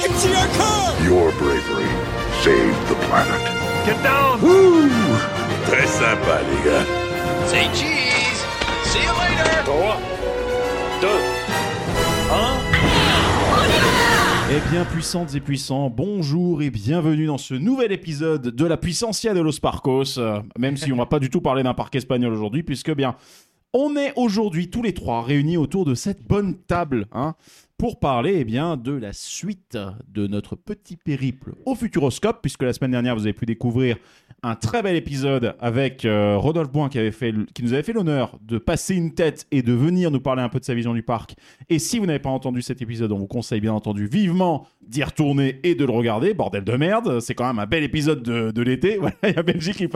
Car! Your bravery saved the planet. Get down! Très sympa, les gars. Say cheese! See you later! 3, 2, 1. Eh bien, puissantes et puissants, bonjour et bienvenue dans ce nouvel épisode de la Puissancia de los Parcos. Euh, Même si on va pas du tout parler d'un parc espagnol aujourd'hui, puisque bien, on est aujourd'hui tous les trois réunis autour de cette bonne table, hein, pour parler eh bien de la suite de notre petit périple au Futuroscope, puisque la semaine dernière vous avez pu découvrir un très bel épisode avec euh, Rodolphe Boin qui, nous avait fait l'honneur de passer une tête et de venir nous parler un peu de sa vision du parc. Et si vous n'avez pas entendu cet épisode, on vous conseille bien entendu vivement d'y retourner et de le regarder. Bordel de merde, c'est quand même un bel épisode de, l'été. Voilà, il y a Benji qui,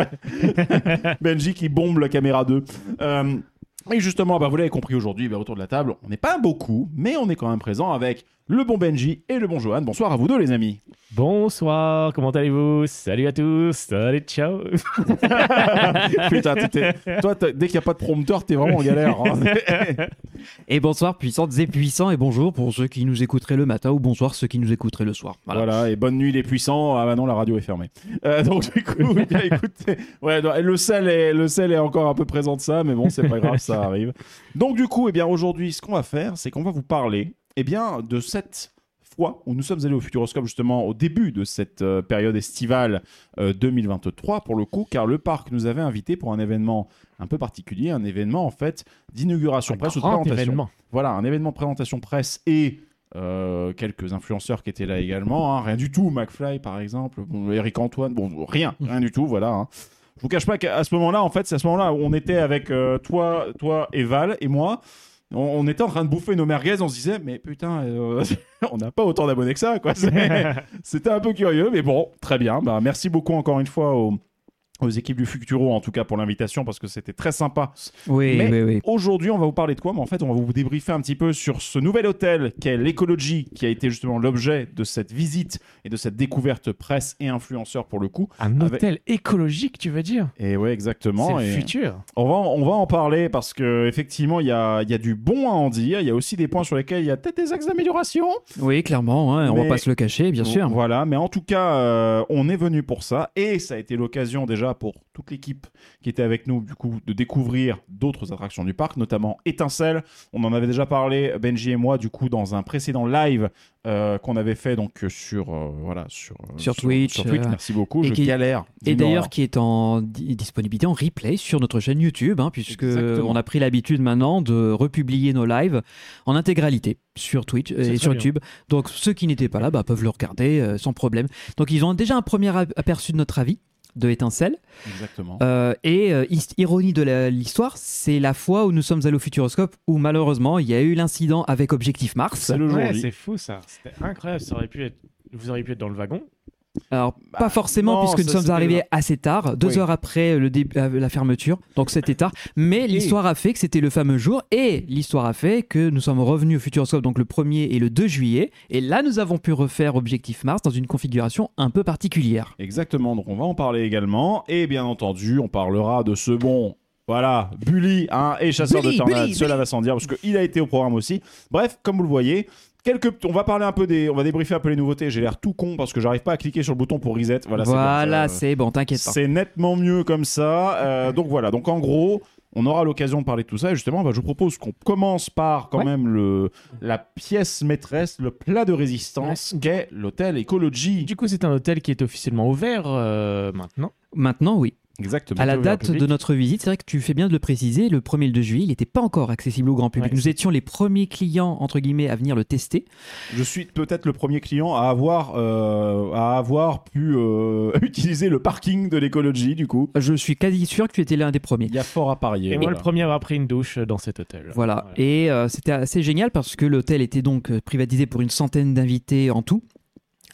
Benji qui bombe la caméra 2. Euh, et justement, bah, vous l'avez compris aujourd'hui, bah, autour de la table, on n'est pas beaucoup, mais on est quand même présent avec le bon Benji et le bon Johan. Bonsoir à vous deux, les amis. Bonsoir, comment allez-vous? Salut à tous, salut, ciao Putain, toi, dès qu'il n'y a pas de prompteur, t'es vraiment en galère. hein. Et bonsoir puissantes et puissants et bonjour pour ceux qui nous écouteraient le matin ou bonsoir ceux qui nous écouteraient le soir. Voilà. Voilà. et bonne nuit les puissants. Ah bah non, la radio est fermée. Euh, donc du coup, bien, écoutez, ouais, non, le sel est le sel est encore un peu présent de ça, mais bon, c'est pas grave, ça arrive. Donc du coup, eh bien aujourd'hui, ce qu'on va faire, c'est qu'on va vous parler, eh bien, de cette fois où nous sommes allés au Futuroscope justement au début de cette euh, période estivale euh, 2023 pour le coup, car le parc nous avait invité pour un événement un peu particulier, un événement en fait d'inauguration presse ou de présentation. événement. Voilà, un événement de présentation presse et euh, quelques influenceurs qui étaient là également. hein. Rien du tout, McFly par exemple, bon, Eric Antoine, bon, rien, rien du tout, voilà. hein. Je vous cache pas qu'à ce moment-là, en fait, c'est à ce moment-là où on était avec euh, toi, toi et Val et moi. On, on était en train de bouffer nos merguez, on se disait, mais putain, euh, on n'a pas autant d'abonnés que ça, quoi. C'était un peu curieux, mais bon, très bien. Bah, merci beaucoup encore une fois aux, aux équipes du Futuro, en tout cas pour l'invitation, parce que c'était très sympa Oui, Mais- oui, oui. Aujourd'hui, on va vous parler de quoi? Mais en fait, on va vous débriefer un petit peu sur ce nouvel hôtel qu'est l'écologie, qui a été justement l'objet de cette visite et de cette découverte presse et influenceur pour le coup. Un Avec- hôtel écologique, tu veux dire? Et ouais, exactement. C'est le Et futur. on va, on va en parler parce que effectivement, il y a, y a du bon à en dire. Il y a aussi des points sur lesquels il y a peut-être des axes d'amélioration. Oui, clairement, hein, on Mais- va pas se le cacher, bien sûr. Voilà, mais en tout cas, euh, on est venu pour ça et ça a été l'occasion déjà pour toute l'équipe qui était avec nous du coup de découvrir d'autres attractions du parc, notamment Étincelle. On en avait déjà parlé Benji et moi du coup dans un précédent live euh, qu'on avait fait donc sur euh, voilà sur euh, Sur Twitch, Sur Twitch, euh, merci beaucoup. et Je qui- galère. Et d'ailleurs, qui est en di- disponibilité en replay sur notre chaîne YouTube, hein, puisque Exactement. on a pris l'habitude maintenant de republier nos lives en intégralité sur Twitch et sur bien. YouTube. Donc ceux qui n'étaient pas là bah, peuvent le regarder euh, sans problème. Donc ils ont déjà un premier ap- aperçu de notre avis de Étincelle. exactement. Euh, et euh, ironie de l'histoire, c'est la fois où nous sommes allés au Futuroscope où malheureusement il y a eu l'incident avec Objectif Mars. C'est le jour Ouais, c'est fou ça. C'était incroyable. Ça aurait pu être... Vous auriez pu être dans le wagon. Alors, Bah, pas forcément, non, puisque nous sommes arrivés le- assez tard, deux Oui. heures après le début, euh, la fermeture, donc c'était tard. Mais l'histoire a fait que c'était le fameux jour, et l'histoire a fait que nous sommes revenus au Futuroscope, donc le 1er et le 2 juillet, et là nous avons pu refaire Objectif Mars dans une configuration un peu particulière. Exactement, donc on va en parler également. Et bien entendu, on parlera de ce bon, voilà, Bully hein, et Chasseur Bully, de Tornades. Cela va sans dire, parce qu'il a été au programme aussi. Bref, comme vous le voyez, quelques, on va parler un peu des. On va débriefer un peu les nouveautés. J'ai l'air tout con parce que j'arrive pas à cliquer sur le bouton pour reset. Voilà, c'est Voilà, ça. c'est bon, t'inquiète pas. C'est nettement mieux comme ça. Euh, donc voilà, donc en gros. On aura l'occasion de parler de tout ça et justement, bah, je vous propose qu'on commence par quand Ouais. même le, la pièce maîtresse, le plat de résistance qu'est l'hôtel Ecology. Du coup, c'est un hôtel qui est officiellement ouvert euh, maintenant. Maintenant, oui. Exactement. À la date de notre visite, c'est vrai que tu fais bien de le préciser, le 1er et le 2 juillet, il n'était pas encore accessible au grand public. Ouais. Nous étions les premiers clients, entre guillemets, à venir le tester. Je suis peut-être le premier client à avoir, euh, à avoir pu euh, utiliser le parking de l'écologie, du coup. Je suis quasi sûr que tu étais l'un des premiers. Il y a fort à parier. Et moi, voilà. le premier à avoir pris une douche dans cet hôtel. Voilà. Et euh, c'était assez génial parce que l'hôtel était donc euh, privatisé pour une centaine d'invités en tout.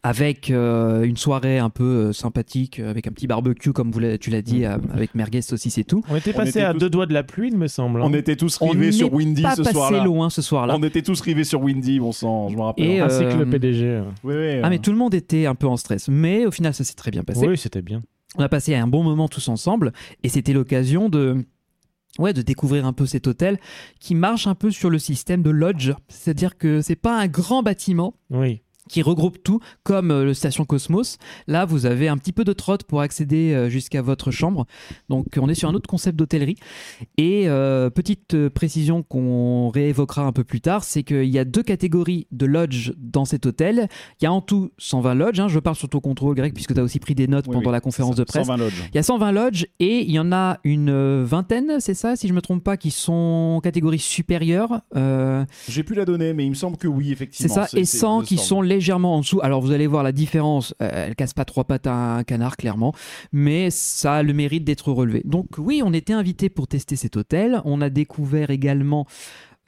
Avec euh, une soirée un peu euh, sympathique, euh, avec un petit barbecue, comme vous tu l'as dit, euh, avec merguez, saucisses et tout. On était On passé à tous- deux doigts de la pluie, il me semble. hein. On était tous On rivés sur Windy pas ce passé soir-là. loin ce soir-là. On était tous rivés sur Windy, bon sang, je me rappelle. Et, Ainsi que euh, le PDG. Oui, oui, Ah, mais tout le monde était un peu en stress. Mais au final, ça s'est très bien passé. Oui, c'était bien. On a passé un bon moment tous ensemble et c'était l'occasion de ouais de découvrir un peu cet hôtel qui marche un peu sur le système de lodge, c'est-à-dire que c'est pas un grand bâtiment Oui. Qui regroupe tout comme euh, le station Cosmos. Là, vous avez un petit peu de trotte pour accéder euh, jusqu'à votre chambre. Donc on est sur un autre concept d'hôtellerie et euh, petite précision qu'on réévoquera un peu plus tard, c'est qu'il y a deux catégories de lodge dans cet hôtel. Il y a en tout 120 lodges, hein. je parle sur ton contrôle Greg puisque tu as aussi pris des notes oui, pendant oui, la conférence c'est de presse. 120 lodges. Il y a 120 lodges et il y en a une vingtaine, c'est ça, si je me trompe pas, qui sont catégorie supérieure. Euh, J'ai pu la donner, mais il me semble que oui, c'est effectivement. ça, et 100 qui 200. sont légèrement en dessous. Alors vous allez voir la différence, euh, elle casse pas trois pattes à un canard, clairement, mais ça a le mérite d'être relevé. Donc oui, on était invité pour tester cet hôtel. On a découvert également.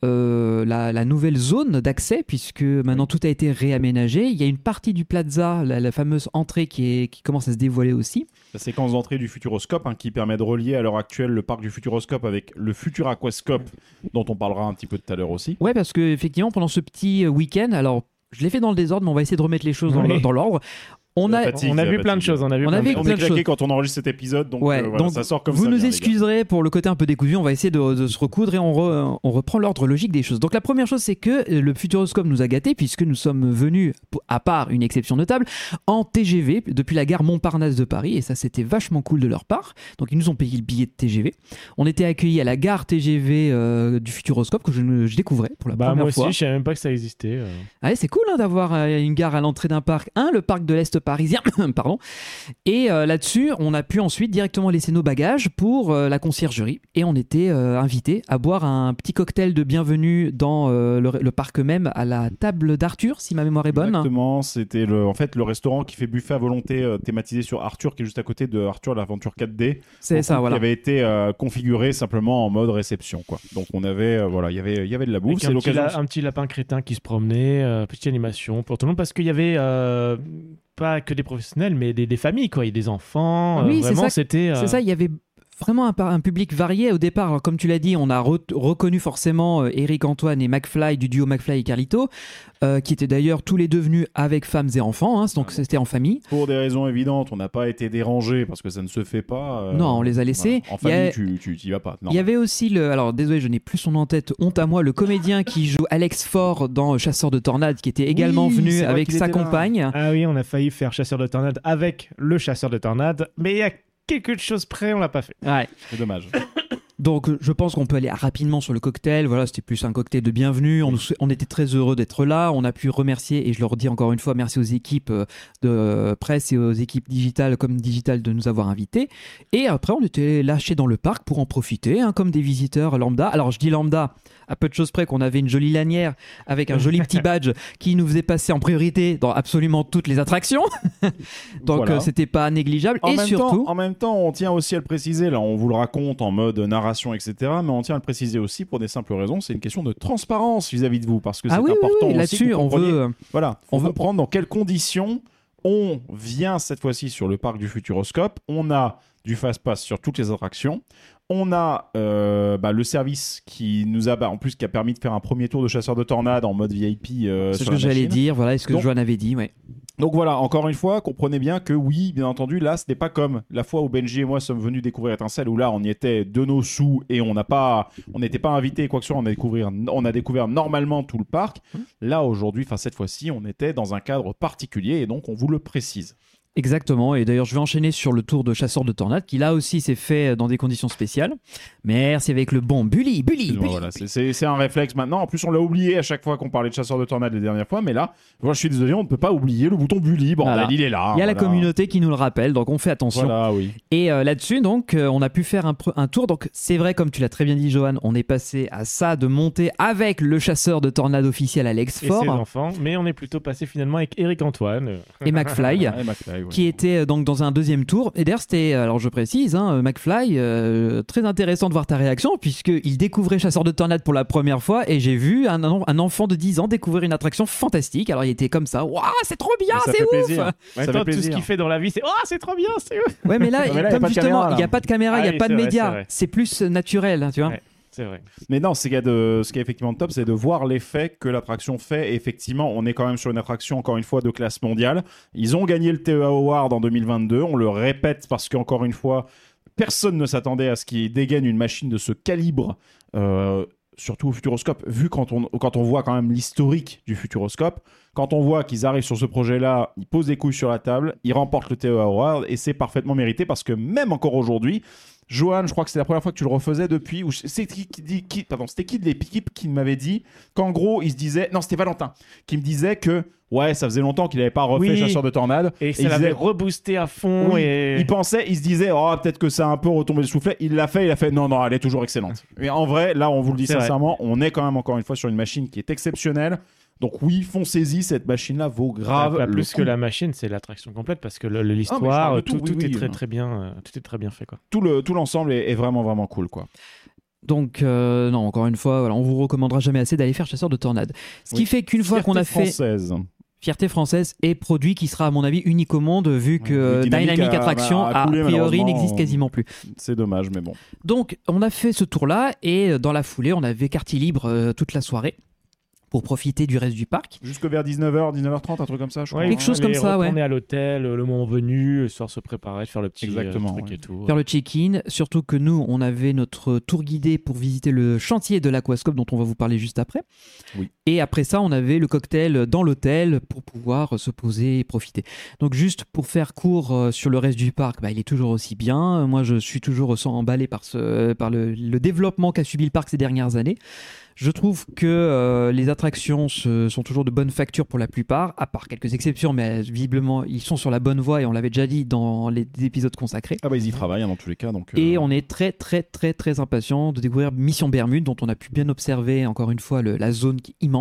euh, la, la nouvelle zone d'accès puisque maintenant tout a été réaménagé. Il y a une partie du plaza, la, la fameuse entrée qui, est, qui commence à se dévoiler aussi. La séquence d'entrée du Futuroscope hein, qui permet de relier à l'heure actuelle le parc du Futuroscope avec le futur Aquascope dont on parlera un petit peu tout à l'heure aussi. Ouais, parce que effectivement, pendant ce petit week-end, alors je l'ai fait dans le désordre, mais on va essayer de remettre les choses dans Oui. l'ordre. On a, fatigue, on a la vu plein de choses. On a vu On plein avait- de On choses. est plein de claqué choses. quand on enregistre cet épisode, donc, Ouais, euh, voilà, donc ça sort comme vous ça. nous les gars. excuserez pour le côté un peu décousu, on va essayer de, de se recoudre et on, re- on reprend l'ordre logique des choses. Donc la première chose, c'est que euh, le Futuroscope nous a gâtés puisque nous sommes venus, à part une exception notable, en TGV depuis la gare Montparnasse de Paris et ça c'était vachement cool de leur part. Donc ils nous ont payé le billet de TGV. On était accueillis à la gare TGV euh, du Futuroscope que je, découvrais pour la Bah, première moi fois. aussi, je savais même pas que ça existait. euh. Ah ouais, c'est cool hein, d'avoir euh, une gare à l'entrée d'un parc. Un, le parc de l'Est parisien, pardon. Et euh, là-dessus, on a pu ensuite directement laisser nos bagages pour euh, la conciergerie. Et on était euh, invités à boire un petit cocktail de bienvenue dans euh, le, le parc même, à la table d'Arthur, si ma mémoire est bonne. Exactement, c'était le, en fait le restaurant qui fait buffet à volonté euh, thématisé sur Arthur, qui est juste à côté de Arthur l'aventure 4D. C'est ça, Qui voilà. avait été euh, configuré simplement en mode réception, quoi. Donc on avait, euh, voilà, il y avait, il y avait de la bouffe. C'est un, petit l'occasion. la- un petit lapin crétin qui se promenait, euh, petite animation pour tout le monde, parce qu'il y avait euh, pas que des professionnels, mais des, des familles, quoi. Il y a des enfants. Oui, euh, c'est vraiment, ça. c'était. euh, C'est ça, il y avait vraiment un, public varié au départ. Alors, comme tu l'as dit, on a re- reconnu forcément euh, Eric Antoine et McFly du duo McFly et Carlito, euh, qui étaient d'ailleurs tous les deux venus avec femmes et enfants, hein, donc c'était en famille. Pour des raisons évidentes, on n'a pas été dérangé parce que ça ne se fait pas. euh, Non, on les a laissés. voilà. En y a- famille, tu, tu t'y vas pas. Il y avait aussi le, alors désolé, je n'ai plus son nom en tête, honte à moi, le comédien qui joue Alex Ford dans Chasseur de tornades, qui était également Oui, venu avec sa là. compagne. Ah oui, on a failli faire chasseur de tornades avec le chasseur de tornades, mais il y a quelque chose près, on l'a pas fait. Ouais. C'est dommage. Donc euh, je pense qu'on peut aller rapidement sur le cocktail. Voilà, c'était plus un cocktail de bienvenue. On, était très heureux d'être là. On a pu remercier, et je leur dis encore une fois, merci aux équipes euh, de presse et aux équipes digitales comme digitales de nous avoir invités. Et après, on était lâchés dans le parc pour en profiter, hein, comme des visiteurs lambda. Alors je dis lambda, à peu de choses près qu'on avait une jolie lanière avec un joli petit badge qui nous faisait passer en priorité dans absolument toutes les attractions. Donc Voilà. euh, c'était pas négligeable. En et même surtout, temps, en même temps, on tient aussi à le préciser. Là, on vous le raconte en mode etc. Mais on tient à le préciser aussi pour des simples raisons. C'est une question de transparence vis-à-vis de vous, parce que c'est ah oui, oui, important oui, là-dessus, on veut. euh, Voilà, on veut- veut prendre dans quelles conditions on vient cette fois-ci sur le parc du Futuroscope. On a du fast pass sur toutes les attractions. On a euh, bah, le service qui nous a, bah, en plus, qui a permis de faire un premier tour de chasseur de tornades en mode VIP. euh, C'est ce que la j'allais dire, voilà, est ce que Donc- Joanne avait dit, ouais. Donc voilà, encore une fois, comprenez bien que oui, bien entendu, là, ce n'est pas comme la fois où Benji et moi sommes venus découvrir Étincelle, où là, on y était de nos sous et on n'a pas, on n'était pas invité quoi que ce soit, on a découvert, on a découvert normalement tout le parc. Mmh. Là, aujourd'hui, enfin cette fois-ci, on était dans un cadre particulier et donc on vous le précise. Exactement, et d'ailleurs je vais enchaîner sur le tour de chasseur de tornade qui là aussi s'est fait dans des conditions spéciales. Merci avec le bon Bully, Bully, Bully. voilà, c'est- c'est c'est un réflexe maintenant. En plus, on l'a oublié à chaque fois qu'on parlait de chasseur de tornades les dernières fois, mais là, moi, je suis désolé, on ne peut pas oublier le bouton bully. Bordel, Voilà. il est là. Il y a la communauté qui nous le rappelle, donc on fait attention. Voilà, oui. Et euh, là-dessus, donc, euh, on a pu faire un, pre- un tour. Donc, c'est vrai, comme tu l'as très bien dit, Johan, on est passé à ça de monter avec le chasseur de tornade officiel Alex Et ses Ford enfants. Mais on est plutôt passé finalement avec Eric Antoine. euh, et McFly. Ouais, McFly, qui était euh, donc dans un deuxième tour. Et d'ailleurs, c'était, euh, alors je précise, hein, euh, McFly, euh, très intéressant de voir ta réaction, puisqu'il découvrait Chasseur de Tornade pour la première fois, et j'ai vu un, en- un enfant de 10 ans découvrir une attraction fantastique. Alors il était comme ça, waouh, c'est trop bien, c'est ouf plaisir. Ça fait tout ce qu'il fait dans la vie, c'est Oh, c'est trop bien, c'est ouf Ouais, mais là, mais là, il y a comme pas de justement, caméra, il n'y a pas de caméra, il Ah n'y a oui, pas de vrai, médias, c'est plus naturel, hein, tu vois. Ouais. Mais non, ce qui est, de, ce qui est effectivement top, c'est de voir l'effet que l'attraction fait. Et effectivement, on est quand même sur une attraction, encore une fois, de classe mondiale. Ils ont gagné le TEA Award en 2022. On le répète parce qu'encore une fois, personne ne s'attendait à ce qu'ils dégainent une machine de ce calibre. euh, surtout au Futuroscope, vu quand on, quand on voit quand même l'historique du Futuroscope, quand on voit qu'ils arrivent sur ce projet-là, ils posent des couilles sur la table, ils remportent le TEA Award, et c'est parfaitement mérité parce que même encore aujourd'hui, Johan, je crois que c'est la première fois que tu le refaisais depuis. Ou c'est qui, qui pardon, c'était qui de l'équipe qui m'avait dit qu'en gros il se disait non c'était Valentin qui me disait que ouais ça faisait longtemps qu'il n'avait pas refait Oui. chasseur de tornade Et il ça l'avait reboosté à fond. Oui, et... il pensait, il se disait, oh, peut-être que ça a un peu retombé le soufflet. Il l'a fait, il a fait, non, non, elle est toujours excellente. Mais en vrai, là, on vous le dit vrai. sincèrement, on est quand même encore une fois sur une machine qui est exceptionnelle. Donc oui, foncez-y, cette machine-là vaut grave. Pas plus que la machine, c'est l'attraction complète parce que Ah, l'histoire, tout, tout, oui, tout est oui, très euh. très bien, euh, tout est très bien fait quoi. Tout le tout l'ensemble est, est vraiment vraiment cool, quoi. Donc, euh, non, encore une fois, voilà, on vous recommandera jamais assez d'aller faire Chasseur de Tornade. Ce qui fait qu'une fois qu'on a Fierté fait française. Fierté française et produit qui sera à mon avis unique au monde vu que Oui, Dynamic Dynamic, a- Attraction a a, coulé, priori n'existe quasiment plus. C'est dommage, mais bon. Donc on a fait ce tour-là et euh, dans la foulée on avait quartier libre euh, toute la soirée pour profiter du reste du parc. Jusque vers 19h, 19h30, un truc comme ça, je crois. Quelque chose comme ça, ouais. Retourner à l'hôtel, le moment venu, le soir se préparer, faire le petit euh, Exactement, truc ouais. et tout. Faire le check-in, surtout que nous on avait notre tour guidé pour visiter le chantier de l'aquascope dont on va vous parler juste après. Oui. Et après ça on avait le cocktail dans l'hôtel pour pouvoir se poser et profiter. Donc juste pour faire court euh, sur le reste du parc, bah, il est toujours aussi bien. Moi je suis toujours sans emballé par, ce, par le, le développement qu'a subi le parc ces dernières années. Je trouve que euh, les attractions se- sont toujours de bonne facture pour la plupart, à part quelques exceptions, mais euh, visiblement ils sont sur la bonne voie et on l'avait déjà dit dans les épisodes consacrés. Ah bah ils y travaillent hein, dans tous les cas, donc. Et on est très très très très impatient de découvrir Mission Bermude dont on a pu bien observer encore une fois le- la zone qui est immense,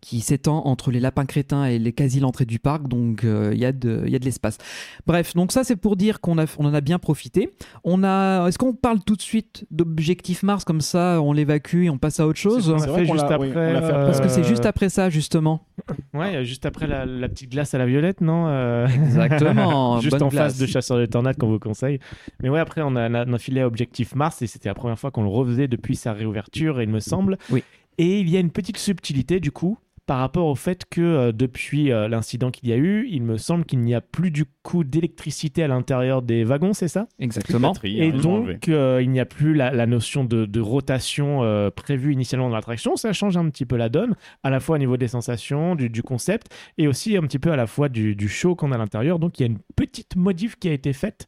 qui s'étend entre les lapins crétins et les quasi l'entrée du parc, donc euh, il y a de, il y a de l'espace. Bref, donc ça c'est pour dire qu'on a, on en a bien profité. On a, est-ce qu'on parle tout de suite d'objectif Mars? Comme ça, on l'évacue et on passe à autre chose vrai fait juste oui, après. on fait. Parce que c'est euh, juste après ça justement. Ouais, juste après la, la petite glace à la violette, non Euh, Exactement. Juste bonne en glace. face de Chasseur de Tornades qu'on vous conseille. Mais ouais, après, on a, on a- on a filé à Objectif Mars et c'était la première fois qu'on le refaisait depuis sa réouverture, il me semble. Oui. Et il y a une petite subtilité, du coup, par rapport au fait que euh, depuis euh, l'incident qu'il y a eu, il me semble qu'il n'y a plus du coup d'électricité à l'intérieur des wagons, c'est ça? Exactement. batterie, Et hein, donc, euh, il n'y a plus la, la notion de, de rotation euh, prévue initialement dans l'attraction. Ça change un petit peu la donne, à la fois au niveau des sensations, du, du concept, et aussi un petit peu à la fois du, du show qu'on a à l'intérieur. Donc, il y a une petite modif qui a été faite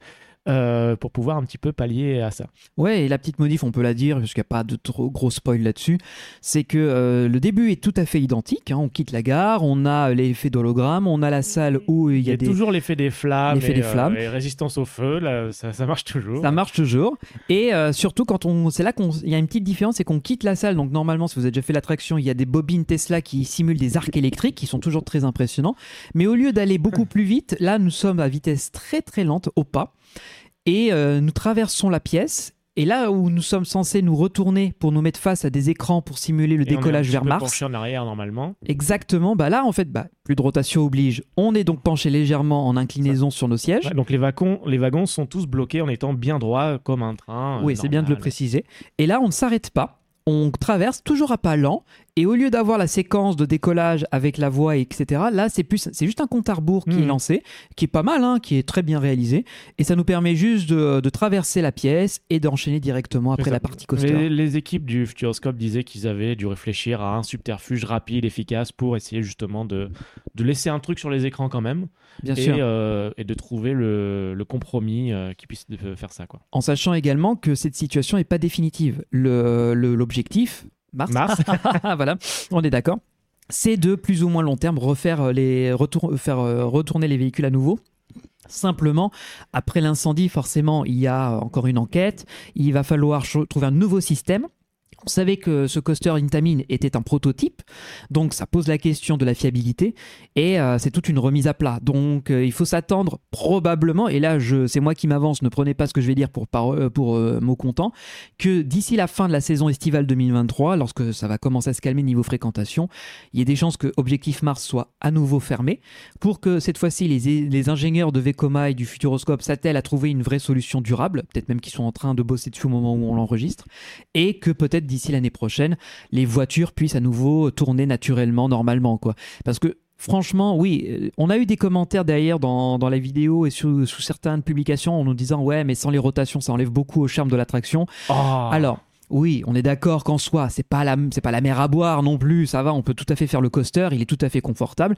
euh, pour pouvoir un petit peu pallier à ça. Ouais, et la petite modif, on peut la dire, parce qu'il n'y a pas de trop gros spoil là-dessus, c'est que euh, le début est tout à fait identique. hein. On quitte la gare, on a l'effet d'hologramme, on a la salle où il Il y a des... toujours l'effet des flammes, L'effet et, des flammes. et résistance au feu, là, ça, ça marche toujours. Ça marche toujours. Et euh, surtout, quand on, c'est là qu'il y a une petite différence, c'est qu'on quitte la salle. Donc normalement, si vous avez déjà fait l'attraction, il y a des bobines Tesla qui simulent des arcs électriques, qui sont toujours très impressionnants. Mais au lieu d'aller beaucoup plus vite, là, nous sommes à vitesse très très lente, au pas, et euh, nous traversons la pièce. Et là où nous sommes censés nous retourner pour nous mettre face à des écrans pour simuler le Et on est un décollage petit vers peu Mars, penché en arrière normalement. exactement, bah là en fait, bah, plus de rotation oblige. On est donc penché légèrement en inclinaison sur nos sièges. Ouais, donc les wagons, les wagons sont tous bloqués en étant bien droits comme un train. euh, Oui, c'est bien de le préciser. Et là, on ne s'arrête pas. On traverse toujours à pas lent Et au lieu d'avoir la séquence de décollage avec la voix, etc., là, c'est plus, c'est juste un compte à rebours qui est lancé, qui est pas mal, hein, qui est très bien réalisé. Et ça nous permet juste de, de traverser la pièce et d'enchaîner directement après la partie coaster. Les, les équipes du Futuroscope disaient qu'ils avaient dû réfléchir à un subterfuge rapide, efficace pour essayer justement de, de laisser un truc sur les écrans quand même Bien et, sûr. euh, et de trouver le, le compromis euh, qui puisse faire ça. Quoi. En sachant également que cette situation n'est pas définitive. Le- le- L'objectif, Mars, Mars. voilà, on est d'accord, c'est de plus ou moins long terme refaire euh, les retour- faire euh, retourner les véhicules à nouveau. Simplement, après l'incendie, forcément, il y a encore une enquête. Il va falloir trouver un nouveau système. On savait que ce coaster Intamin était un prototype, donc ça pose la question de la fiabilité et euh, c'est toute une remise à plat. Donc euh, il faut s'attendre probablement, et là c'est moi qui m'avance, ne prenez pas ce que je vais dire pour, par- euh, pour euh, mot comptant, que d'ici la fin de la saison estivale 2023, lorsque ça va commencer à se calmer niveau fréquentation, il y a des chances que Objectif Mars soit à nouveau fermé pour que cette fois-ci les, les ingénieurs de Vekoma et du Futuroscope s'attellent à trouver une vraie solution durable, peut-être même qu'ils sont en train de bosser dessus au moment où on l'enregistre, et que peut-être d'ici l'année prochaine, les voitures puissent à nouveau tourner naturellement, normalement. quoi. Parce que Franchement, oui, euh, on a eu des commentaires derrière dans, dans la vidéo et sous, sous certaines publications en nous disant ouais, mais sans les rotations, ça enlève beaucoup au charme de l'attraction. Alors, oui, on est d'accord qu'en soi, c'est pas la c'est pas la mer à boire non plus, ça va, on peut tout à fait faire le coaster, il est tout à fait confortable,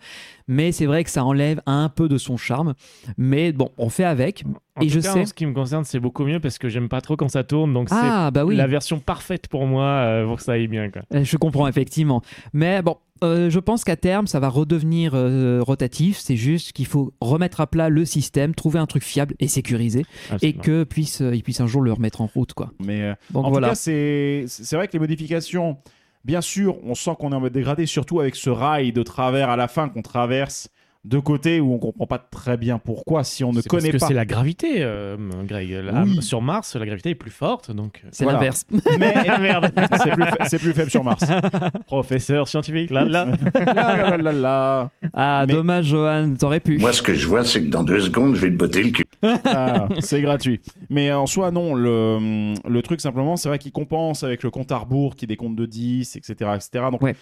mais c'est vrai que ça enlève un peu de son charme, mais bon, on fait avec. En et tout je cas, sais en ce qui me concerne, c'est beaucoup mieux parce que j'aime pas trop quand ça tourne, donc Ah bah c'est oui, la version parfaite pour moi euh, pour que ça aille bien. Quoi. Euh, je comprends effectivement. Mais bon, euh, je pense qu'à terme, ça va redevenir euh, rotatif. C'est juste qu'il faut remettre à plat le système, trouver un truc fiable et sécurisé, et Absolument. que puisse, euh, il puisse un jour le remettre en route, quoi. Mais euh, Donc en voilà. tout cas, c'est c'est vrai que les modifications, bien sûr, on sent qu'on est en mode dégradé, surtout avec ce rail de travers à la fin qu'on traverse de côté où on comprend pas très bien pourquoi si on ne C'est parce connaît que pas. c'est la gravité, euh, Greg. Là, Oui. Sur Mars, la gravité est plus forte, donc. euh, C'est Voilà. l'inverse. Mais Ah, merde. c'est plus, fa- plus faible sur Mars. Professeur scientifique, là, là. là, là, là, là. Ah, Mais- dommage, Johan, t'aurais pu. Moi, ce que je vois, c'est que dans deux secondes, je vais te botter le cul. Ah, c'est gratuit. Mais en soi, non. Le, le truc, simplement, c'est vrai qu'il compense avec le compte à rebours qui décompte de 10, etc. etc. Donc, Ouais.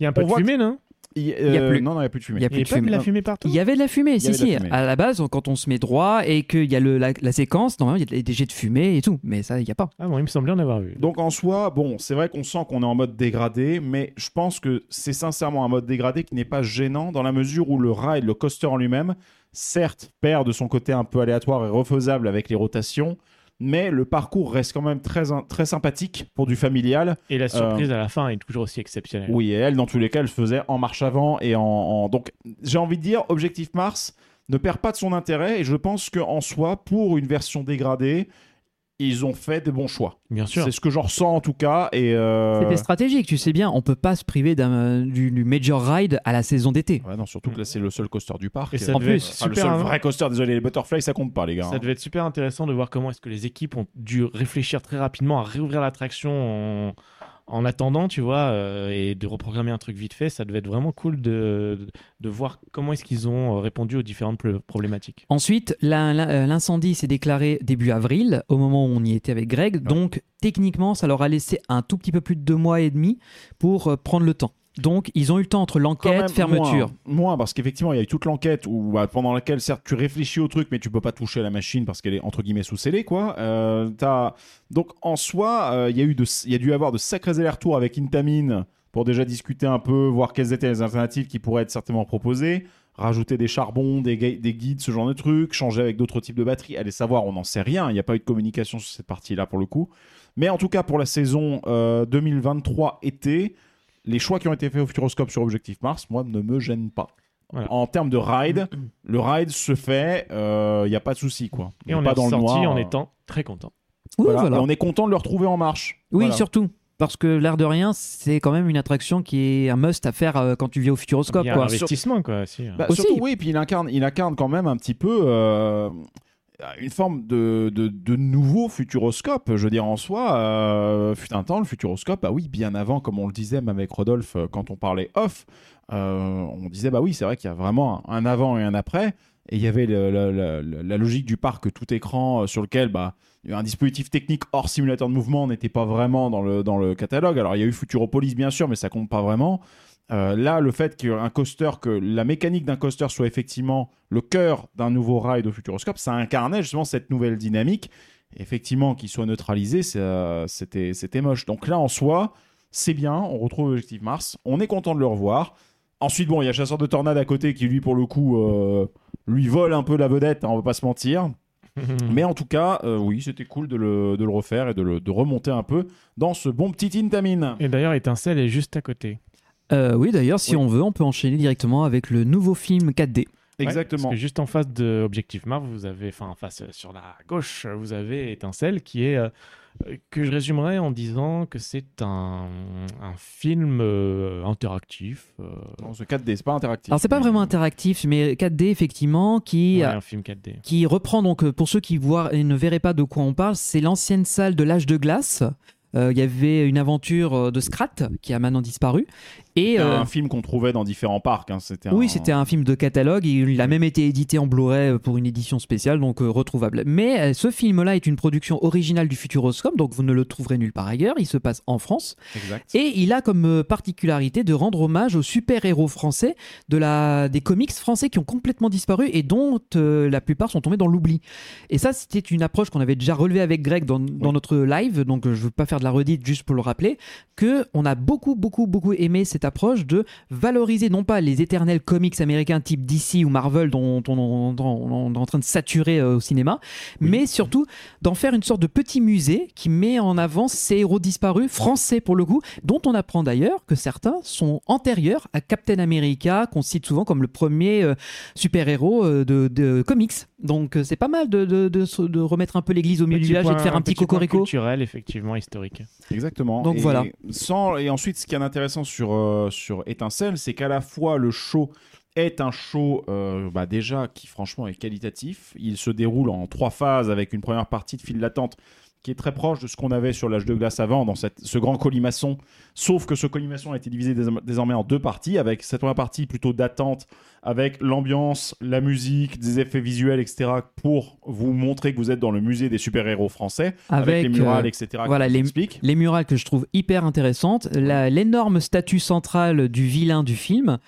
Il y a un peu On de fumée, non? Il, y a euh, plus. Non, non, il n'y a plus de fumée. Il y a plus de la fumée partout? Il y avait de la fumée, si, si. fumée. À la base, quand on se met droit et qu'il y a le, la, la séquence, normalement, il y a des jets de fumée et tout. Mais ça, il n'y a pas. Ah bon, il me semblait en avoir vu. Donc en soi, bon, c'est vrai qu'on sent qu'on est en mode dégradé, mais je pense que c'est sincèrement un mode dégradé qui n'est pas gênant dans la mesure où le ride, le coaster en lui-même, certes, perd de son côté un peu aléatoire et refaisable avec les rotations, mais le parcours reste quand même très, très sympathique pour du familial. Et la surprise à la fin est toujours aussi exceptionnelle. Oui, et elle, dans tous les cas, elle se faisait en marche avant et en... en- Donc j'ai envie de dire, Objectif Mars ne perd pas de son intérêt et je pense qu'en soi, pour une version dégradée, ils ont fait des bons choix. Bien sûr. C'est ce que j'en ressens en tout cas. Et euh, C'était stratégique, tu sais bien. On peut pas se priver d'un- du, du Major Ride à la saison d'été. Ouais, non, surtout que là, c'est le seul coaster du parc. Et ça En devait plus, être Enfin, le super, seul vrai coaster, désolé, les Butterfly, ça compte pas, les gars. Ça hein. devait être super intéressant de voir comment est-ce que les équipes ont dû réfléchir très rapidement à réouvrir l'attraction en, en attendant, tu vois, euh, et de reprogrammer un truc vite fait. Ça devait être vraiment cool de, de voir comment est-ce qu'ils ont euh, répondu aux différentes problématiques. Ensuite, euh, l'incendie s'est déclaré début avril, au moment où on y était avec Greg. Donc, techniquement, ça leur a laissé un tout petit peu plus de deux mois et demi pour prendre le temps. Donc, ils ont eu le temps entre l'enquête, fermeture. Moins, moins, parce qu'effectivement, il y a eu toute l'enquête où, bah, pendant laquelle, certes, tu réfléchis au truc, mais tu peux pas toucher à la machine parce qu'elle est entre guillemets sous scellée, quoi. Euh, Donc, en soi, euh, il y a eu de, il y a dû y avoir de sacrés allers-retours avec Intamin pour déjà discuter un peu, voir quelles étaient les alternatives qui pourraient être certainement proposées. Rajouter des charbons, des, gui- des guides, ce genre de trucs, changer avec d'autres types de batteries. Allez savoir, on n'en sait rien. Il n'y a pas eu de communication sur cette partie-là pour le coup. Mais en tout cas, pour la saison euh, 2023 été, les choix qui ont été faits au Futuroscope sur Objectif Mars, moi, ne me gênent pas. Voilà. En termes de ride, le ride se fait, il n'y a pas de souci, quoi. Et on pas est dans le sorti noir. en euh, étant très content. Oui, voilà. voilà. Et on est content de le retrouver en marche. Oui, Voilà. surtout. Parce que l'air de rien, c'est quand même une attraction qui est un must à faire euh, quand tu viens au Futuroscope. Il y a quoi. un investissement, quoi. Si. Bah, Aussi. surtout, oui, puis il incarne, il incarne quand même un petit peu euh, une forme de, de, nouveau futuroscope. Je veux dire, en soi, euh, fut un temps, le futuroscope, bah oui, bien avant, comme on le disait même avec Rodolphe euh, quand on parlait off, euh, on disait, bah oui, c'est vrai qu'il y a vraiment un, avant et un après. Et il y avait la, logique du parc tout écran euh, sur lequel bah, un dispositif technique hors simulateur de mouvement n'était pas vraiment dans le, dans le catalogue. Alors il y a eu Futuropolis bien sûr, mais ça compte pas vraiment. Euh, là, le fait qu'un coaster, que la mécanique d'un coaster soit effectivement le cœur d'un nouveau ride au Futuroscope, ça incarnait justement cette nouvelle dynamique. Effectivement, qu'il soit neutralisé, c'était, c'était moche. Donc là, en soi, c'est bien. On retrouve Objectif Mars. On est content de le revoir. Ensuite, bon, il y a Chasseur de Tornade à côté qui, lui, pour le coup, euh, lui vole un peu la vedette, hein, on va pas se mentir. Mais en tout cas, euh, oui, c'était cool de le, de le refaire et de, le, de remonter un peu dans ce bon petit Intamin. Et d'ailleurs, Étincelle est juste à côté. Euh, oui, d'ailleurs, si Oui. on veut, on peut enchaîner directement avec le nouveau film 4D. Ouais, Exactement. parce que juste en face de Objectif Mars, vous avez, enfin, en face euh, sur la gauche, euh, vous avez Étincelle qui est. euh, que je résumerais en disant que c'est un, un film euh, interactif. euh, Non, ce 4D, c'est pas interactif. Alors, c'est pas vraiment interactif, mais 4D, effectivement, qui. ouais, un film 4D. qui reprend donc pour ceux qui voient et ne verraient pas de quoi on parle, c'est l'ancienne salle de l'âge de glace. Euh, Il y avait une aventure de Scrat qui a maintenant disparu. Et C'était euh, un film qu'on trouvait dans différents parcs. hein, C'était oui, un- c'était un film de catalogue. et Il a même été édité en Blu-ray euh, pour une édition spéciale, donc euh, retrouvable. Mais euh, ce film-là est une production originale du Futuroscope, donc vous ne le trouverez nulle part ailleurs. Il se passe en France. Exact. Et il a comme particularité de rendre hommage aux super-héros français de la, des comics français qui ont complètement disparu et dont la plupart sont tombés dans l'oubli. Et ça, c'était une approche qu'on avait déjà relevée avec Greg dans, dans notre live, donc je ne veux pas faire de la redite juste pour le rappeler, que on a beaucoup, beaucoup, beaucoup aimé cette approche de valoriser non pas les éternels comics américains type DC ou Marvel dont on, est en train de saturer euh, au cinéma, mais surtout d'en faire une sorte de petit musée qui met en avant ces héros disparus, français pour le coup, dont on apprend d'ailleurs que certains sont antérieurs à Captain America, qu'on cite souvent comme le premier euh, super-héros euh, de, de comics. Donc euh, c'est pas mal de, de- de remettre un peu l'église au milieu du village et de faire un petit point cocorico. culturel, effectivement, historique. Exactement. Donc et voilà. Sans, et ensuite, ce qui est intéressant sur, euh, sur Étincelle, c'est qu'à la fois le show est un show euh, bah, déjà qui franchement est qualitatif. Il se déroule en trois phases avec une première partie de file d'attente qui est très proche de ce qu'on avait sur l'âge de glace avant dans cette, ce grand colimaçon. Sauf que ce colimaçon a été divisé dés- désormais en deux parties, avec cette première partie plutôt d'attente, avec l'ambiance, la musique, des effets visuels, etc., pour vous montrer que vous êtes dans le musée des super-héros français, avec, Avec, les murales, euh, etc. voilà, les-. Les murales que je trouve hyper intéressantes, l'énorme statue centrale du vilain du film,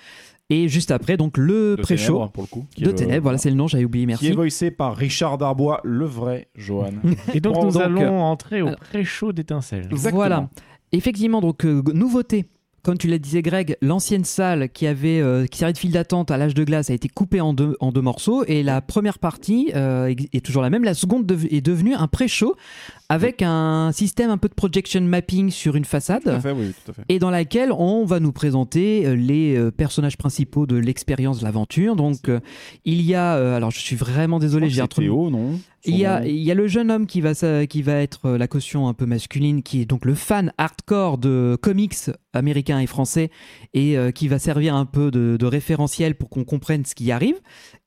et juste après, donc le de pré-show Ténèbres, pour le coup. qui est de Ténèbres, voilà, c'est le nom, j'avais oublié, Qui est merci. voicé par Richard Darbois, le vrai Johan. Et donc, Bon, nous donc, allons entrer au pré-show d'Étincelle. Exactement. Voilà. Effectivement, donc euh, nouveauté. Comme tu l'as disais Greg, l'ancienne salle qui avait euh, qui servait de file d'attente à l'âge de glace a été coupée en deux, en deux morceaux et la première partie euh, est- toujours la même. La seconde est devenue un pré-show avec un système un peu de projection mapping sur une façade. Tout à fait, oui, tout à fait. et dans laquelle on va nous présenter euh, les euh, personnages principaux de l'expérience de l'aventure. Donc euh, il y a, euh, alors je suis vraiment désolé, j'ai un de- Théo, non? Il y, a, il y a le jeune homme qui va, qui va être euh, la caution un peu masculine, qui est donc le fan hardcore de comics américains et français, et euh, qui va servir un peu de, de référentiel pour qu'on comprenne ce qui arrive.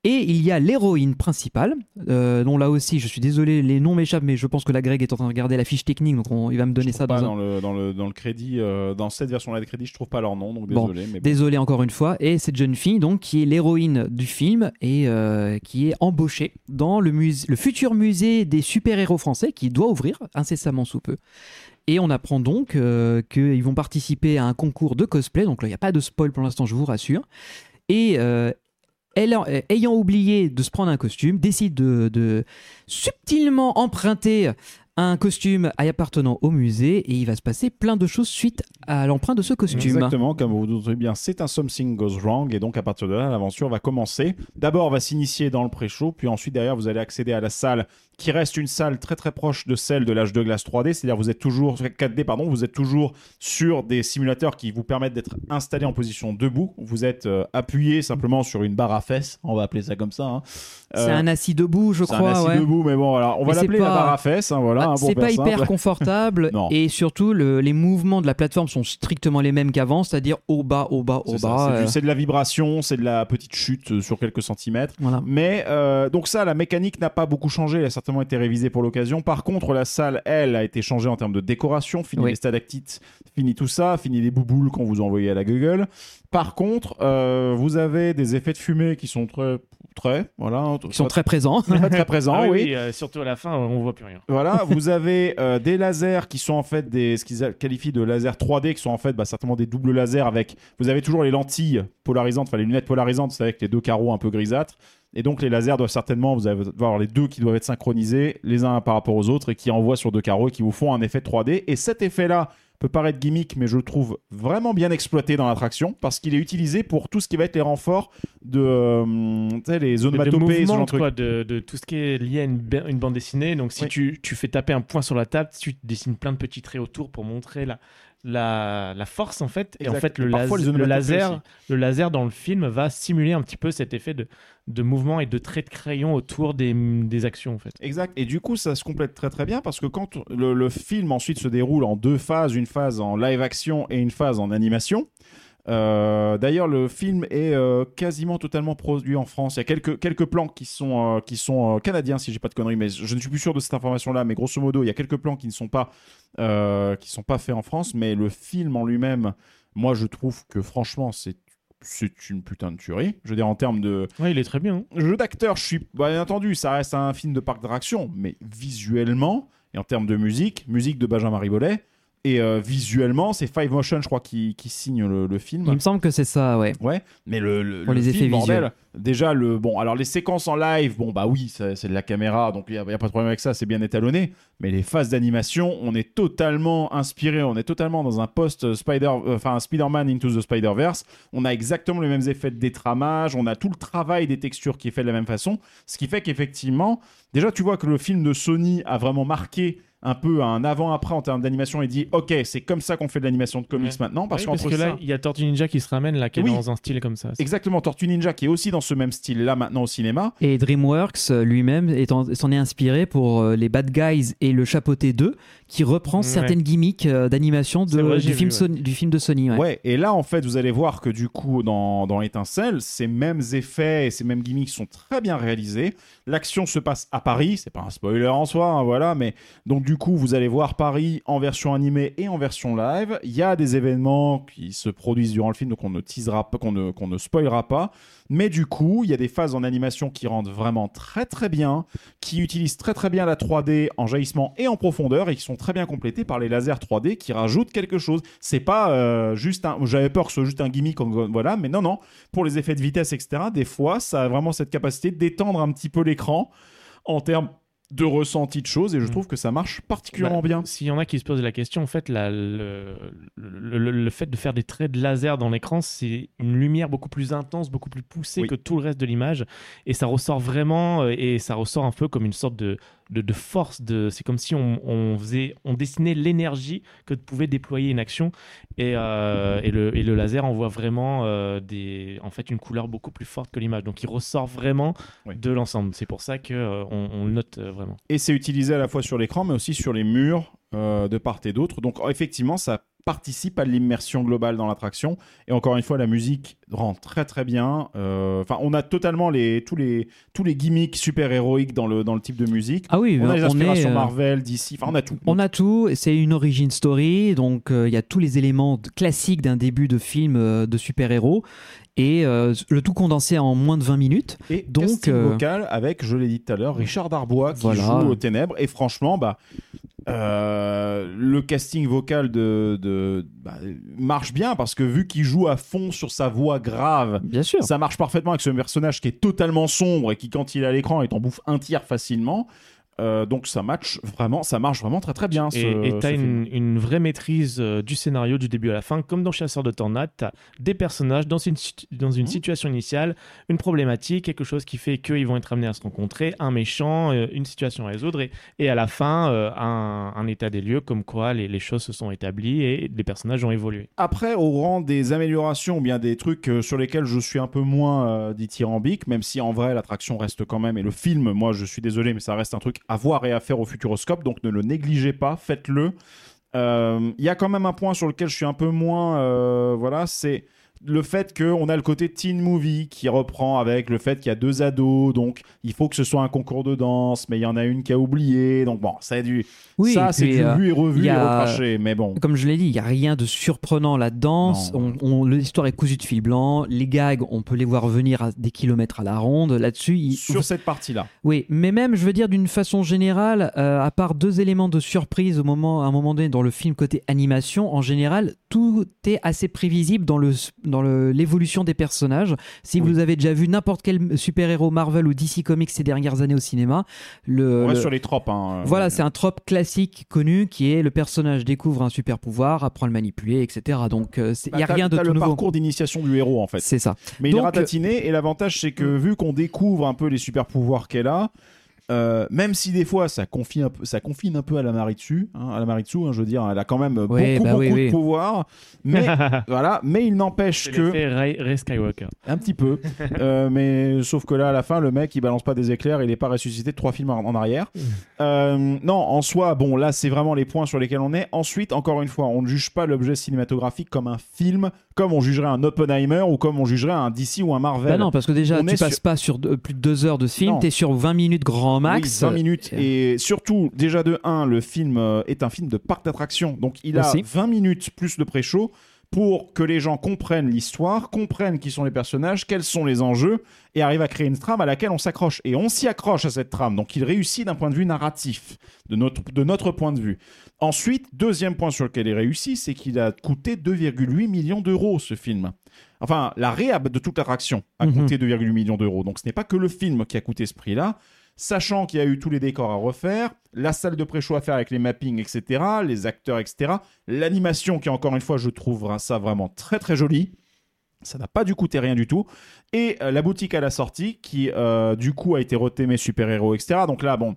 Et il y a l'héroïne principale, euh, dont là aussi, je suis désolé, les noms m'échappent, mais je pense que la Greg est en train de regarder la fiche technique, donc on- il va me donner Je ça dans pas un... dans, le, dans, le, dans le crédit, euh, dans cette version-là de crédit, je trouve pas leur nom, donc Bon, désolé. mais bon. Désolé encore une fois. Et cette jeune fille, donc, qui est l'héroïne du film et euh, qui est embauchée dans le, musée, le futur musée des super-héros français qui doit ouvrir incessamment sous peu. Et on apprend donc euh, qu'ils vont participer à un concours de cosplay. Donc là, il n'y a pas de spoil pour l'instant, je vous rassure. Et euh, euh, ayant oublié de se prendre un costume, décide de, subtilement emprunter un costume appartenant au musée et il va se passer plein de choses suite à l'emprunt de ce costume. Exactement, comme vous vous doutez bien, c'est un Something Goes Wrong, et donc à partir de là, l'aventure va commencer. D'abord, va s'initier dans le pré-show, puis ensuite, derrière, vous allez accéder à la salle qui reste une salle très très proche de celle de l'âge de glace 3D, c'est-à-dire vous êtes toujours 4D pardon, vous êtes toujours sur des simulateurs qui vous permettent d'être installés en position debout. Vous êtes euh, appuyé simplement sur une barre à fesses, on va appeler ça comme ça. hein. C'est Euh, un assis debout, je c'est un crois. assis ouais. debout, mais bon, voilà, on Mais va l'appeler la barre à fesses, hein, voilà. Bah, hein, c'est pas hyper confortable et surtout le- les mouvements de la plateforme sont strictement les mêmes qu'avant, c'est-à-dire au bas, au bas, au bas. euh, c'est de la vibration, c'est de la petite chute sur quelques centimètres. voilà. Mais donc ça, la mécanique n'a pas beaucoup changé, elle certainement été révisée pour l'occasion. Par contre, la salle, elle, a été changée en termes de décoration, fini Oui. les stalactites, fini tout ça, fini les bouboules qu'on vous a envoyés à la Google. Par contre, euh, vous avez des effets de fumée qui sont très, très, voilà, Qui sont très présents. très, très présents, Ah oui. euh, surtout à la fin, on voit plus rien. Voilà, vous avez euh, des lasers qui sont en fait des, ce qu'ils qualifient de lasers 3D, qui sont en fait bah, certainement des doubles lasers avec. Vous avez toujours les lentilles polarisantes, enfin les lunettes polarisantes, c'est avec les deux carreaux un peu grisâtres. Et donc les lasers doivent certainement, vous allez avoir les deux qui doivent être synchronisés les uns par rapport aux autres et qui envoient sur deux carreaux et qui vous font un effet 3D. Et cet effet-là peut paraître gimmick, mais je le trouve vraiment bien exploité dans l'attraction parce qu'il est utilisé pour tout ce qui va être les renforts de, euh, les de, de mouvement, de quoi, de, de tout ce qui est lié à une, ba- une bande dessinée. Donc, si Oui. tu, tu fais taper un point sur la table, tu dessines plein de petits traits autour pour montrer la, la, la force, en fait. Et en fait, le, laser, le laser dans le film va simuler un petit peu cet effet de, de mouvement et de traits de crayon autour des, actions, en fait. Exact. Et du coup, ça se complète très très bien parce que quand le, film ensuite se déroule en deux phases, une phase en live action et une phase en animation. euh, D'ailleurs, le film est euh, quasiment totalement produit en France. Il y a quelques, quelques plans qui sont, euh, qui sont canadiens, si j'ai pas de conneries, mais je ne suis plus sûr de cette information-là. Mais grosso modo, il y a quelques plans qui ne sont pas, qui sont pas faits en France. Mais le film en lui-même, moi, je trouve que franchement, c'est c'est une putain de tuerie. Je veux dire, en termes de, Ouais, il est très bien. hein. jeu d'acteur, je suis bah, bien entendu, ça reste un film de parc d'attraction, mais visuellement et en termes de musique, musique de Benjamin Ribollet. Et euh, visuellement, c'est Five Motion, je crois, qui, qui signe le, le film. Il me semble que c'est ça, ouais. Ouais, mais le, le, Pour le les film, effets bordel, visuels. déjà le bon, alors les séquences en live, bon bah oui, c'est de la caméra, donc il y, a pas de problème avec ça, c'est bien étalonné. Mais les phases d'animation, on est totalement inspiré, on est totalement dans un post Spider, euh, enfin un Spider-Man into the Spider-Verse. On a exactement les mêmes effets de détramage, on a tout le travail des textures qui est fait de la même façon, ce qui fait qu'effectivement, déjà tu vois que le film de Sony a vraiment marqué un peu un avant-après en termes d'animation et dit ok c'est comme ça qu'on fait de l'animation de comics Ouais. maintenant parce Oui, parce que ça là, il y a Tortue Ninja qui se ramène, là, qui est Oui. dans un style comme ça. Exactement, Tortue Ninja qui est aussi dans ce même style là maintenant au cinéma. Et DreamWorks euh, lui-même s'en est inspiré pour euh, les Bad Guys et le Chapeauté 2, qui reprend Ouais. certaines gimmicks euh, d'animation du, ouais. Sony- du film de Sony. ouais. Ouais. et là en fait vous allez voir que du coup dans, dans Étincelle, ces mêmes effets et ces mêmes gimmicks sont très bien réalisés. L'action se passe à Paris, c'est pas un spoiler en soi, hein, voilà, mais donc du coup vous allez voir Paris en version animée et en version live. Il y a des événements qui se produisent durant le film, donc on ne teasera pas, qu'on ne, spoilera pas. Mais du coup, il y a des phases en animation qui rendent vraiment très très bien, qui utilisent très très bien la 3D en jaillissement et en profondeur et qui sont très bien complétées par les lasers 3D qui rajoutent quelque chose. C'est pas euh, juste un. J'avais peur que ce soit juste un gimmick, voilà, mais non, non. Pour les effets de vitesse, etc., des fois, ça a vraiment cette capacité d'étendre un petit peu l'écran en termes de ressenti de choses et je Mm. trouve que ça marche particulièrement Bah, bien. S'il y en a qui se posent la question, en fait, la- le, le- le- le fait de faire des traits de laser dans l'écran, c'est une lumière beaucoup plus intense, beaucoup plus poussée Oui. que tout le reste de l'image. Et ça ressort vraiment, euh, et ça ressort un peu comme une sorte de, de, de force. De, c'est comme si on, on faisait, on dessinait l'énergie que pouvait déployer une action. Et, euh, et, le, et le laser envoie vraiment euh, des, en fait, une couleur beaucoup plus forte que l'image. Donc il ressort vraiment Oui. de l'ensemble. C'est pour ça qu'on on, on le note euh, vraiment. Et c'est utilisé à la fois sur l'écran, mais aussi sur les murs euh, de part et d'autre. Donc effectivement, ça participe à l'immersion globale dans l'attraction. Et encore une fois, la musique rend très très bien. Euh, Enfin, on a totalement les, tous, les, tous les gimmicks super héroïques dans le, dans le type de musique. Ah oui, On a les on inspirations est, euh, Marvel, DC, enfin on a tout. On a tout, c'est une origin story, donc euh, il y a tous les éléments classiques d'un début de film euh, de super-héros, et euh, le tout condensé en moins de 20 minutes. Et Donc, casting euh, vocal avec, je l'ai dit tout à l'heure, Richard Darbois qui Voilà. joue aux ténèbres. Et franchement, bah, euh, le casting vocal de, de- bah, marche bien parce que vu qu'il joue à fond sur sa voix grave, Bien sûr. ça marche parfaitement avec ce personnage qui est totalement sombre et qui, quand il est à l'écran, il t'en bouffe un tiers facilement. Euh, donc ça match vraiment, ça marche vraiment très très bien. Ce, Et tu ce as film. une, une vraie maîtrise euh, du scénario du début à la fin, comme dans Chasseur de Tornades. Tu des personnages dans une, dans une Mhm. situation initiale, une problématique, quelque chose qui fait qu'ils vont être amenés à se rencontrer, un méchant, euh, une situation à résoudre, et, et à la fin, un, un état des lieux, comme quoi les, les choses se sont établies et les personnages ont évolué. Après, au rang des améliorations ou bien des trucs sur lesquels je suis un peu moins dithyrambique, même si en vrai l'attraction reste quand même, et le film, moi je suis désolé, mais ça reste un truc à voir et à faire au Futuroscope, donc ne le négligez pas, faites-le. Euh, Il y a quand même un point sur lequel je suis un peu moins, euh, voilà, c'est le fait qu'on a le côté teen movie qui reprend avec le fait qu'il y a deux ados, donc il faut que ce soit un concours de danse, mais il y en a une qui a oublié, donc bon, ça, a. Oui, ça c'est du euh, vu et revu il y et recraché, mais bon. Comme je l'ai dit, il n'y a rien de surprenant là-dedans. On- on- L'histoire est cousue de fil blanc. Les gags, on peut les voir venir à des kilomètres à la ronde. Là-dessus, il- Sur cette partie-là. Oui, mais même, je veux dire, d'une façon générale, euh, à part deux éléments de surprise au moment, à un moment donné dans le film côté animation, en général, tout est assez prévisible dans le dans le- l'évolution des personnages. Si Oui. vous avez déjà vu n'importe quel super-héros Marvel ou DC Comics ces dernières années au cinéma, le, le- sur les tropes. hein. voilà, c'est un trope classique connu qui est le personnage découvre un super pouvoir, apprend à le manipuler, etc. Donc, euh, il Bah, n'y a t'as- rien de tout le nouveau. parcours d'initiation du héros en fait. C'est ça. Mais il est ratatiné et l'avantage c'est que vu qu'on découvre un peu les super pouvoirs qu'elle a, euh, même si des fois ça confine un peu, ça confine un peu à la Maritsu, hein, à la Maritsu, hein, je veux dire, elle a quand même Oui, beaucoup bah beaucoup oui, de oui. pouvoirs, mais voilà, mais il n'empêche que Ray, Ray Skywalker. un petit peu, Euh, mais sauf que là à la fin le mec il balance pas des éclairs, il est pas ressuscité de trois films en, en arrière. Euh, non, en soi, bon là c'est vraiment les points sur lesquels on est. Ensuite, encore une fois, on ne juge pas l'objet cinématographique comme un film, comme on jugerait un Oppenheimer ou comme on jugerait un DC ou un Marvel. Bah non, parce que déjà, On tu passes sur- pas sur de- plus de deux heures de ce film, tu es sur 20 minutes grand max. Oui, 20 minutes. Et surtout, déjà de 1, le film euh, est un film de parc d'attractions. Donc il a Aussi. 20 minutes plus de pré-show pour que les gens comprennent l'histoire, comprennent qui sont les personnages, quels sont les enjeux, et arrivent à créer une trame à laquelle on s'accroche. Et on s'y accroche à cette trame. Donc il réussit d'un point de vue narratif, de notre, de notre point de vue. Ensuite, deuxième point sur lequel il réussit, c'est qu'il a coûté 2,8 millions d'euros, ce film. Enfin, la réhab de toute l'attraction a Mhm. coûté 2,8 millions d'euros. Donc ce n'est pas que le film qui a coûté ce prix-là. Sachant qu'il y a eu tous les décors à refaire, la salle de pré-show à faire avec les mappings, etc., les acteurs, etc., l'animation qui, encore une fois, je trouve ça vraiment très très joli. Ça n'a pas dû coûter rien du tout. Et euh, la boutique à la sortie, qui euh, du coup a été retémée super-héros, etc. Donc là, bon,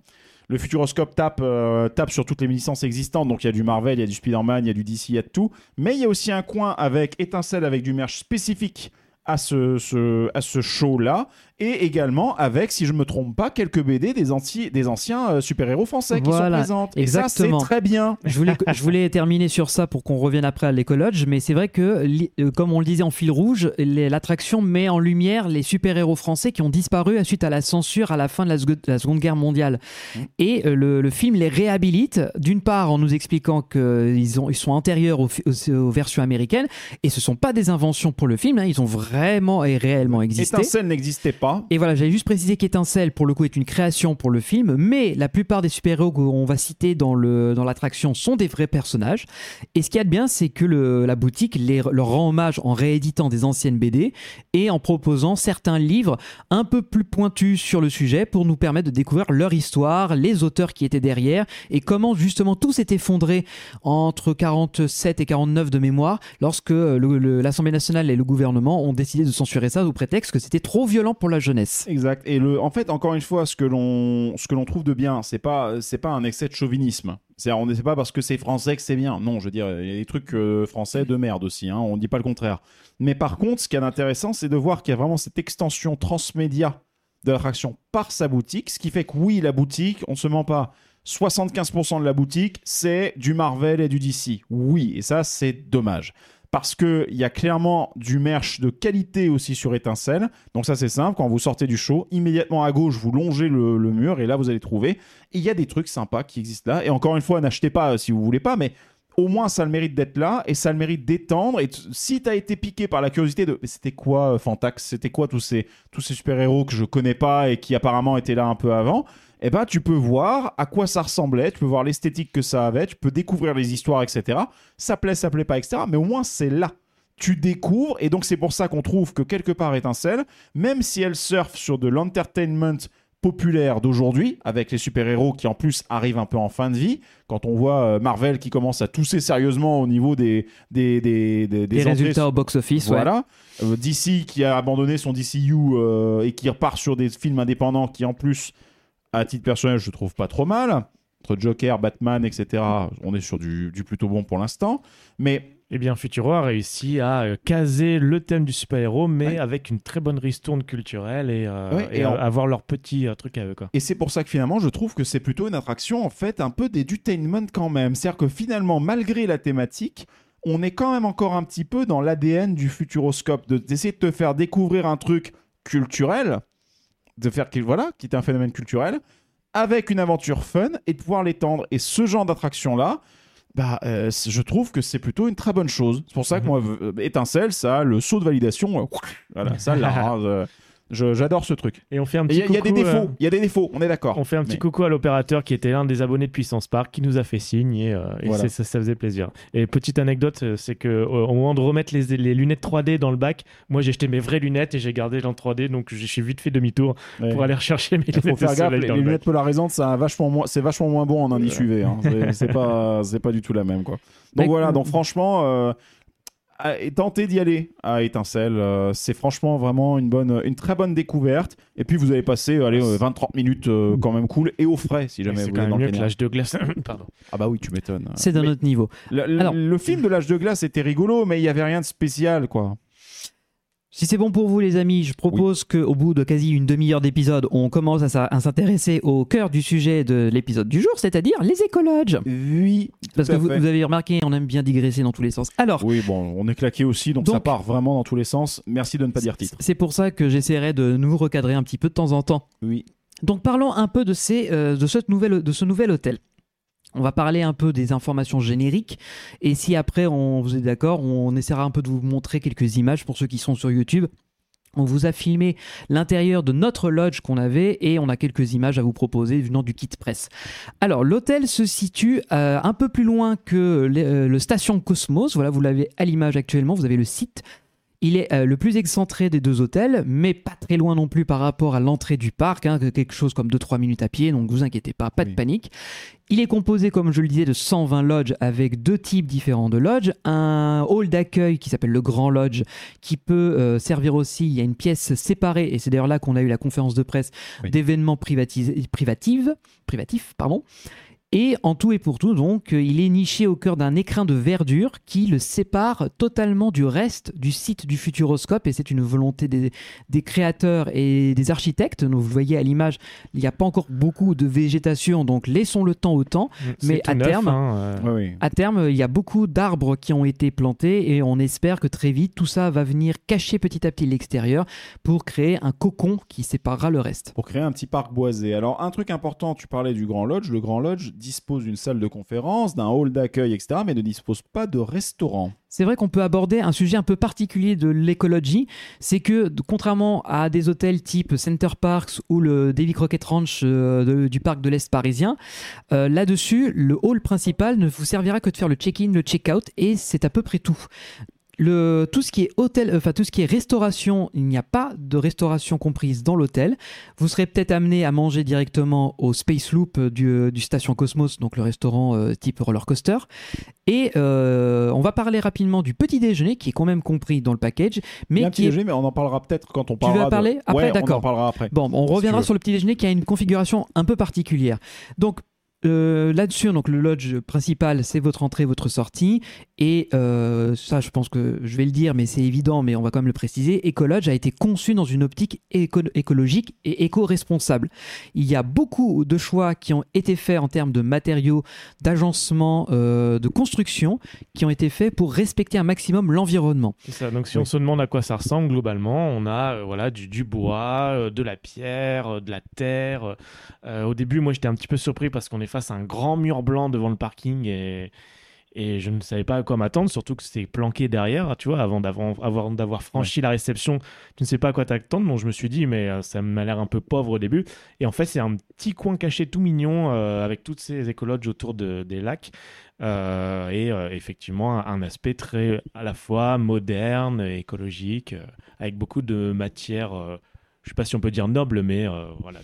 le Futuroscope tape, euh, tape sur toutes les licences existantes. Donc il y a du Marvel, il y a du Spider-Man, il y a du DC, il y a de tout. Mais il y a aussi un coin avec étincelle, avec du merch spécifique à ce, ce- à ce show-là. Et également avec, si je me trompe pas, quelques BD des, anti- des anciens euh, super-héros français qui sont Voilà, présents. exactement. Et ça, c'est très bien. Je voulais, je voulais terminer sur ça pour qu'on revienne après à l'écologe, mais c'est vrai que, li- euh, comme on le disait en fil rouge, l'attraction met en lumière les super-héros français qui ont disparu suite à la censure à la fin de la, Sego- la Seconde Guerre mondiale. Mmh. Et euh, le, le film les réhabilite, d'une part en nous expliquant qu'ils ils sont antérieurs aux, fi- aux- aux versions américaines, et ce sont pas des inventions pour le film, hein, ils ont vraiment et réellement existé. Étincelle n'existait pas. Et voilà, j'avais juste précisé qu'Étincelle, pour le coup, est une création pour le film, mais la plupart des super-héros qu'on va citer dans le dans l'attraction sont des vrais personnages. Et ce qu'il y a de bien, c'est que le- la boutique les, leur rend hommage en rééditant des anciennes BD et en proposant certains livres un peu plus pointus sur le sujet pour nous permettre de découvrir leur histoire, les auteurs qui étaient derrière et comment justement tout s'est effondré entre 47 et 49 de mémoire lorsque le- l'Assemblée nationale et le gouvernement ont décidé de censurer ça au prétexte que c'était trop violent pour la jeunesse. Exact. Et le, en fait, encore une fois, ce que l'on, ce que l'on trouve de bien, c'est pas, c'est pas un excès de chauvinisme. C'est, on ne sait pas parce que c'est français que c'est bien. Non, je veux dire, il y a des trucs euh, français de merde aussi. Hein, on dit pas le contraire. Mais par contre, ce qui est intéressant, c'est de voir qu'il y a vraiment cette extension transmédia de l'attraction par sa boutique, ce qui fait que oui, la boutique, on se ment pas. 75% de la boutique, c'est du Marvel et du DC. Oui, et ça, c'est dommage. Parce qu'il y a clairement du merch de qualité aussi sur Étincelle. Donc ça, c'est simple. Quand vous sortez du show, immédiatement à gauche, vous longez le, mur et là, vous allez trouver. Il y a des trucs sympas qui existent là. Et encore une fois, n'achetez pas euh, si vous voulez pas, mais au moins, ça le mérite d'être là et ça le mérite d'étendre. Et si tu as été piqué par la curiosité de c'était quoi euh, Fantax? C'était quoi tous ces, tous ces super-héros que je connais pas et qui apparemment étaient là un peu avant? Eh ben, tu peux voir à quoi ça ressemblait, tu peux voir l'esthétique que ça avait, tu peux découvrir les histoires, etc. Ça plaît, ça plaît pas, etc. Mais au moins, c'est là. Tu découvres, et donc c'est pour ça qu'on trouve que quelque part Étincelle, même si elle surfe sur de l'entertainment populaire d'aujourd'hui, avec les super-héros qui en plus arrivent un peu en fin de vie, quand on voit euh, Marvel qui commence à tousser sérieusement au niveau des, des, des, des, des entrées résultats au box-office, voilà. Euh, DC qui a abandonné son DCU euh, et qui repart sur des films indépendants qui, en plus, à titre personnel, je trouve pas trop mal. Entre Joker, Batman, etc., on est sur du, du plutôt bon pour l'instant. Mais Eh bien, Futuro a réussi à euh, caser le thème du super-héros, mais Ouais. avec une très bonne ristourne culturelle et, euh, Ouais, et, et euh, en- avoir leur petit euh, truc à eux. Quoi. Et c'est pour ça que finalement, je trouve que c'est plutôt une attraction, en fait, un peu d'édutainment quand même. C'est-à-dire que finalement, malgré la thématique, on est quand même encore un petit peu dans l'ADN du futuroscope, de- d'essayer de te faire découvrir un truc culturel, de faire qu'il voilà, qui est un phénomène culturel, avec une aventure fun et de pouvoir l'étendre. Et ce genre d'attraction-là, bah, euh, je trouve que c'est plutôt une très bonne chose. C'est pour ça que moi, euh, étincelle, ça le saut de validation. euh, voilà, ça là. euh, je- J'adore ce truc. Et on fait un Et petit Il y, a- il y a des coucou, euh, défauts, il y a des défauts, on est d'accord. On fait un petit Mais- coucou à l'opérateur qui était l'un des abonnés de Puissance Park qui nous a fait signe et, euh, et Voilà. c'est- ça, ça faisait plaisir. Et petite anecdote, euh, c'est que au, au moment de remettre les, les lunettes 3D dans le bac, moi j'ai jeté mes vraies lunettes et j'ai gardé en 3D donc je suis vite fait demi-tour Ouais. pour aller rechercher mes Il lunettes faut faire gaffe, les, dans lunettes polarisantes, a vachement moins, c'est vachement moins bon en indice UV. hein. C'est- C'est pas, c'est pas du tout la même quoi. Donc voilà, donc franchement, euh, et tentez d'y aller à Étincelle. euh, c'est franchement vraiment une bonne, une très bonne découverte. Et puis vous allez passer, allez, euh, 20-30 minutes euh, quand même cool et au frais si jamais C'est vous quand êtes dans le que l'âge de glace. Pardon. Ah bah oui, tu m'étonnes. C'est d'un autre niveau. Le, Alors- le film de l'âge de glace était rigolo, mais il y avait rien de spécial quoi. Si c'est bon pour vous, les amis, je propose qu'au bout de quasi une demi-heure d'épisode, on commence à, s'intéresser au cœur du sujet de l'épisode du jour, c'est-à-dire les écologes. Oui, Parce que vous, avez remarqué, on aime bien digresser dans tous les sens. Alors, Oui, bon, on est claqué aussi, donc, ça part vraiment dans tous les sens. Merci de ne pas dire titre. c'est pour ça que j'essaierai de nous recadrer un petit peu de temps en temps. Oui. Donc parlons un peu de, ces, euh, de, de ce nouvel hôtel. On va parler un peu des informations génériques et si après on vous est d'accord, on essaiera un peu de vous montrer quelques images pour ceux qui sont sur YouTube. On vous a filmé l'intérieur de notre lodge qu'on avait et on a quelques images à vous proposer venant du kit presse. Alors l'hôtel se situe euh, un peu plus loin que euh, le station Cosmos. Voilà, vous l'avez à l'image actuellement. Vous avez le site. Il est euh, le plus excentré des deux hôtels, mais pas très loin non plus par rapport à l'entrée du parc, hein, que quelque chose comme 2-3 minutes à pied, donc vous inquiétez pas, pas de panique. Il est composé, comme je le disais, de 120 lodges avec deux types différents de lodges. Un hall d'accueil qui s'appelle le Grand Lodge, qui peut euh, servir aussi, il y a une pièce séparée, et c'est d'ailleurs là qu'on a eu la conférence de presse Oui. d'événements privatifs, privatifs, pardon. Et en tout et pour tout, donc, il est niché au cœur d'un écrin de verdure qui le sépare totalement du reste du site du Futuroscope. Et c'est une volonté des, des créateurs et des architectes. Donc, vous voyez à l'image, il n'y a pas encore beaucoup de végétation, donc laissons le temps au temps. C'est Mais à neuf, terme- hein, euh, Oui, oui. À terme, il y a beaucoup d'arbres qui ont été plantés et on espère que très vite, tout ça va venir cacher petit à petit l'extérieur pour créer un cocon qui séparera le reste. pour créer un petit parc boisé. Alors, un truc important, tu parlais du Grand Lodge. Le Grand Lodge dispose d'une salle de conférence, d'un hall d'accueil, etc., mais ne dispose pas de restaurant. C'est vrai qu'on peut aborder un sujet un peu particulier de l'écologie, c'est que contrairement à des hôtels type Center Parks ou le Davy Crockett Ranch euh, du parc de l'Est parisien, euh, là-dessus, le hall principal ne vous servira que de faire le check-in, le check-out et c'est à peu près tout. Le, tout ce qui est hôtel, enfin tout ce qui est restauration, il n'y a pas de restauration comprise dans l'hôtel. Vous serez peut-être amené à manger directement au Space Loop du, du Station Cosmos, donc le restaurant euh, type roller coaster. Et euh, on va parler rapidement du petit déjeuner qui est quand même compris dans le package, Il y a mais un qui petit est déjeuner, mais on en parlera peut-être quand on veux parlera. de- parler après Ouais, on D'accord. en parlera après. Bon, on Si reviendra tu veux. sur le petit déjeuner qui a une configuration un peu particulière. Donc euh, là-dessus, donc le lodge principal, c'est votre entrée, votre sortie, et euh, ça, je pense que je vais le dire, mais c'est évident, mais on va quand même le préciser. Ecolodge a été conçu dans une optique éco- écologique et éco-responsable. Il y a beaucoup de choix qui ont été faits en termes de matériaux, d'agencement, euh, de construction, qui ont été faits pour respecter un maximum l'environnement. C'est ça. Donc, si Oui. on se demande à quoi ça ressemble, globalement, on a euh, voilà, du, du bois, de la pierre, de la terre. Au début, moi, j'étais un petit peu surpris parce qu'on est face à un grand mur blanc devant le parking et, et je ne savais pas à quoi m'attendre, surtout que c'était planqué derrière, tu vois, avant d'avoir, franchi la réception, tu ne sais pas à quoi t'attendre. Donc, je me suis dit, mais euh, ça m'a l'air un peu pauvre au début. Et en fait, c'est un petit coin caché tout mignon euh, avec toutes ces écologes autour de- des lacs. Euh, et effectivement un aspect très à la fois moderne, écologique, avec beaucoup de matières, euh, je sais pas si on peut dire nobles, mais voilà.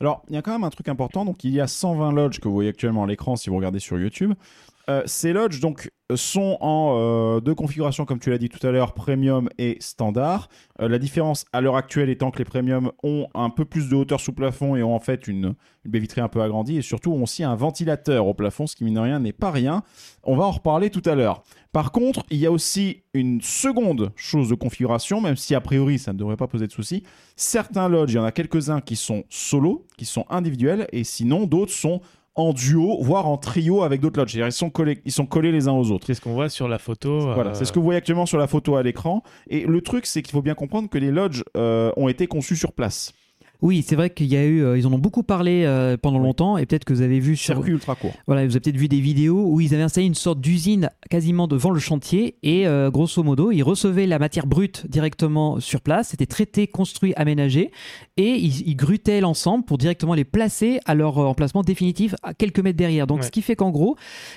Alors, il y a quand même un truc important. Donc, il y a 120 lodges que vous voyez actuellement à l'écran si vous regardez sur YouTube. Euh, ces lodges donc sont en euh, deux configurations, comme tu l'as dit tout à l'heure, premium et standard. Euh, la différence à l'heure actuelle étant que les premiums ont un peu plus de hauteur sous plafond et ont en fait une, une baie vitrée un peu agrandie et surtout ont aussi un ventilateur au plafond, ce qui mine de rien n'est pas rien. On va en reparler tout à l'heure. Par contre, il y a aussi une seconde chose de configuration, même si a priori ça ne devrait pas poser de soucis. Certains lodges, il y en a quelques-uns qui sont solo, qui sont individuels, et sinon d'autres sont en duo, voire en trio avec d'autres lodges. Ils sont, collés, ils sont collés les uns aux autres. C'est ce qu'on voit sur la photo. Voilà, euh, c'est ce que vous voyez actuellement sur la photo à l'écran. Et le truc, c'est qu'il faut bien comprendre que les lodges euh, ont été conçus sur place. Oui, c'est vrai qu'il y a eu, euh, ils en ont beaucoup parlé euh, pendant longtemps, et peut-être que vous avez vu sur, Circuit ultra court. voilà, vous avez peut-être vu des vidéos où ils avaient installé une sorte d'usine quasiment devant le chantier, et euh, grosso modo, ils recevaient la matière brute directement sur place, c'était traité, construit, aménagé, et ils, ils grutaient l'ensemble pour directement les placer à leur emplacement définitif à quelques mètres derrière. Donc, Ouais. ce qui fait qu'en gros,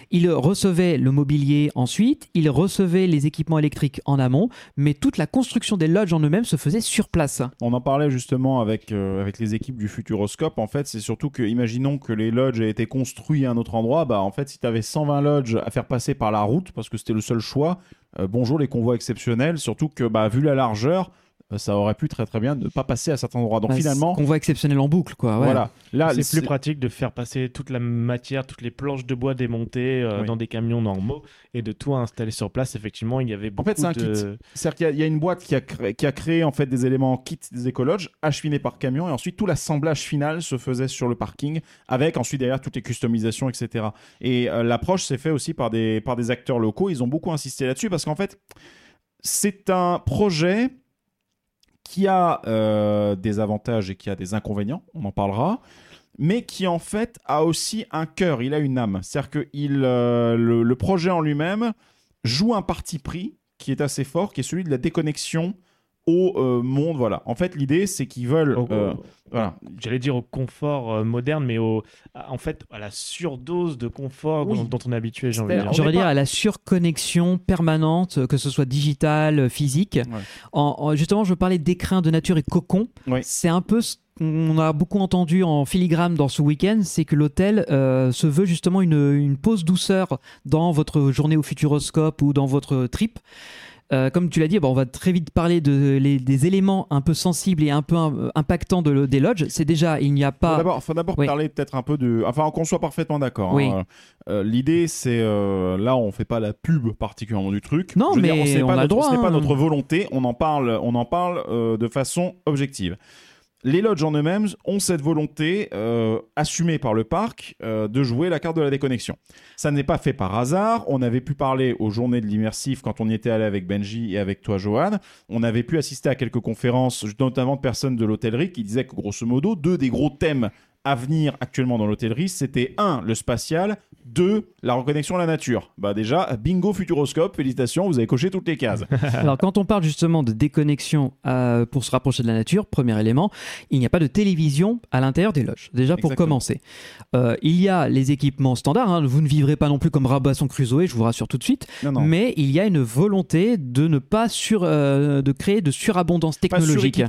ils recevaient le mobilier ensuite, ils recevaient les équipements électriques en amont, mais toute la construction des lodges en eux-mêmes se faisait sur place. On en parlait justement avec, euh, avec les équipes du Futuroscope. En fait, c'est surtout que, imaginons que les lodges aient été construits à un autre endroit. Bah, en fait, si tu avais 120 lodges à faire passer par la route, parce que c'était le seul choix, euh, bonjour les convois exceptionnels. Surtout que, bah, vu la largeur, euh, ça aurait pu très très bien ne pas passer à certains endroits. Donc Bah, finalement, Qu'on voit exceptionnel en boucle, quoi. ouais. voilà. Là, c'est plus pratique de faire passer toute la matière, toutes les planches de bois démontées euh, Oui. dans des camions normaux et de tout installer sur place. Effectivement, il y avait En beaucoup fait, c'est un de... kit. C'est-à-dire qu'il y a- il y, a une boîte qui a, créé, qui a créé en fait des éléments en kit des écologes, acheminés par camion, et ensuite tout l'assemblage final se faisait sur le parking, avec ensuite derrière toutes les customisations, etc. Et euh, l'approche s'est fait aussi par des, par des acteurs locaux. Ils ont beaucoup insisté là-dessus parce qu'en fait, c'est un projet qui a euh, des avantages et qui a des inconvénients, on en parlera, mais qui en fait a aussi un cœur, il a une âme. C'est-à-dire que il, euh, le, le projet en lui-même joue un parti pris qui est assez fort, qui est celui de la déconnexion au euh, monde. Voilà. En fait, l'idée, c'est qu'ils veulent. au- euh, voilà. J'allais dire au confort euh, moderne, mais au, à- en fait à la surdose de confort Oui. dont, dont on est habitué, j'ai envie de C'est-à-dire, dire. on J'aurais dire pas- à la surconnexion permanente, que ce soit digitale, physique. En, en- justement, je parlais d'écrin de nature et cocon. C'est un peu ce qu'on a beaucoup entendu en filigrane dans ce week-end, c'est que l'hôtel euh, se veut justement une, une pause douceur dans votre journée au Futuroscope ou dans votre trip. Euh, comme tu l'as dit, bon, on va très vite parler de, les- des éléments un peu sensibles et un peu impactants de, des lodges. C'est déjà, il n'y a pas. d'abord, faut d'abord Oui. parler peut-être un peu de. Enfin, qu'on soit parfaitement d'accord. Oui. hein. Euh, L'idée, c'est euh, là, on fait pas la pub particulièrement du truc. Non, Je veux dire, mais c'est on pas a le notre- droit, Ce n'est pas hein. notre volonté. On en parle. On en parle de façon objective. Les lodges en eux-mêmes ont cette volonté euh, assumée par le parc euh, de jouer la carte de la déconnexion. Ça n'est pas fait par hasard. On avait pu parler aux journées de l'immersif quand on y était allé avec Benji et avec toi, Johan. On avait pu assister à quelques conférences, notamment de personnes de l'hôtellerie, qui disaient que grosso modo, deux des gros thèmes à venir actuellement dans l'hôtellerie, c'était un, le spatial, deux, la reconnexion à la nature. Bah déjà, bingo Futuroscope, félicitations, vous avez coché toutes les cases. Alors, quand on parle justement de déconnexion euh, pour se rapprocher de la nature, premier élément, il n'y a pas de télévision à l'intérieur des loges. Déjà pour Exactement. commencer. Euh, il y a les équipements standards. hein. Vous ne vivrez pas non plus comme Rabasson Crusoe, je vous rassure tout de suite. Non, non. Mais il y a une volonté de ne pas sur, euh, de créer de surabondance technologique.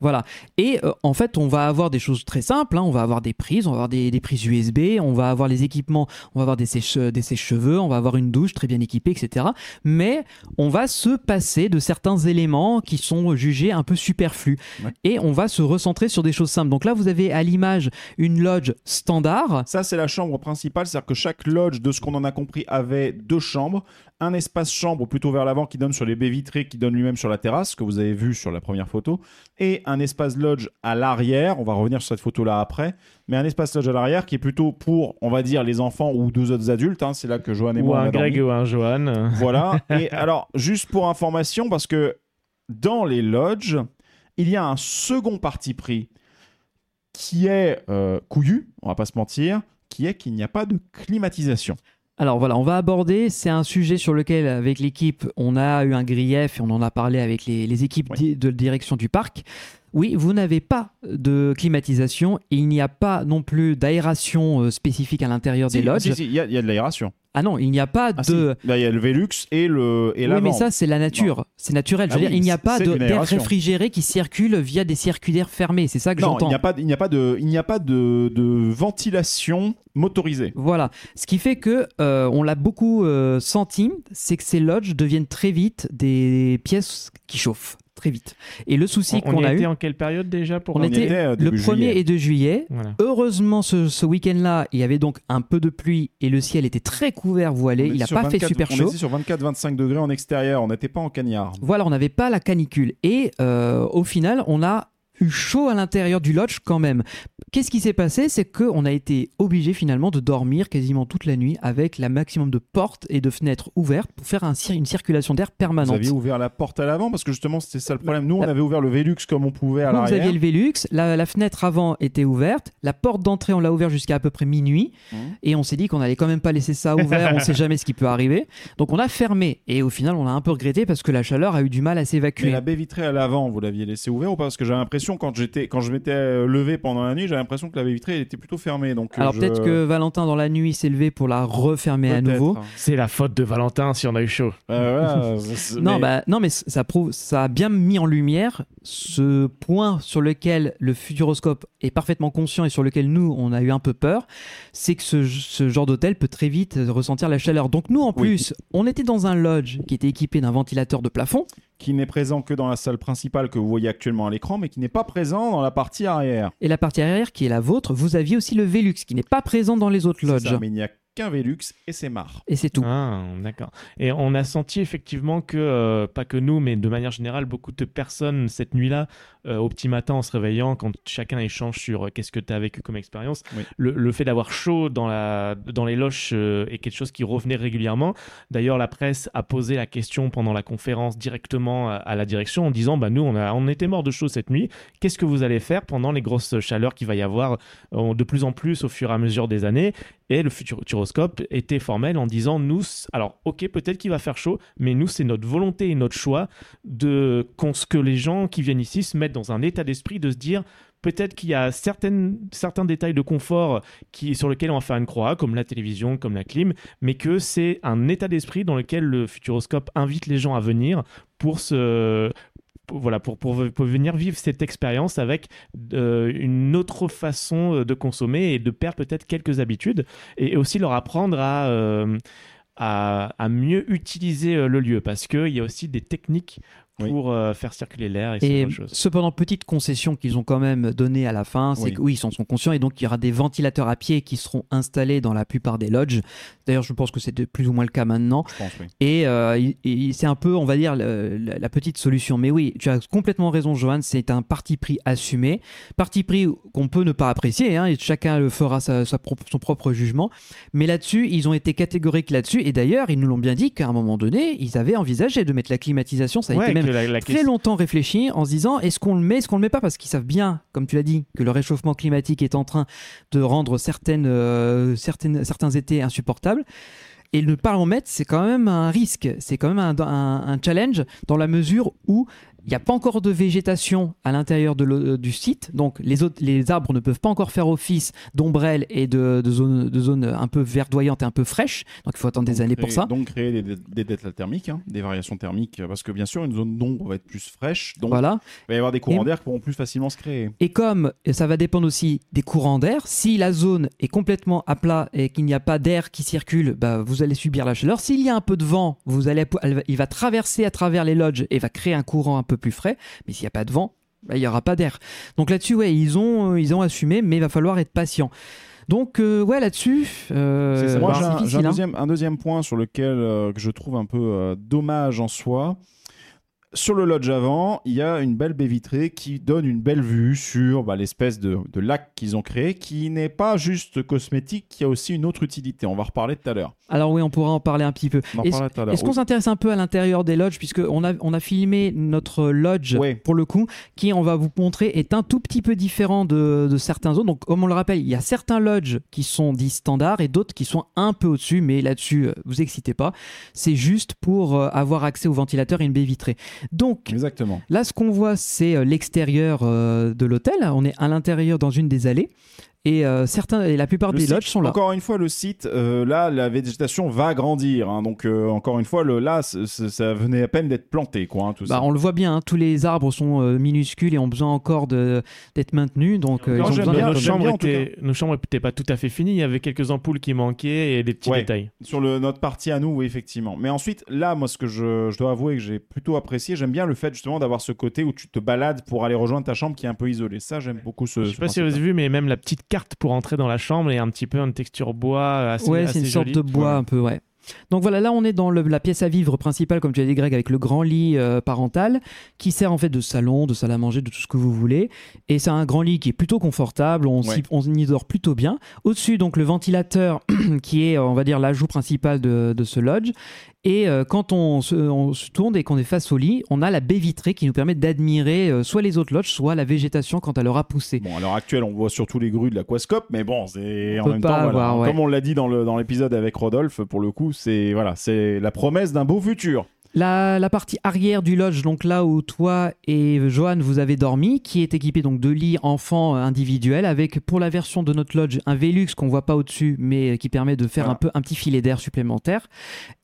Voilà. Et euh, en fait, on va avoir des choses très simples. hein. On va avoir des prises, on va avoir des, des prises USB, on va avoir les équipements, on va avoir des sèche- des sèche-cheveux, on va avoir une douche très bien équipée, etc. Mais on va se passer de certains éléments qui sont jugés un peu superflus. Ouais. Et on va se recentrer sur des choses simples. Donc là, vous avez à l'image une lodge standard. Ça, c'est la chambre principale, c'est-à-dire que chaque lodge, de ce qu'on en a compris, avait deux chambres. Un espace chambre plutôt vers l'avant qui donne sur les baies vitrées, qui donne lui-même sur la terrasse, que vous avez vu sur la première photo. Et un espace lodge à l'arrière, on va revenir sur cette photo-là après, mais un espace lodge à l'arrière qui est plutôt pour, on va dire, les enfants ou deux autres adultes. hein. c'est là que Johan et Ou moi, on un dormi. Greg ou un Johan. Voilà. Et alors, juste pour information, parce que dans les lodges, il y a un second parti pris qui est euh, couillu, on va pas se mentir, qui est qu'il n'y a pas de climatisation. Alors voilà, on va aborder, c'est un sujet sur lequel avec l'équipe on a eu un grief et on en a parlé avec les, les équipes Oui. de direction du parc. Oui, vous n'avez pas de climatisation, il n'y a pas non plus d'aération euh, spécifique à l'intérieur Si, des lodges. si, si, il y, a- il y a de l'aération. Ah non, il n'y a pas Ah, si. de... Là, il y a le Velux et le et Oui, mais ça, c'est la nature. C'est naturel. Je veux Ah dire, il n'y a pas d'air réfrigéré qui circule via des circulaires fermés. C'est ça que non, il j'entends. n'y a pas, il n'y a pas de, il n'y a pas de, de ventilation motorisée. Voilà. Ce qui fait que euh, on l'a beaucoup euh, senti, c'est que ces lodges deviennent très vite des pièces qui chauffent très vite. Et le souci on qu'on a eu, était en quelle période déjà pour on était était, euh, le début 1er juillet. et 2 juillet. Voilà. Heureusement, ce, ce week-end-là, il y avait donc un peu de pluie et le ciel était très couvert, voilé. On Il n'a pas fait 24 super On chaud. était sur 24-25 degrés en extérieur, on n'était pas en cagnard. Voilà, on n'avait pas la canicule. Et euh, au final, on a eu chaud à l'intérieur du lodge quand même. Qu'est-ce qui s'est passé? C'est qu'on a été obligé finalement de dormir quasiment toute la nuit avec la maximum de portes et de fenêtres ouvertes pour faire un cir- une circulation d'air Vous permanente. aviez ouvert la porte à l'avant parce que justement c'était ça le problème. Nous on La- avait ouvert le Velux comme on pouvait à Vous, vous l'arrière. aviez le Velux, la, la fenêtre avant était ouverte, la porte d'entrée on l'a ouverte jusqu'à à peu près minuit, Mhm. et on s'est dit qu'on allait quand même pas laisser ça ouvert, on sait jamais ce qui peut arriver. Donc on a fermé, et au final on a un peu regretté parce que la chaleur a eu du mal à s'évacuer. la baie vitrée à l'avant, vous l'aviez laissé ouvert ou pas? Parce que j'avais l'impression quand j'étais, quand je m'étais euh, levé pendant la nuit, j'avais l'impression que la baie vitrée elle était plutôt fermée. Donc euh, Alors je- peut-être que Valentin dans la nuit s'est levé pour la refermer à nouveau. C'est la faute de Valentin si on a eu chaud. Euh, voilà, c'est- c'est- Non, mais- bah, non, mais ça prouve, ça a bien mis en lumière ce point sur lequel le futuroscope est parfaitement conscient et sur lequel nous, on a eu un peu peur, c'est que ce, ce genre d'hôtel peut très vite ressentir la chaleur. Donc nous, en Oui. plus, on était dans un lodge qui était équipé d'un ventilateur de plafond. Qui n'est présent que dans la salle principale que vous voyez actuellement à l'écran, mais qui n'est pas présent dans la partie arrière. Et la partie arrière, qui est la vôtre, vous aviez aussi le Velux, qui n'est pas présent dans les autres lodges. ça, mais il n'y a qu'un Velux et c'est marre. Et c'est tout. Ah, d'accord. Et on a senti effectivement que, euh, pas que nous, mais de manière générale, beaucoup de personnes cette nuit-là, euh, au petit matin en se réveillant, quand chacun échange sur euh, qu'est-ce que tu as vécu comme expérience, Oui. le, le fait d'avoir chaud dans, la, dans les loches euh, est quelque chose qui revenait régulièrement. D'ailleurs, la presse a posé la question pendant la conférence directement à, à la direction en disant bah, Nous, on, a, on était morts de chaud cette nuit. Qu'est-ce que vous allez faire pendant les grosses chaleurs qu'il va y avoir euh, de plus en plus au fur et à mesure des années? Et le futuroscope était formel en disant nous, alors ok, peut-être qu'il va faire chaud, mais nous, c'est notre volonté et notre choix de que les gens qui viennent ici se mettent dans un état d'esprit de se dire peut-être qu'il y a certaines, certains détails de confort qui, sur lesquels on va faire une croix, comme la télévision, comme la clim, mais que c'est un état d'esprit dans lequel le futuroscope invite les gens à venir pour se voilà, pour, pour, venir vivre cette expérience avec euh, une autre façon euh, de consommer et de perdre peut-être quelques habitudes et aussi leur apprendre à, euh, à, à mieux utiliser le lieu parce qu'il y a aussi des techniques. Pour euh, faire circuler l'air et, Et choses. cependant, petite concession qu'ils ont quand même donnée à la fin, c'est Oui. que oui, ils en sont conscients et donc il y aura des ventilateurs à pied qui seront installés dans la plupart des lodges. D'ailleurs, je pense que c'est plus ou moins le cas maintenant. Je pense, oui. Et, euh, c'est un peu, on va dire, le- la, petite solution. Mais oui, tu as complètement raison, Johan, c'est un parti pris assumé. Parti pris qu'on peut ne pas apprécier, hein, et chacun le fera sa- sa propre- son propre jugement. Mais là-dessus, ils ont été catégoriques là-dessus. Et d'ailleurs, ils nous l'ont bien dit qu'à un moment donné, ils avaient envisagé de mettre la climatisation. Ça a Ouais, été même que la- la très longtemps réfléchi en se disant est-ce qu'on le met, est-ce qu'on le met pas Parce qu'ils savent bien, comme tu l'as dit, que le réchauffement climatique est en train de rendre certaines, euh, certaines, certains étés insupportables. Et ne pas en mettre, c'est quand même un risque, c'est quand même un, un- un challenge dans la mesure où il n'y a pas encore de végétation à l'intérieur l'eau- du site, donc les, autres, les arbres ne peuvent pas encore faire office d'ombrelle et de, de zones de zones un peu verdoyantes et un peu fraîches, donc il faut attendre des années créer- pour ça. Donc créer des, des, thermiques, hein, des variations thermiques, parce que bien sûr une zone d'ombre va être plus fraîche, donc Voilà. il va y avoir des courants d'air qui pourront plus facilement se créer. Et comme ça va dépendre aussi des courants d'air, si la zone est complètement à plat et qu'il n'y a pas d'air qui circule, bah, vous allez subir la chaleur. S'il y a un peu de vent, vous allez, il va traverser à travers les lodges et va créer un courant un peu plus frais. Mais s'il n'y a pas de vent, bah, il n'y aura pas d'air. Donc là-dessus, ouais, ils ont, euh, ils ont assumé, mais il va falloir être patient. Donc euh, ouais, là-dessus, euh. Moi, j'ai un, hein. deuxième, un deuxième point sur lequel euh, que je trouve un peu dommage en soi. Sur le lodge avant, il y a une belle baie vitrée qui donne une belle vue sur bah, l'espèce de, de lac qu'ils ont créé, qui n'est pas juste cosmétique, qui a aussi une autre utilité. On va reparler tout à l'heure. Alors oui, on pourra en parler un petit peu. Est-ce qu'on s'intéresse un peu à l'intérieur des lodges puisque on a, on a filmé notre lodge pour le coup qui on va vous montrer est un tout petit peu différent de, de certains autres. Donc comme on le rappelle, il y a certains lodges qui sont dits standards et d'autres qui sont un peu au-dessus, mais là-dessus euh, vous excitez pas. C'est juste pour euh, avoir accès au ventilateur et une baie vitrée. Donc Exactement. Là, ce qu'on voit, c'est euh, l'extérieur euh, de l'hôtel. On est à l'intérieur dans une des allées. Et, euh, certains, et la plupart Le des site, lodges sont là. Encore une fois, le site, euh, là, la végétation va grandir. hein. donc, euh, encore une fois, le, là, c- c- ça venait à peine d'être planté, quoi. hein, tout Bah, ça. on le voit bien, hein, tous les arbres sont euh, minuscules et ont besoin encore de- d'être maintenus. Donc, euh, ils ont besoin bien, nos, chambres étaient, nos chambres n'étaient pas tout à fait finies. Il y avait quelques ampoules qui manquaient et des petits Ouais. détails. Sur le, notre partie à nous, oui, effectivement. Mais ensuite, là, moi, ce que je, je dois avouer que j'ai plutôt apprécié, j'aime bien le fait justement d'avoir ce côté où tu te balades pour aller rejoindre ta chambre qui est un peu isolée. Ça, j'aime beaucoup ce. Je sais ce pas si vous avez vu, mais même la petite carte pour entrer dans la chambre est un petit peu une texture bois assez, Ouais, assez c'est une sorte de bois Ouais. un peu, ouais. Donc voilà, là on est dans le- la pièce à vivre principale, comme tu as dit Greg, avec le grand lit euh, parental, qui sert en fait de salon, de salle à manger, de tout ce que vous voulez. Et c'est un grand lit qui est plutôt confortable, on, s'y- Ouais. on y dort plutôt bien. Au-dessus, donc le ventilateur, qui est, euh, on va dire, l'ajout principal de, de ce lodge. Et euh, quand on se, on se tourne et qu'on est face au lit, on a la baie vitrée qui nous permet d'admirer euh, soit les autres lodges, soit la végétation quand elle aura poussé. Bon, à l'heure actuelle, on voit surtout les grues de l'aquascope, mais bon, c'est en même temps, voilà. avoir, ouais. comme on l'a dit dans le- dans l'épisode avec Rodolphe, pour le coup, c'est voilà, c'est la promesse d'un beau futur. La, la partie arrière du lodge, donc là où toi et Johan vous avez dormi, qui est équipé donc de lits enfants individuels, avec pour la version de notre lodge un Velux qu'on voit pas au-dessus, mais qui permet de faire Voilà. un peu un petit filet d'air supplémentaire.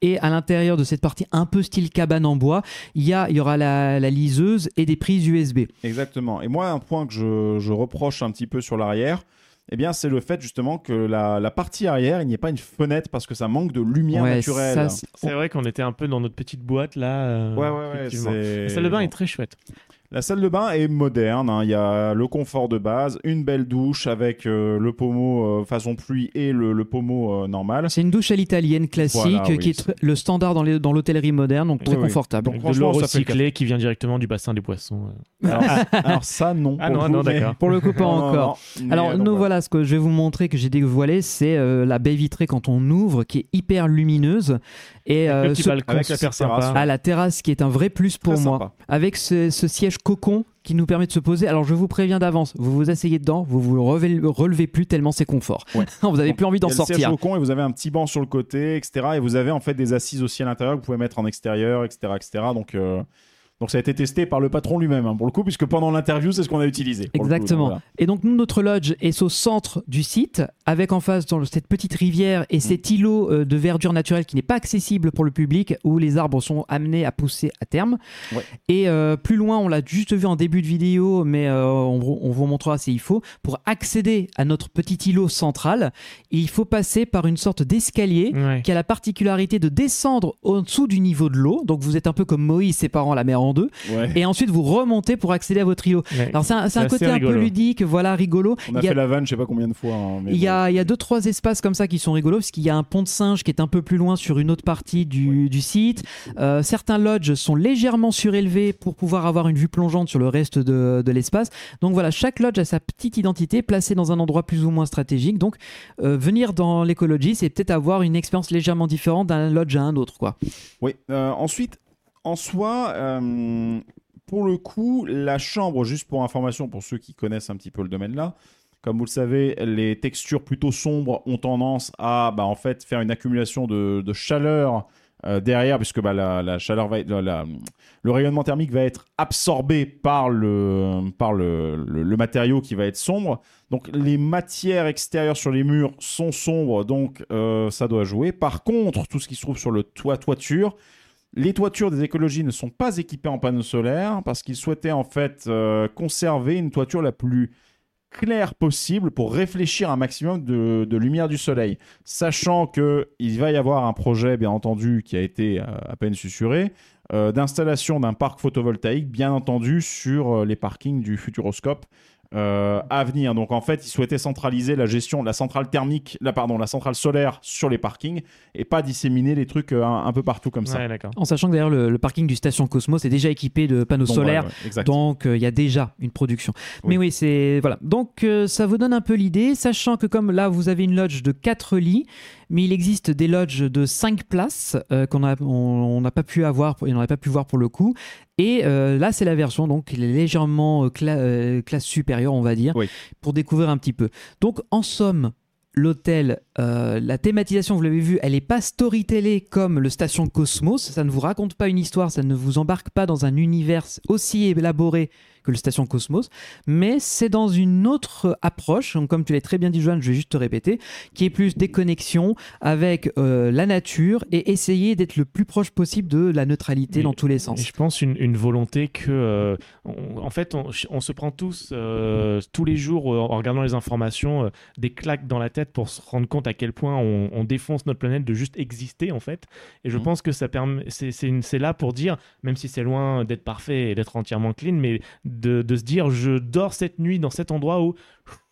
Et à l'intérieur de cette partie un peu style cabane en bois, il y, a, il y aura la, la liseuse et des prises USB. Exactement. Et moi, un point que je, je reproche un petit peu sur l'arrière, eh bien, c'est le fait justement que la, la partie arrière, il n'y ait pas une fenêtre parce que ça manque de lumière Ouais, naturelle. c'est- vrai qu'on était un peu dans notre petite boîte là. euh, ouais, ouais, ouais. La salle de bain bon. est très chouette. La salle de bain est moderne. hein. Il y a le confort de base, une belle douche avec euh, le pommeau euh, façon pluie et le, le pommeau euh, normal. C'est une douche à l'italienne classique, Voilà, oui, qui est le standard dans les- dans l'hôtellerie moderne, donc très Oui, oui. confortable. Donc, de l'eau recyclée qui vient directement du bassin des poissons. euh. Alors, alors ça, non. Ah non, coup, non, d'accord. Pour le coup, pas non, encore. non. Alors, nous donc, voilà, ce que je vais vous montrer, que j'ai dévoilé, c'est euh, la baie vitrée quand on ouvre, qui est hyper lumineuse. Et euh, le petit ce- balcon avec super la petite sympa. la terrasse, qui est un vrai plus pour Très moi. sympa. Avec ce, ce siège cocon qui nous permet de se poser. Alors, je vous préviens d'avance, vous vous asseyez dedans, vous vous relevez, relevez plus tellement c'est confort. Ouais. vous avez Donc, plus envie d'en siège sortir. au con et vous avez un petit banc sur le côté, etc. Et vous avez en fait des assises aussi à l'intérieur que vous pouvez mettre en extérieur, etc. etc. Donc, euh, donc ça a été testé par le patron lui-même, hein, pour le coup, puisque pendant l'interview, c'est ce qu'on a utilisé. coup. Exactement. Donc, voilà. Et donc nous, notre lodge est au centre du site, avec en face dans cette petite rivière et cet îlot euh, de verdure naturelle qui n'est pas accessible pour le public, où les arbres sont amenés à pousser à terme. Ouais. Et euh, plus loin, on l'a juste vu en début de vidéo, mais euh, on, vous- on vous montrera s'il faut. Pour accéder à notre petit îlot central, il faut passer par une sorte d'escalier Ouais. qui a la particularité de descendre en dessous du niveau de l'eau. Donc vous êtes un peu comme Moïse séparant la mer en deux. Ouais. Et ensuite vous remontez pour accéder à votre îlot. Ouais. Alors c'est un, côté un peu ludique, voilà, rigolo. On a Il a- fait la vanne, je sais pas combien de fois. hein, mais il y, a, il y a deux trois espaces comme ça qui sont rigolos parce qu'il y a un pont de singe qui est un peu plus loin sur une autre partie du, du site. Euh, certains lodges sont légèrement surélevés pour pouvoir avoir une vue plongeante sur le reste de, de l'espace. Donc voilà, chaque lodge a sa petite identité placée dans un endroit plus ou moins stratégique. Donc euh, venir dans l'écologie, c'est peut-être avoir une expérience légèrement différente d'un lodge à un autre. Quoi. Oui. euh, ensuite, en soi, euh, pour le coup, la chambre, juste pour information, pour ceux qui connaissent un petit peu le domaine là, comme vous le savez, les textures plutôt sombres ont tendance à, bah, en fait, faire une accumulation de, chaleur euh, derrière, puisque bah, la, chaleur va être, le rayonnement thermique va être absorbé par le, par le- le matériau qui va être sombre. Donc les matières extérieures sur les murs sont sombres, donc euh, ça doit jouer. Par contre, tout ce qui se trouve sur le toit toiture, les toitures des écologies ne sont pas équipées en panneaux solaires parce qu'ils souhaitaient en fait euh, conserver une toiture la plus claire possible pour réfléchir un maximum de, lumière du soleil. Sachant que il va y avoir un projet, bien entendu, qui a été euh, à peine susurré, euh, d'installation d'un parc photovoltaïque, bien entendu, sur euh, les parkings du Futuroscope. Euh, à venir. Donc en fait, ils souhaitaient centraliser la gestion de la centrale thermique, la, pardon, la centrale solaire sur les parkings et pas disséminer les trucs euh, un, un peu partout comme ça. Ouais. En sachant que d'ailleurs le, le parking du station Cosmos est déjà équipé de panneaux Donc, solaires. ouais. Donc euh, il y a déjà une production. Oui. Mais oui, c'est voilà. Donc euh, ça vous donne un peu l'idée, sachant que comme là vous avez une lodge de 4 lits, mais il existe des lodges de 5 places euh, qu'on a on on n'a pas pu avoir, on n'aurait pas pu voir pour le coup. Et euh, là c'est la version donc légèrement euh, cla- euh, classe supérieure on va dire Oui. pour découvrir un petit peu. Donc en somme L'hôtel, euh, la thématisation, vous l'avez vu, elle n'est pas storytellée comme le Station Cosmos. Ça ne vous raconte pas une histoire, ça ne vous embarque pas dans un univers aussi élaboré que le Station Cosmos, mais c'est dans une autre approche, donc comme tu l'as très bien dit Joanne, je vais juste te répéter, qui est plus déconnexion avec euh, la nature et essayer d'être le plus proche possible de la neutralité Et- dans tous les sens. je pense une, une volonté que, euh, on- en fait, on, on se prend tous, euh, tous les jours, euh, en regardant les informations, des claques dans la tête pour se rendre compte à quel point on, on défonce notre planète de juste exister, en fait. Et je Mhm. pense que ça permet, c'est là pour dire, même si c'est loin d'être parfait et d'être entièrement clean, mais de, de se dire, je dors cette nuit dans cet endroit où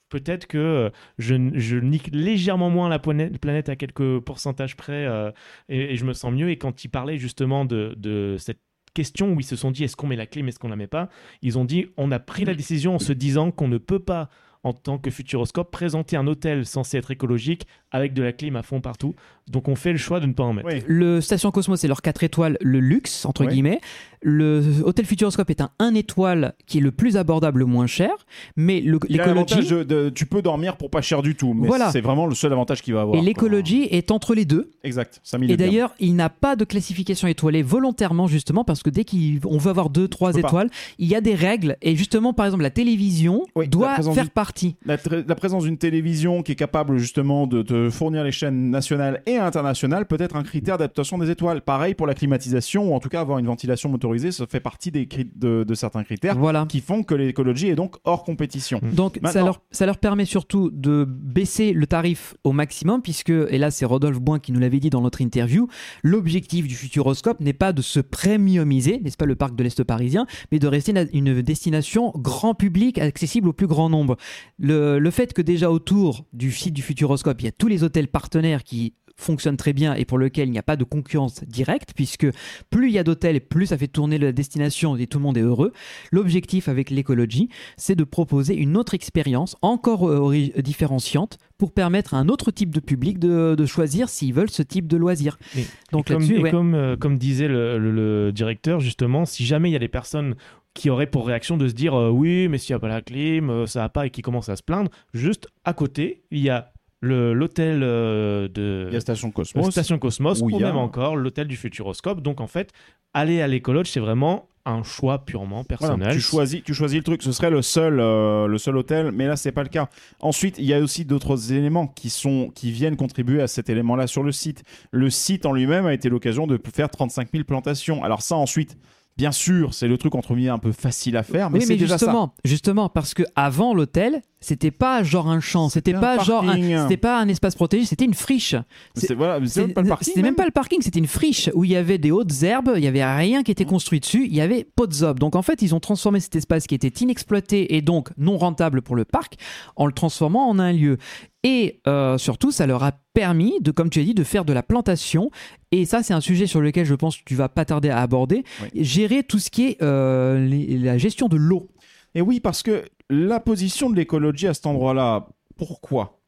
peut-être que euh, je, je nique légèrement moins la planète, à quelques pourcentages près euh, et, et je me sens mieux. Et quand ils parlaient justement de, de cette question où ils se sont dit est-ce qu'on met la clim, est-ce qu'on la met pas, ils ont dit on a pris la décision en se disant qu'on ne peut pas en tant que Futuroscope présenter un hôtel censé être écologique avec de la clim à fond partout. Donc on fait le choix de ne pas en mettre. Oui. Le Station Cosmos, c'est leur 4 étoiles, le luxe, entre guillemets. Le Hôtel Futuroscope est un 1 étoile qui est le plus abordable, le moins cher. Mais l'écologie. tu peux dormir pour pas cher du tout, mais Voilà. c'est vraiment le seul avantage qu'il va avoir. Et l'écologie est entre les deux. Exact, 5000 Et d'ailleurs, il n'a pas de classification étoilée volontairement, justement, parce que dès qu'on veut avoir 2, 3 On peut pas. étoiles, il y a des règles. Et justement, par exemple, la télévision Oui, doit faire du- partie. la, présence d'une télévision qui est capable justement de te fournir les chaînes nationales et internationales peut être un critère d'adaptation des étoiles. Pareil pour la climatisation ou en tout cas avoir une ventilation motorisée, ça fait partie des cri- de, de certains critères Voilà. qui font que l'écologie est donc hors compétition. Donc ça leur, ça leur permet surtout de baisser le tarif au maximum puisque, et là c'est Rodolphe Boin qui nous l'avait dit dans notre interview, l'objectif du Futuroscope n'est pas de se premiumiser, n'est-ce pas le parc de l'Est parisien, mais de rester une destination grand public accessible au plus grand nombre. Le, le fait que déjà autour du site du Futuroscope, il y a tous les hôtels partenaires qui fonctionnent très bien et pour lequel il n'y a pas de concurrence directe puisque plus il y a d'hôtels plus ça fait tourner la destination et tout le monde est heureux. L'objectif avec l'écologie, c'est de proposer une autre expérience encore euh, différenciante pour permettre à un autre type de public de, de choisir s'ils veulent ce type de loisir. Et- Donc et comme, là-dessus, et ouais. comme, euh, comme disait le, le- le directeur, justement, si jamais il y a des personnes qui auraient pour réaction de se dire euh, oui, mais s'il n'y a pas la clim, euh, ça va pas, et qui commencent à se plaindre, juste à côté, il y a l'hôtel euh, de Il y a Station la Cosmos. Station Cosmos, ou a- même encore l'hôtel du Futuroscope. Donc en fait, aller à l'écologe, c'est vraiment un choix purement Voilà, personnel. tu choisis, tu choisis le truc. Ce serait le seul, euh, le seul hôtel, mais là c'est pas le cas. Ensuite, il y a aussi d'autres éléments qui sont, qui viennent contribuer à cet élément-là sur le site. Le site en lui-même a été l'occasion de faire 35 000 plantations. Alors ça, ensuite, bien sûr, c'est le truc entre guillemets un peu facile à faire, mais oui, c'est déjà ça. justement, justement, parce que avant l'hôtel, c'était pas genre un champ, c'était C'était pas un genre, un- c'était pas un espace protégé, c'était une friche. C'est- C'est voilà, c'est même pas le parking. C'était même pas le parking, c'était une friche où il y avait des hautes herbes, il y avait rien qui était construit dessus, il y avait pas de zob. Donc en fait, ils ont transformé cet espace qui était inexploité et donc non rentable pour le parc en le transformant en un lieu. Et euh, surtout, ça leur a permis de, comme tu as dit, de faire de la plantation. Et ça, c'est un sujet sur lequel je pense que tu vas pas tarder à aborder. Gérer tout ce qui est euh, les- la gestion de l'eau. Et oui, parce que la position de l'écologie à cet endroit-là, pourquoi?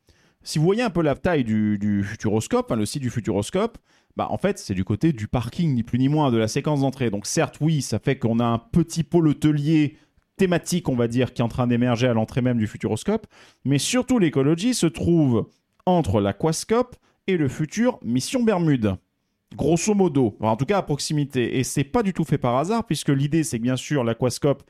Si vous voyez un peu la taille du, Futuroscope, le site du Futuroscope, bah en fait, c'est du côté du parking, ni plus ni moins, de la séquence d'entrée. Donc certes, oui, ça fait qu'on a un petit pôle hôtelier thématique, on va dire, qui est en train d'émerger à l'entrée même du Futuroscope, mais surtout l'écologie se trouve entre l'Aquascope et le futur Mission Bermude. Grosso modo, en tout cas à proximité. Et c'est pas du tout fait par hasard, puisque l'idée c'est que bien sûr l'Aquascope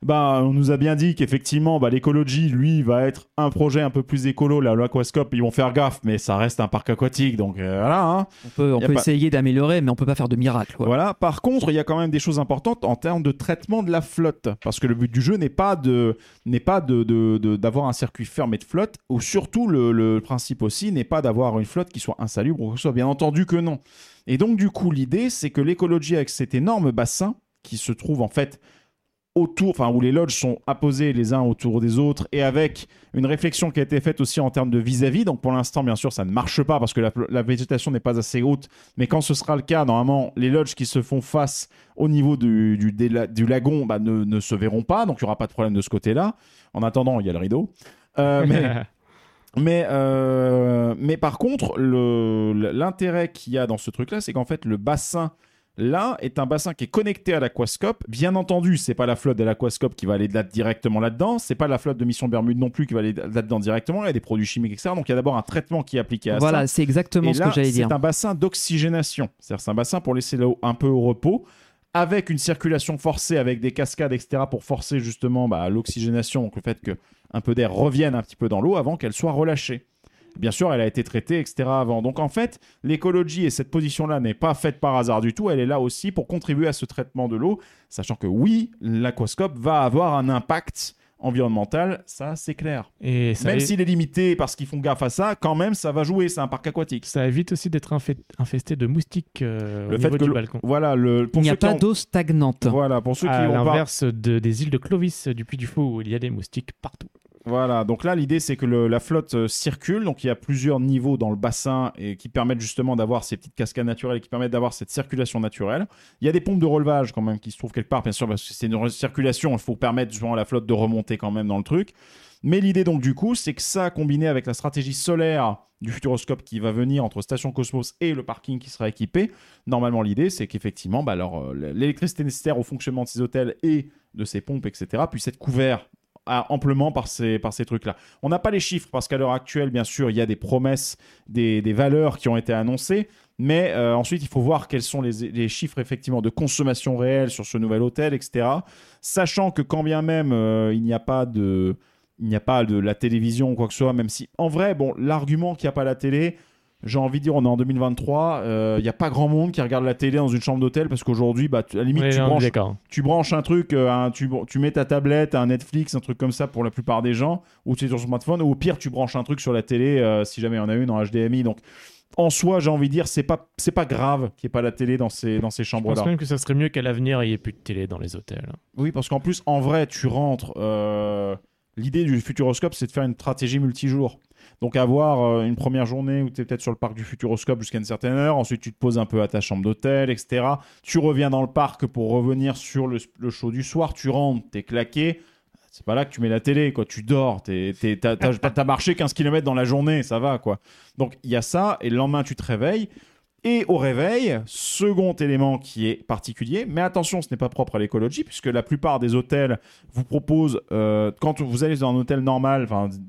bah, on nous a bien dit qu'effectivement, bah, l'écologie, lui, va être un projet un peu plus écolo. Là, l'aquascope, ils vont faire gaffe, mais ça reste un parc aquatique, donc euh, voilà. hein. On peut, on Y a peut pas- essayer d'améliorer, mais on peut pas faire de miracle. Voilà. Par contre, il y a quand même des choses importantes en termes de traitement de la flotte, parce que le but du jeu n'est pas de n'est pas de de- de- d'avoir un circuit fermé de flotte, ou surtout le, le principe aussi n'est pas d'avoir une flotte qui soit insalubre ou quoi que ce soit. Bien entendu que non. Et donc du coup, l'idée, c'est que l'écologie avec cet énorme bassin qui se trouve en fait autour, enfin où les lodges sont apposés les uns autour des autres et avec une réflexion qui a été faite aussi en termes de vis-à-vis. Donc pour l'instant, bien sûr, ça ne marche pas parce que la, la végétation n'est pas assez haute. Mais quand ce sera le cas, normalement, les lodges qui se font face au niveau du, du, lagon bah, ne, ne se verront pas. Donc il n'y aura pas de problème de ce côté-là. En attendant, il y a le rideau. Euh, mais, mais, euh, mais par contre, l'intérêt qu'il y a dans ce truc-là, c'est qu'en fait, le bassin là est un bassin qui est connecté à l'aquascope. Bien entendu, c'est pas la flotte de l'aquascope qui va aller là- directement là-dedans. C'est pas la flotte de Mission Bermude non plus qui va aller là-dedans directement. Il y a des produits chimiques, etc. Donc il y a d'abord un traitement qui est appliqué à Voilà, ça. c'est exactement Et ce là, que j'allais dire. C'est un bassin d'oxygénation. C'est-à-dire c'est un bassin pour laisser l'eau un peu au repos avec une circulation forcée, avec des cascades, etc., pour forcer justement bah, l'oxygénation, donc le fait que un peu d'air revienne un petit peu dans l'eau avant qu'elle soit relâchée. Bien sûr, elle a été traitée, etc. avant. Donc en fait, l'écologie et cette position-là n'est pas faite par hasard du tout. Elle est là aussi pour contribuer à ce traitement de l'eau, sachant que oui, l'aquascope va avoir un impact environnemental, ça c'est clair. Et ça, Même s'il est limité parce qu'ils font gaffe à ça, quand même ça va jouer, c'est un parc aquatique. ça évite aussi d'être infesté de moustiques euh, Le au fait niveau que du le- balcon. Voilà, le, pour Il n'y a pas ont- d'eau stagnante. Voilà, pour ceux qui ont pas... l'inverse de- des îles de Clovis euh, du Puy du Fou où il y a des moustiques partout. Voilà, donc là l'idée c'est que la flotte euh, circule, donc il y a plusieurs niveaux dans le bassin et qui permettent justement d'avoir ces petites cascades naturelles, qui permettent d'avoir cette circulation naturelle. Il y a des pompes de relevage quand même qui se trouvent quelque part, bien sûr, parce que c'est une circulation, il faut permettre justement à la flotte de remonter quand même dans le truc. Mais l'idée donc du coup, c'est que ça combiné avec la stratégie solaire du Futuroscope qui va venir entre Station Cosmos et le parking qui sera équipé, normalement l'idée c'est qu'effectivement bah, euh, l'électricité nécessaire au fonctionnement de ces hôtels et de ces pompes, etc., puisse être couvert à- amplement par ces, par ces trucs-là. On n'a pas les chiffres parce qu'à l'heure actuelle, bien sûr, il y a des promesses, des, des valeurs qui ont été annoncées, mais euh, ensuite, il faut voir quels sont les, les chiffres effectivement de consommation réelle sur ce nouvel hôtel, etc. Sachant que quand bien même euh, il n'y a pas de il n'y a pas de la télévision ou quoi que ce soit, même si en vrai, bon, l'argument qu'il n'y a pas la télé, j'ai envie de dire, on est en 2023, euh, il n'y a pas grand monde qui regarde la télé dans une chambre d'hôtel parce qu'aujourd'hui, bah, à la limite, tu non, branches, d'accord. tu branches un truc, euh, un- tu, tu mets ta tablette, un Netflix, un truc comme ça pour la plupart des gens, ou tu es sur ton smartphone, ou au pire, tu branches un truc sur la télé euh, si jamais il y en a une en HDMI. Donc, en soi, j'ai envie de dire, c'est pas, c'est pas grave qu'il n'y ait pas la télé dans ces, dans ces Je pense chambres-là. même que ça serait mieux qu'à l'avenir, il n'y ait plus de télé dans les hôtels. Oui, parce qu'en plus, en vrai, tu rentres. euh, L'idée du Futuroscope, c'est de faire une stratégie multijour. Donc, avoir euh, une première journée où tu es peut-être sur le parc du Futuroscope jusqu'à une certaine heure, ensuite tu te poses un peu à ta chambre d'hôtel, etc. Tu reviens dans le parc pour revenir sur le, show du soir, tu rentres, t'es claqué. C'est pas là que tu mets la télé, quoi. Tu dors, t'as marché 15 km dans la journée, ça va, quoi. Donc, il y a ça, et le lendemain, tu te réveilles. Et au réveil, second élément qui est particulier, mais attention, ce n'est pas propre à l'écologie, puisque la plupart des hôtels vous proposent, euh, quand vous allez dans un hôtel normal,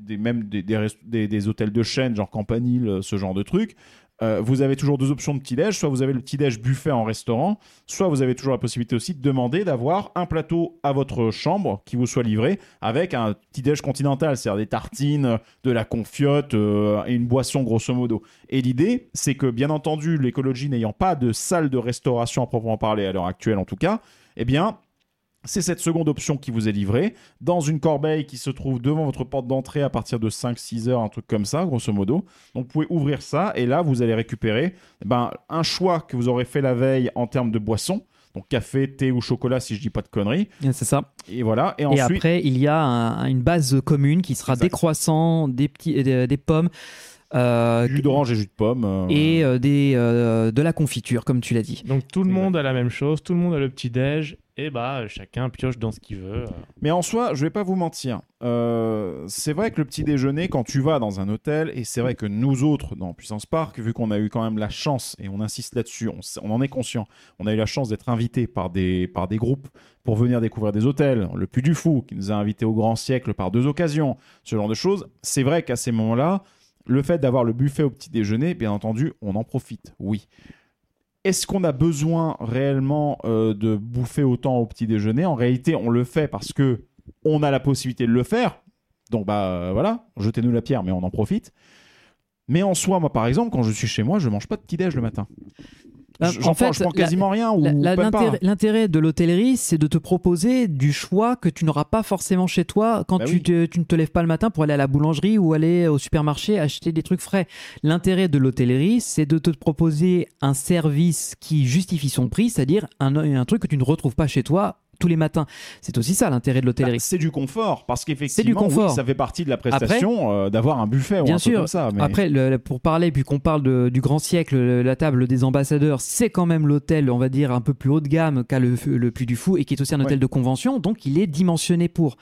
même des, des, hôtels de chaîne, genre Campanile, ce genre de truc, euh, vous avez toujours deux options de petit-déj, soit vous avez le petit-déj buffet en restaurant, soit vous avez toujours la possibilité aussi de demander d'avoir un plateau à votre chambre qui vous soit livré avec un petit-déj continental, c'est-à-dire des tartines, de la confiote euh, et une boisson grosso modo. Et l'idée, c'est que bien entendu, l'écologie n'ayant pas de salle de restauration à proprement parler à l'heure actuelle en tout cas, eh bien, c'est cette seconde option qui vous est livrée dans une corbeille qui se trouve devant votre porte d'entrée à partir de 5-6 heures, un truc comme ça, grosso modo. Donc vous pouvez ouvrir ça et là vous allez récupérer eh ben, un choix que vous aurez fait la veille en termes de boissons. Donc café, thé ou chocolat si je dis pas de conneries. C'est ça. Et voilà. Et, Et ensuite, après, il y a un- une base commune qui sera Exact. des croissants, des, petits, des, des pommes euh, jus d'orange et jus de pomme. euh, et euh, des, euh, de la confiture, comme tu l'as dit. Donc tout le monde a la même chose, tout le monde a le petit déj, et bah chacun pioche dans ce qu'il veut. Mais en soi, je vais pas vous mentir. euh, c'est vrai que le petit déjeuner, quand tu vas dans un hôtel, et c'est vrai que nous autres, dans Puissance Park, vu qu'on a eu quand même la chance, et on insiste là-dessus, on en est conscient, on a eu la chance d'être invité par des, par des groupes pour venir découvrir des hôtels. Le Puy du Fou, qui nous a invités au Grand Siècle par deux occasions, ce genre de choses. C'est vrai qu'à ces moments-là, le fait d'avoir le buffet au petit déjeuner, bien entendu, on en profite, oui. Est-ce qu'on a besoin réellement euh, de bouffer autant au petit déjeuner? En réalité, on le fait parce que on a la possibilité de le faire. Donc bah euh, voilà, jetez-nous la pierre, mais on en profite. Mais en soi, moi par exemple, quand je suis chez moi, je mange pas de petit déj le matin. Bah, J'en en fait, je prends quasiment rien ou La- pas. l'intérêt- L'intérêt de l'hôtellerie, c'est de te proposer du choix que tu n'auras pas forcément chez toi quand Bah tu, oui. te- tu ne te lèves pas le matin pour aller à la boulangerie ou aller au supermarché acheter des trucs frais. L'intérêt de l'hôtellerie, c'est de te proposer un service qui justifie son prix, c'est-à-dire un, un truc que tu ne retrouves pas chez toi tous les matins. C'est aussi ça l'intérêt de Bah, l'hôtellerie. c'est du confort parce qu'effectivement, oui, ça fait partie de la prestation euh, d'avoir un buffet ou Bien un truc sûr. comme ça. mais- Après, le- pour parler, puis qu'on parle de- du grand siècle, le- la table des ambassadeurs, c'est quand même l'hôtel, on va dire, un peu plus haut de gamme qu'à le, le Puy du Fou et qui est aussi un hôtel Ouais. de convention, donc il est dimensionné pour.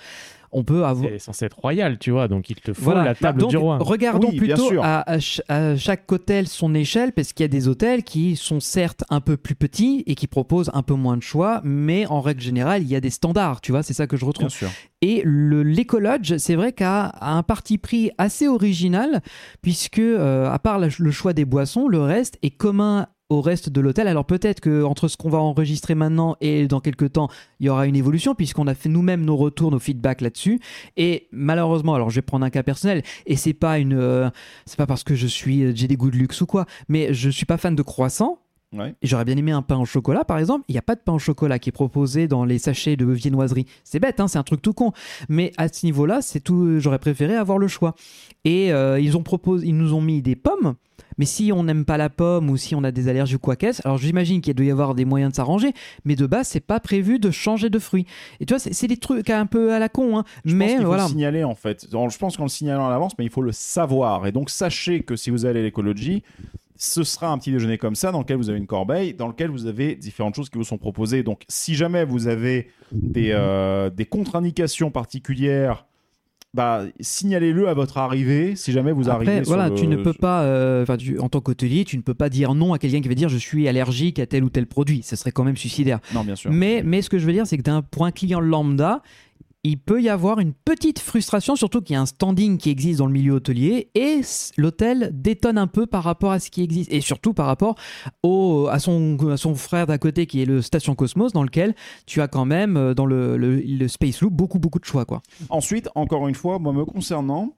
On peut avoir. C'est censé être royal, tu vois, donc il te faut Voilà. la table Donc, du roi. Regardons Oui, plutôt à, à ch- à chaque hôtel son échelle, parce qu'il y a des hôtels qui sont certes un peu plus petits et qui proposent un peu moins de choix, mais en règle générale, il y a des standards, tu vois, c'est ça que je retrouve. Bien sûr. Et le l'écolodge, c'est vrai qu'a a un parti pris assez original, puisque euh, à part la- le choix des boissons, le reste est commun au reste de l'hôtel. Alors peut-être que entre ce qu'on va enregistrer maintenant et dans quelques temps, il y aura une évolution puisqu'on a fait nous-mêmes nos retours, nos feedbacks là-dessus. Et malheureusement, alors je vais prendre un cas personnel et c'est pas une, euh, c'est pas parce que je suis, j'ai des goûts de luxe ou quoi, mais je suis pas fan de croissants Ouais. Et j'aurais bien aimé un pain au chocolat, par exemple. Il n'y a pas de pain au chocolat qui est proposé dans les sachets de viennoiserie. C'est bête, hein, c'est un truc tout con. Mais à ce niveau-là, c'est tout. J'aurais préféré avoir le choix. Et euh, ils ont proposé, ils nous ont mis des pommes. Mais si on n'aime pas la pomme ou si on a des allergies ou quoi qu'est-ce, alors j'imagine qu'il doit y avoir des moyens de s'arranger. Mais de base, c'est pas prévu de changer de fruit. Et tu vois, c'est des trucs un peu à la con. Hein. Je pense mais qu'il faut voilà. le signaler en fait. Je pense qu'en le signalant à l'avance, mais il faut le savoir. Et donc sachez que si vous allez à l'écologie, ce sera un petit déjeuner comme ça dans lequel vous avez une corbeille, dans lequel vous avez différentes choses qui vous sont proposées. Donc si jamais vous avez des, euh, des contre-indications particulières, bah, signalez-le à votre arrivée. Si jamais vous Après, arrivez sur voilà, le- tu ne peux pas, euh, tu- en tant qu'hôtelier, tu ne peux pas dire non à quelqu'un qui va dire je suis allergique à tel ou tel produit. Ce serait quand même suicidaire. Non, bien sûr. Mais, mais ce que je veux dire, c'est que d'un- un client lambda, il peut y avoir une petite frustration, surtout qu'il y a un standing qui existe dans le milieu hôtelier et l'hôtel détonne un peu par rapport à ce qui existe et surtout par rapport à, son, frère d'à côté qui est le Station Cosmos, dans lequel tu as quand même euh, dans le Space Loop beaucoup beaucoup de choix. Quoi. Ensuite, encore une fois, moi me concernant,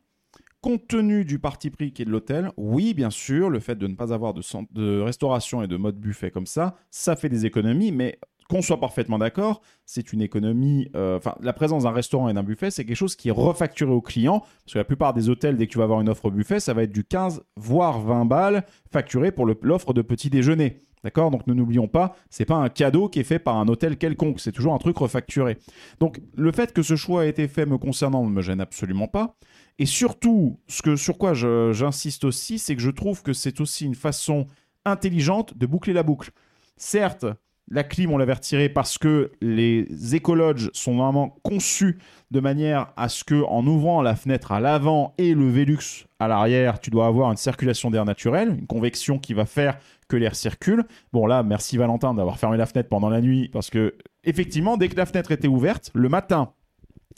compte tenu du parti pris qui est de l'hôtel, oui, bien sûr, le fait de ne pas avoir de, centre de restauration et de mode buffet comme ça, ça fait des économies, mais qu'on soit parfaitement d'accord, c'est une économie. euh, Enfin, la présence d'un restaurant et d'un buffet, c'est quelque chose qui est refacturé au client, parce que la plupart des hôtels, dès que tu vas avoir une offre buffet, ça va être du 15 voire 20 balles facturé pour l'offre de petit déjeuner. D'accord? Donc ne n'oublions pas, c'est pas un cadeau qui est fait par un hôtel quelconque, c'est toujours un truc refacturé. Donc le fait que ce choix ait été fait me concernant ne me gêne absolument pas. Et surtout, ce sur quoi j'insiste aussi, c'est que je trouve que c'est aussi une façon intelligente de boucler la boucle. Certes, la clim, on l'avait retirée parce que les écologes sont vraiment conçus de manière à ce que, en ouvrant la fenêtre à l'avant et le Velux à l'arrière, tu dois avoir une circulation d'air naturel, une convection qui va faire que l'air circule. Bon là, merci Valentin d'avoir fermé la fenêtre pendant la nuit parce que effectivement, dès que la fenêtre était ouverte, le matin,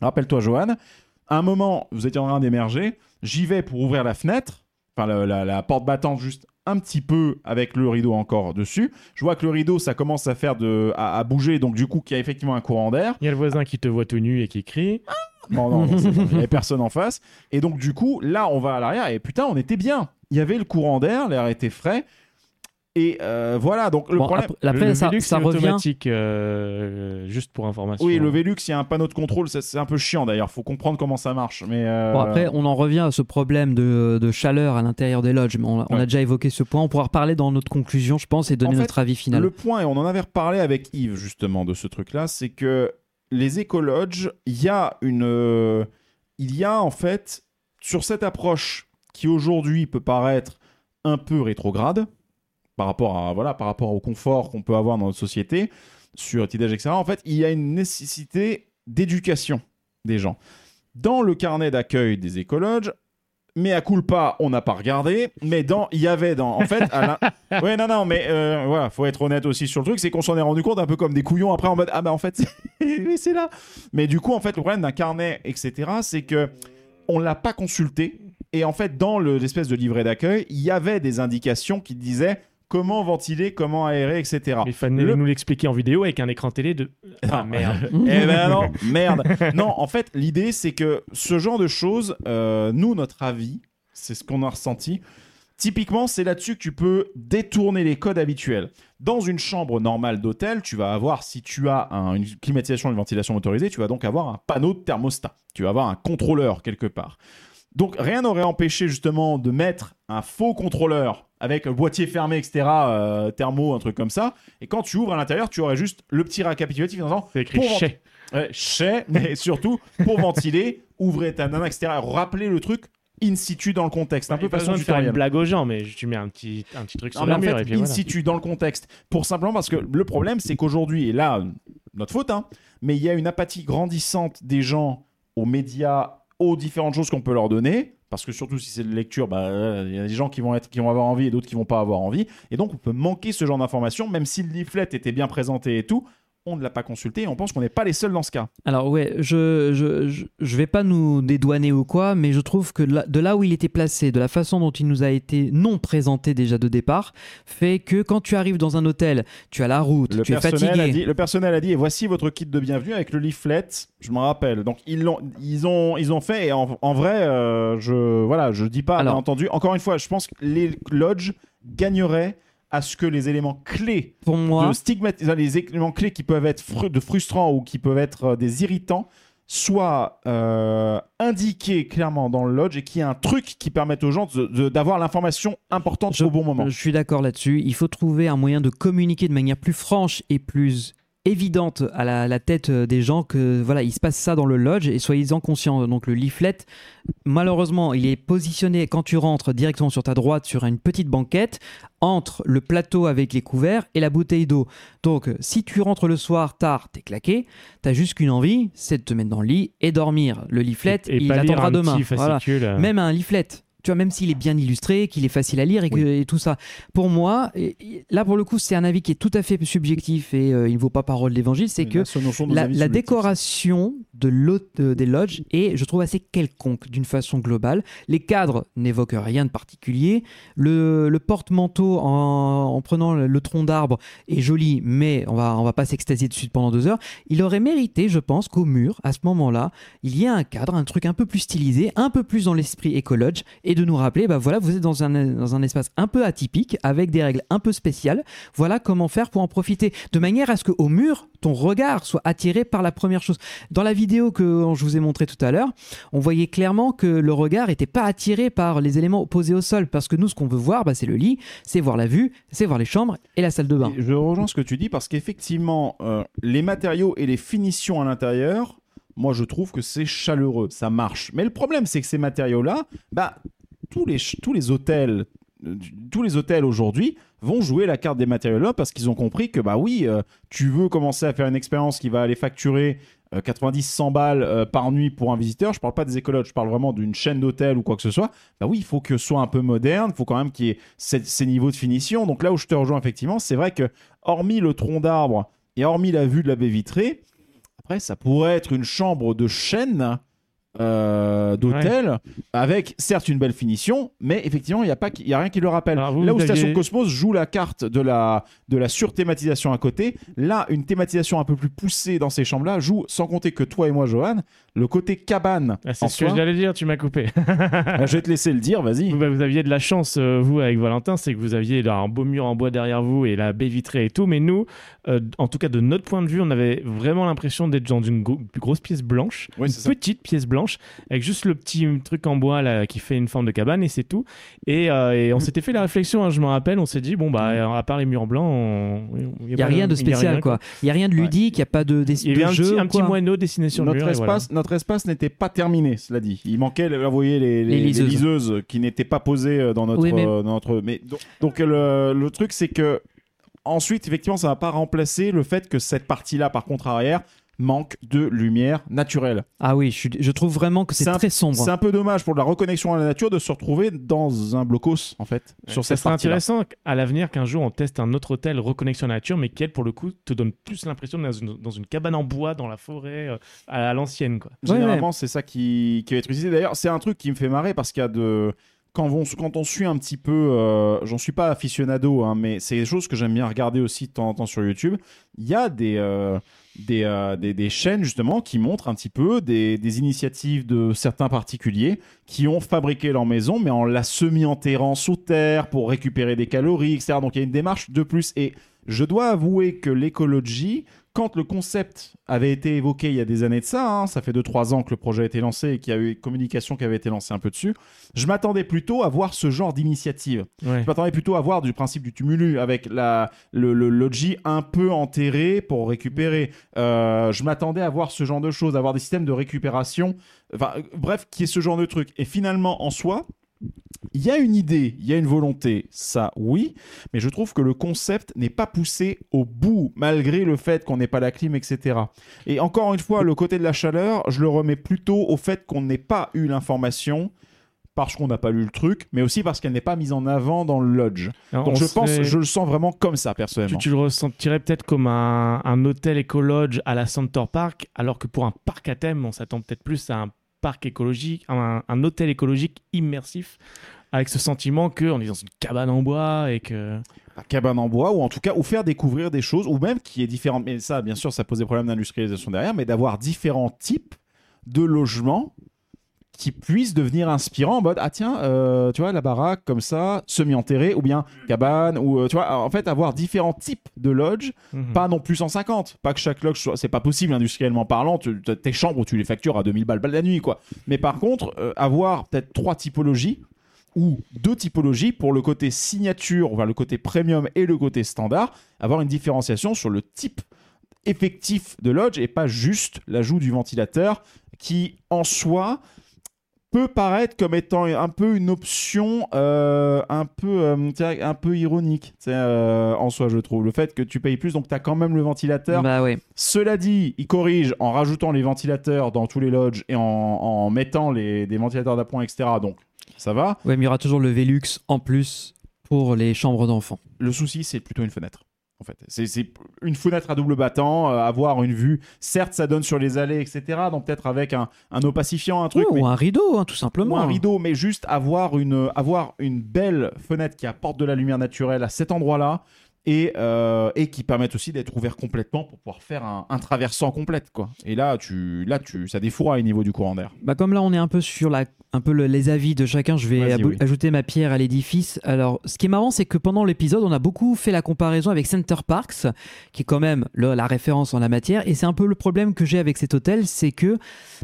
rappelle-toi Johan, à un moment, vous étiez en train d'émerger, j'y vais pour ouvrir la fenêtre, enfin la, la- la porte battante juste un petit peu avec le rideau encore dessus. Je vois que le rideau, ça commence à faire de, à, à bouger, donc du coup, qu'il y a effectivement un courant d'air. Il y a le voisin qui te voit tout nu et qui crie. Non, non, non, bon, il n'y avait personne en face. Et donc, du coup, là, on va à l'arrière et putain, on était bien. Il y avait le courant d'air, l'air était frais. Et euh, voilà, donc le Bon, problème. après, le ça, Velux, ça c'est revient. automatique, euh, juste pour information. Oui, le Velux, il y a un panneau de contrôle, ça, c'est un peu chiant d'ailleurs, faut comprendre comment ça marche. Mais euh, Bon, après, on en revient à ce problème de, de chaleur à l'intérieur des lodges. Mais on, on Ouais. a déjà évoqué ce point. On pourra reparler dans notre conclusion, je pense, et donner En fait, notre avis final. Le point, et on en avait reparlé avec Yves justement de ce truc-là, c'est que les écologes, il y a une, euh, il y a en fait sur cette approche qui aujourd'hui peut paraître un peu rétrograde par rapport à voilà par rapport au confort qu'on peut avoir dans notre société sur Tidage etc. En fait, il y a une nécessité d'éducation des gens. Dans le carnet d'accueil des écologes, mais à culpa, on n'a pas regardé. Mais dans, il y avait dans, en fait, à la- ouais, non, non, mais euh, voilà, faut être honnête aussi sur le truc, c'est qu'on s'en est rendu compte un peu comme des couillons après en mode ah bah en fait c'est- là. Mais du coup, en fait, le problème d'un carnet, etc., c'est que on l'a pas consulté et en fait, dans le- l'espèce de livret d'accueil, il y avait des indications qui disaient comment ventiler, comment aérer, etc. Il fallait Le- nous l'expliquer en vidéo avec un écran télé de. Ah merde. Eh ben non, merde. Non, en fait, l'idée, c'est que ce genre de choses, euh, nous, notre avis, c'est ce qu'on a ressenti. Typiquement, c'est là-dessus que tu peux détourner les codes habituels. Dans une chambre normale d'hôtel, tu vas avoir, si tu as un- une climatisation et une ventilation motorisée, tu vas donc avoir un panneau de thermostat. Tu vas avoir un contrôleur quelque part. Donc rien n'aurait empêché justement de mettre un faux contrôleur avec le boîtier fermé, etc., euh, thermo, un truc comme ça. Et quand tu ouvres à l'intérieur, tu aurais juste le petit récapitulatif en disant C'est écrit chez. Ouais, chais, mais surtout pour ventiler, ouvrez ta nana, etc. Rappelez le truc in situ dans le contexte, un peu pas façon de faire une blague aux gens, mais tu mets un petit, un petit truc sur le mur fait, et puis in voilà. situ dans le contexte. Pour simplement parce que le problème, c'est qu'aujourd'hui, et là, notre faute, hein, mais il y a une apathie grandissante des gens aux médias, aux différentes choses qu'on peut leur donner. Parce que surtout si c'est de lecture, bah, euh, il y a des gens qui vont, être, qui vont avoir envie et d'autres qui vont pas avoir envie. Et donc on peut manquer ce genre d'informations, même si le leaflet était bien présenté et tout, on ne l'a pas consulté et on pense qu'on n'est pas les seuls dans ce cas. Alors ouais, je, je, je, je vais pas nous dédouaner ou quoi, mais je trouve que de là, de là où il était placé, de la façon dont il nous a été non présenté déjà de départ, fait que quand tu arrives dans un hôtel, tu as la route, Le tu es personnel, a fatigué. dit, le personnel a dit, et voici votre kit de bienvenue avec le leaflet, je me rappelle. Donc ils, l'ont, ils, ont, ils ont fait, et en, en vrai, euh, je voilà, je dis pas, Alors- bien entendu, encore une fois, je pense que les lodges gagneraient à ce que les éléments clés Pour moi, de stigmatiser les éléments clés qui peuvent être fru- de frustrants ou qui peuvent être euh, des irritants soient euh, indiqués clairement dans le lodge et qu'il y ait un truc qui permette aux gens d'avoir l'information importante Je- au bon moment. Je suis d'accord là-dessus. Il faut trouver un moyen de communiquer de manière plus franche et plus évidente à la, la tête euh, des gens que voilà il se passe ça dans le lodge et soyez-en conscients donc le leaflet malheureusement il est positionné quand tu rentres directement sur ta droite sur une petite banquette entre le plateau avec les couverts et la bouteille d'eau donc euh, si tu rentres le soir tard t'es claqué t'as juste qu'une envie c'est de te mettre dans le lit et dormir le leaflet Et il attendra demain Voilà. euh. Même un leaflet. Tu vois, même s'il est bien illustré, qu'il est facile à lire et, que- et tout ça. Pour moi, et- là pour le coup, c'est un avis qui est tout à fait subjectif et euh, il ne vaut pas parole d'évangile. C'est que la, décoration de l'hôte- de- des lodges est, je trouve, assez quelconque d'une façon globale. Les cadres n'évoquent rien de particulier. Le, le porte-manteau en, en prenant le, tronc d'arbre est joli, mais on va, on va pas s'extasier dessus pendant deux heures. Il aurait mérité, je pense, qu'au mur, à ce moment-là, il y ait un cadre, un truc un peu plus stylisé, un peu plus dans l'esprit écologe, et de nous rappeler, bah voilà, vous êtes dans un, dans un espace un peu atypique, avec des règles un peu spéciales. Voilà comment faire pour en profiter, de manière à ce qu'au mur, ton regard soit attiré par la première chose. Dans la vidéo que je vous ai montrée tout à l'heure, on voyait clairement que le regard n'était pas attiré par les éléments posés au sol, parce que nous, ce qu'on veut voir, bah, c'est le lit, c'est voir la vue, c'est voir les chambres et la salle de bain. Et Je rejoins ce que tu dis parce qu'effectivement, euh, les matériaux et les finitions à l'intérieur, moi je trouve que c'est chaleureux, ça marche. Mais le problème, c'est que ces matériaux-là, bah, tous les, tous les hôtels, euh, tous les hôtels aujourd'hui vont jouer la carte des matériaux-là parce qu'ils ont compris que bah oui, euh, tu veux commencer à faire une expérience qui va aller facturer euh, 90-100 balles par nuit pour un visiteur. Je parle pas des écologes, je parle vraiment d'une chaîne d'hôtels ou quoi que ce soit. Bah oui, il faut que ce soit un peu moderne, il faut quand même qu'il y ait ces, ces niveaux de finition. Donc là où je te rejoins effectivement, c'est vrai que hormis le tronc d'arbre et hormis la vue de la baie vitrée, après ça pourrait être une chambre de chaîne. Euh, d'hôtel avec certes une belle finition mais effectivement il n'y a pas y a rien qui le rappelle vous, là où Station Cosmos joue la carte de la de la surthématisation à côté là une thématisation un peu plus poussée dans ces chambres là joue sans compter que toi et moi Johan le côté cabane Ah, c'est ce que soi. j'allais dire, tu m'as coupé. Ah, je vais te laisser le dire vas-y Vous, bah, vous aviez de la chance, euh, vous, avec Valentin, c'est que vous aviez là, un beau mur en bois derrière vous et la baie vitrée et tout. Mais nous, euh, en tout cas de notre point de vue, on avait vraiment l'impression d'être dans une gro- grosse pièce blanche, Oui, une ça. petite pièce blanche, avec juste le petit truc en bois là, qui fait une forme de cabane et c'est tout. Et, euh, et on Mm. s'était fait la réflexion, hein, je me rappelle, on s'est dit, bon, bah, à part les murs blancs, on- Il n'y a rien de spécial, quoi. Il n'y a rien de ludique, il n'y a pas de, des, Il y avait de un, jeu petit, un petit moineau dessiné sur le notre mur. et voilà. espace, notre espace n'était pas terminé, cela dit. Il manquait, vous voyez, les, les- Les les liseuses. qui n'étaient pas posées euh, dans notre. Oui, mais- euh, dans notre mais donc, donc, le, le truc, c'est que ensuite, effectivement, ça va pas remplacer le fait que cette partie-là, par contre, arrière, manque de lumière naturelle. Ah oui, je, suis- je trouve vraiment que c'est un- très sombre. C'est un peu dommage pour la reconnexion à la nature de se retrouver dans un blocos, en fait, sur cette partie-là. intéressant à l'avenir qu'un jour on teste un autre hôtel reconnexion nature, mais qui, elle, pour le coup, te donne plus l'impression d'être dans une, dans une cabane en bois, dans la forêt, euh, à, à l'ancienne. quoi. Ouais, Généralement, c'est ça qui, qui va être utilisé. D'ailleurs, c'est un truc qui me fait marrer parce qu'il y a de. Quand on, quand on suit un petit peu, euh, j'en suis pas aficionado, hein, mais c'est des choses que j'aime bien regarder aussi de temps en temps sur YouTube. Il y a des, euh, des, euh, des, des chaînes justement qui montrent un petit peu des, des initiatives de certains particuliers qui ont fabriqué leur maison, mais en la semi-enterrant sous terre pour récupérer des calories, etc. Donc il y a une démarche de plus. Et je dois avouer que l'écologie, quand le concept avait été évoqué il y a des années de ça, hein, ça fait 2-3 ans que le projet a été lancé et qu'il y a eu une communication qui avait été lancée un peu dessus, je m'attendais plutôt à voir ce genre d'initiative. Ouais. Je m'attendais plutôt à voir du principe du tumulu avec la, le, le logis un peu enterré pour récupérer. Euh, je m'attendais à voir ce genre de choses, à avoir des systèmes de récupération. Enfin, bref, qui est ce genre de truc. Et finalement, en soi, il y a une idée, il y a une volonté, ça oui, mais je trouve que le concept n'est pas poussé au bout, malgré le fait qu'on n'ait pas la clim, etc. Et encore une fois, le côté de la chaleur, je le remets plutôt au fait qu'on n'ait pas eu l'information parce qu'on n'a pas lu le truc, mais aussi parce qu'elle n'est pas mise en avant dans le lodge. Alors, Donc on je pense, je le sens vraiment comme ça personnellement. Tu, tu le ressentirais peut-être comme un, un hôtel éco-lodge à la Center Park, alors que pour un parc à thème, on s'attend peut-être plus à un parc écologique, un, hôtel écologique immersif, avec ce sentiment qu'on est dans une cabane en bois et que. La cabane en bois, ou en tout cas, ou faire découvrir des choses, ou même qui est différent. Mais ça, bien sûr, ça pose des problèmes d'industrialisation derrière, mais d'avoir différents types de logements qui puisse devenir inspirant en mode ah tiens euh, tu vois la baraque comme ça semi enterrée ou bien cabane ou euh, tu vois en fait avoir différents types de lodges Mhm. pas non plus 150 pas que chaque lodge soit c'est pas possible industriellement parlant tu- tes chambres tu les factures à 2000 balles la nuit quoi mais par contre euh, avoir peut-être trois typologies ou deux typologies pour le côté signature, enfin le côté premium et le côté standard, avoir une différenciation sur le type effectif de lodge et pas juste l'ajout du ventilateur qui en soi peut paraître comme étant un peu une option euh, un peu euh, un peu ironique euh, en soi je trouve le fait que tu payes plus donc tu as quand même le ventilateur Bah ouais. cela dit, il corrige en rajoutant les ventilateurs dans tous les lodges et en, en mettant les, des ventilateurs d'appoint, etc. Donc, ça va. Ouais, mais il y aura toujours le Velux en plus pour les chambres d'enfants. Le souci, c'est plutôt une fenêtre. En fait, c'est une fenêtre à double battant, euh, avoir une vue. Certes, ça donne sur les allées, etc. Donc peut-être avec un, un opacifiant, un truc, mais Ou un rideau, hein, tout simplement. ou un rideau, mais juste avoir une, avoir une belle fenêtre qui apporte de la lumière naturelle à cet endroit-là et, euh, et qui permettent aussi d'être ouvert complètement pour pouvoir faire un, un traversant complète. Quoi. Et là, tu, là tu, ça défouraille au niveau du courant d'air. Bah comme là on est un peu sur la, un peu le- les avis de chacun, je vais oui. ajouter ma pierre à l'édifice. Alors ce qui est marrant c'est que pendant l'épisode on a beaucoup fait la comparaison avec Center Parks, qui est quand même le- la référence en la matière. Et c'est un peu le problème que j'ai avec cet hôtel, c'est que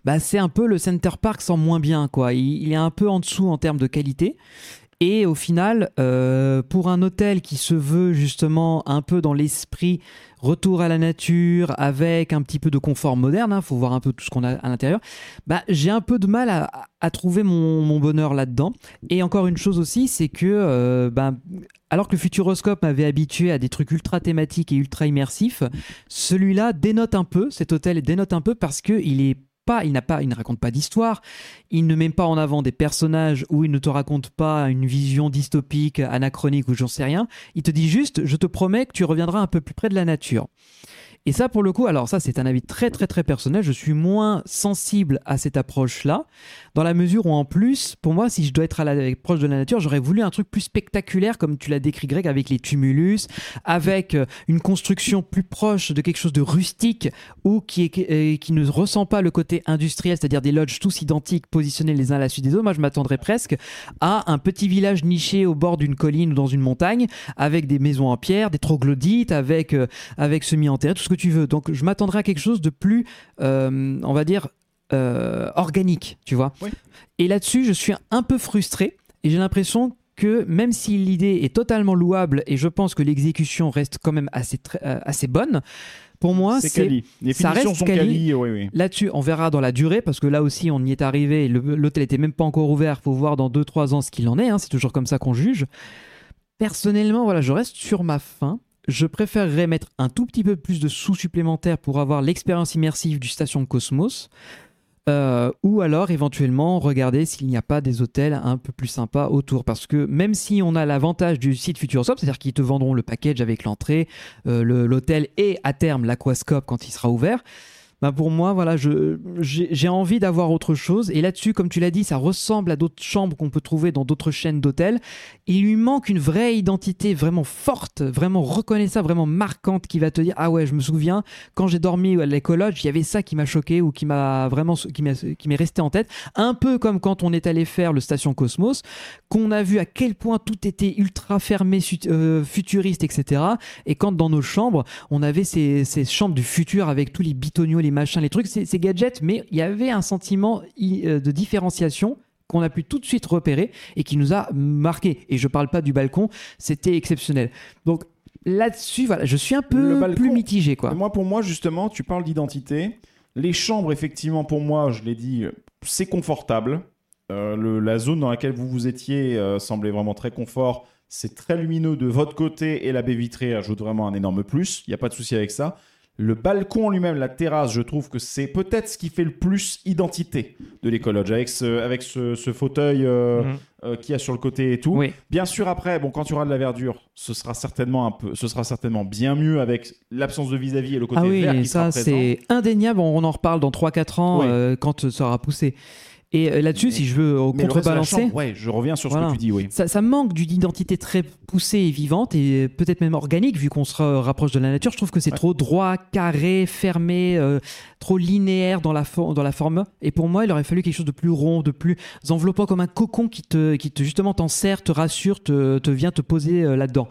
bah, c'est un peu le Center Parks en moins bien. quoi. Il, il est un peu en dessous en termes de qualité. Et au final, euh, pour un hôtel qui se veut justement un peu dans l'esprit retour à la nature, avec un petit peu de confort moderne, il faut voir un peu tout ce qu'on a à l'intérieur, bah, j'ai un peu de mal à, trouver mon, mon bonheur là-dedans. Et encore une chose aussi, c'est que euh, bah, alors que le Futuroscope m'avait habitué à des trucs ultra thématiques et ultra immersifs, celui-là dénote un peu, cet hôtel dénote un peu parce qu'il est il n'a pas, il ne raconte pas d'histoire, il ne met pas en avant des personnages ou il ne te raconte pas une vision dystopique, anachronique ou j'en sais rien. Il te dit juste, je te promets que tu reviendras un peu plus près de la nature. Et ça, pour le coup, alors ça, c'est un avis très très très personnel. Je suis moins sensible à cette approche-là, dans la mesure où en plus, pour moi, si je dois être à la, proche de la nature, j'aurais voulu un truc plus spectaculaire, comme tu l'as décrit, Greg, avec les tumulus, avec euh, une construction plus proche de quelque chose de rustique ou qui, est, euh, qui ne ressent pas le côté industriel, c'est-à-dire des lodges tous identiques, positionnés les uns à la suite des autres. Moi, je m'attendrais presque à un petit village niché au bord d'une colline ou dans une montagne, avec des maisons en pierre, des troglodytes, avec, euh, avec semi-enterrés, tout ce que tu veux. Donc, je m'attendrais à quelque chose de plus, on va dire, euh, organique, tu vois. Oui. Et là-dessus, je suis un peu frustré et j'ai l'impression que même si l'idée est totalement louable et je pense que l'exécution reste quand même assez, euh, assez bonne, pour moi, c'est c'est quali. Les ça reste sont quali. quali, oui, oui. Là-dessus, on verra dans la durée, parce que là aussi, on y est arrivé. L'hôtel était même pas encore ouvert. faut voir dans 2-3 ans ce qu'il en est. hein, C'est toujours comme ça qu'on juge. Personnellement, voilà, je reste sur ma faim. Je préférerais mettre un tout petit peu plus de sous supplémentaires pour avoir l'expérience immersive du station Cosmos. Euh, ou alors éventuellement regarder s'il n'y a pas des hôtels un peu plus sympas autour. Parce que même si on a l'avantage du site Futuroscope, c'est-à-dire qu'ils te vendront le package avec l'entrée, euh, l'hôtel et à terme l'aquascope quand il sera ouvert, bah pour moi, voilà, j'ai envie d'avoir autre chose. Et là-dessus, comme tu l'as dit, ça ressemble à d'autres chambres qu'on peut trouver dans d'autres chaînes d'hôtels. Il lui manque une vraie identité vraiment forte, vraiment reconnaissable, vraiment marquante qui va te dire Ah ouais, je me souviens, quand j'ai dormi à l'écologe, il y avait ça qui m'a choqué ou qui m'a vraiment qui m'est resté en tête. Un peu comme quand on est allé faire le Station Cosmos, qu'on a vu à quel point tout était ultra fermé, euh, futuriste, etc. Et quand dans nos chambres, on avait ces, ces chambres du futur avec tous les bitoniaux, les machins, les trucs, ces, gadgets, mais il y avait un sentiment euh, de différenciation qu'on a pu tout de suite repérer et qui nous a marqué. Et je parle pas du balcon, c'était exceptionnel. Donc là-dessus, voilà, je suis un peu balcon, plus mitigé, quoi. Moi, pour moi, justement, tu parles d'identité. Les chambres, effectivement, pour moi, je l'ai dit, c'est confortable. Euh, le- la zone dans laquelle vous vous étiez euh, semblait vraiment très confort. C'est très lumineux de votre côté et la baie vitrée ajoute vraiment un énorme plus. Il n'y a pas de souci avec ça. Le balcon en lui-même, la terrasse, je trouve que c'est peut-être ce qui fait le plus identité de l'écologe, avec ce, avec ce, ce fauteuil euh, euh, qu'il y a sur le côté et tout. Oui. Bien sûr, après, bon, quand tu auras de la verdure, ce sera certainement un peu, ce sera certainement bien mieux avec l'absence de vis-à-vis et le côté Ah oui, vert qui ça c'est indéniable. On en reparle dans 3-4 ans Oui. euh, quand ça aura poussé. Et euh, là-dessus, si je veux euh, contrebalancer, ouais, je reviens sur ce Voilà. que tu dis, oui. ça, ça manque d'une identité très poussée et vivante et peut-être même organique vu qu'on se ra- rapproche de la nature. Je trouve que c'est Ouais. trop droit, carré, fermé, euh, trop linéaire dans la, for- dans la forme. Et pour moi, il aurait fallu quelque chose de plus rond, de plus enveloppant, comme un cocon qui te, qui te justement t'en sert, te rassure, te, te vient te poser euh, là-dedans.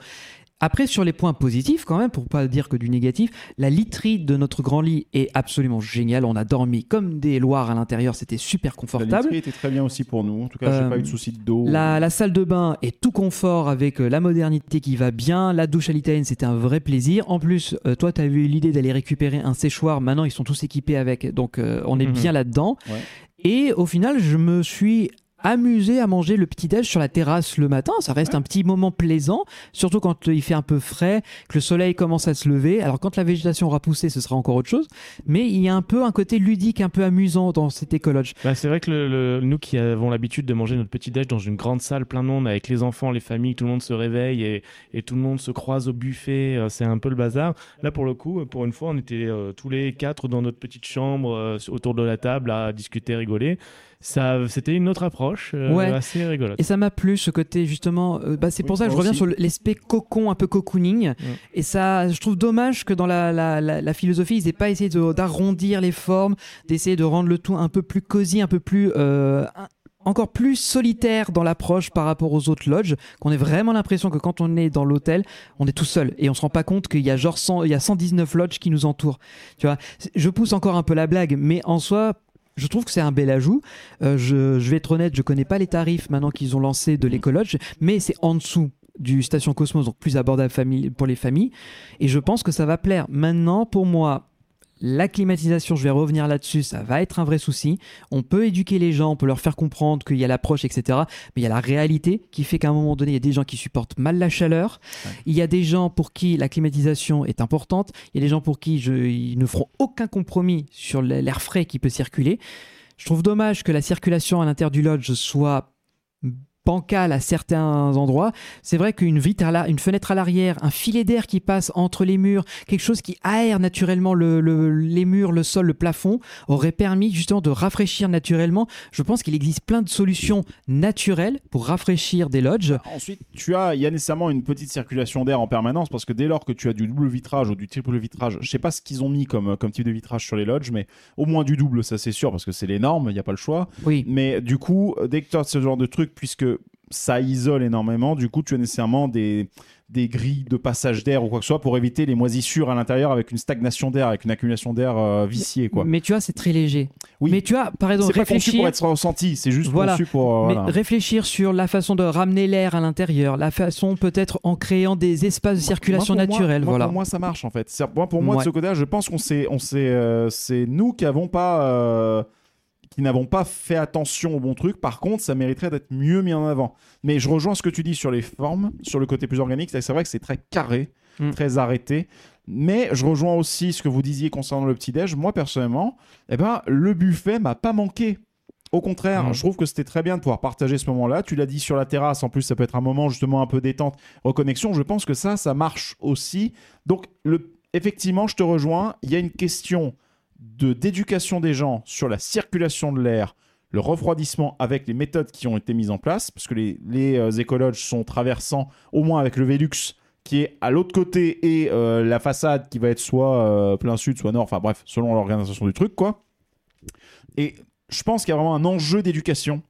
Après, sur les points positifs, quand même, pour pas dire que du négatif, la literie de notre grand lit est absolument géniale. On a dormi comme des loirs à l'intérieur, c'était super La confortable. literie était très bien aussi pour nous. En tout cas, j'ai Euh, pas eu de souci de dos. La, la salle de bain est tout confort avec euh, la modernité qui va bien. La douche à l'italienne, c'était un vrai plaisir. En plus, euh, toi, tu as eu l'idée d'aller récupérer un séchoir. Maintenant, ils sont tous équipés avec. Donc, euh, on est Mhm. bien là-dedans. Ouais. Et au final, je me suis amusé à manger le petit déj sur la terrasse le matin. Ça reste un petit moment plaisant, surtout quand euh, il fait un peu frais, que le soleil commence à se lever. Alors quand la végétation aura poussé, ce sera encore autre chose. Mais il y a un peu un côté ludique, un peu amusant dans cet écologe. Bah, c'est vrai que le- le- nous qui avons l'habitude de manger notre petit déj dans une grande salle plein de monde avec les enfants, les familles, tout le monde se réveille et, et tout le monde se croise au buffet, euh, c'est un peu le bazar. Là pour le coup, pour une fois, on était euh, tous les quatre dans notre petite chambre euh, autour de la table à discuter, rigoler. Ça, c'était une autre approche euh, Ouais. assez rigolote. Et ça m'a plu ce côté justement. euh, bah, c'est pour ça que je reviens aussi. sur l'aspect cocon, un peu cocooning. Et ça, je trouve dommage que dans la, la, la- la philosophie, ils n'aient pas essayé d'arrondir les formes, d'essayer de rendre le tout un peu plus cosy, un peu plus. euh, encore plus solitaire dans l'approche par rapport aux autres lodges, qu'on ait vraiment l'impression que quand on est dans l'hôtel, on est tout seul et on se rend pas compte qu'il y a genre 100, il y a 119 lodges qui nous entourent. Tu vois, je pousse encore un peu la blague, mais en soi, je trouve que c'est un bel ajout. Euh, je, je vais être honnête, je connais pas les tarifs maintenant qu'ils ont lancé de l'écolodge, mais c'est en dessous du Station Cosmos, donc plus abordable pour les familles. Et je pense que ça va plaire. Maintenant, pour moi, la climatisation, je vais revenir là-dessus, ça va être un vrai souci. On peut éduquer les gens, on peut leur faire comprendre qu'il y a l'approche, etc. Mais il y a la réalité qui fait qu'à un moment donné, il y a des gens qui supportent mal la chaleur. Il y a des gens pour qui la climatisation est importante. Il y a des gens pour qui je- ils ne feront aucun compromis sur l'air frais qui peut circuler. Je trouve dommage que la circulation à l'intérieur du lodge soit bancale à certains endroits. C'est vrai qu'une vitre, à la- une fenêtre à l'arrière, un filet d'air qui passe entre les murs, quelque chose qui aère naturellement le- le- les murs, le sol, le plafond, aurait permis justement de rafraîchir naturellement. Je pense qu'il existe plein de solutions naturelles pour rafraîchir des lodges. Ensuite, tu as, il y a nécessairement une petite circulation d'air en permanence parce que dès lors que tu as du double vitrage ou du triple vitrage, je sais pas ce qu'ils ont mis comme, comme type de vitrage sur les lodges, mais au moins du double, ça c'est sûr parce que c'est les normes, il n'y a pas le choix. Oui. Mais du coup, dès que tu as ce genre de truc, puisque ça isole énormément, du coup, tu as nécessairement des, des grilles de passage d'air ou quoi que ce soit pour éviter les moisissures à l'intérieur avec une stagnation d'air, avec une accumulation d'air euh, viciée, quoi. Mais tu vois, c'est très léger. Oui. Mais tu vois, par exemple, C'est pas conçu réfléchir. pour être ressenti, c'est juste Voilà. conçu pour. euh, Mais voilà. réfléchir sur la façon de ramener l'air à l'intérieur, la façon peut-être en créant des espaces de circulation Moi, pour moi- naturelle, moi, voilà. Pour moi, ça marche en fait. Moi, pour moi, Ouais. de ce côté-là, je pense qu'on s'est, on s'est, euh, c'est nous qui avons pas, euh, qui n'avons pas fait attention au bon truc. Par contre, ça mériterait d'être mieux mis en avant. Mais je rejoins ce que tu dis sur les formes, sur le côté plus organique. C'est vrai que c'est très carré, Mm. très arrêté. Mais je rejoins aussi ce que vous disiez concernant le petit déj. Moi, personnellement, eh ben, le buffet m'a pas manqué. Au contraire, Mhm. je trouve que c'était très bien de pouvoir partager ce moment-là. Tu l'as dit sur la terrasse, en plus, ça peut être un moment justement un peu détente, reconnexion. Je pense que ça, ça marche aussi. Donc, le... effectivement, je te rejoins. Il y a une question de d'éducation des gens sur la circulation de l'air, le refroidissement avec les méthodes qui ont été mises en place, parce que les, les euh, écologes sont traversants, au moins avec le Velux, qui est à l'autre côté, et euh, la façade qui va être soit euh, plein sud, soit nord, enfin bref, selon l'organisation du truc, quoi. Et je pense qu'il y a vraiment un enjeu d'éducation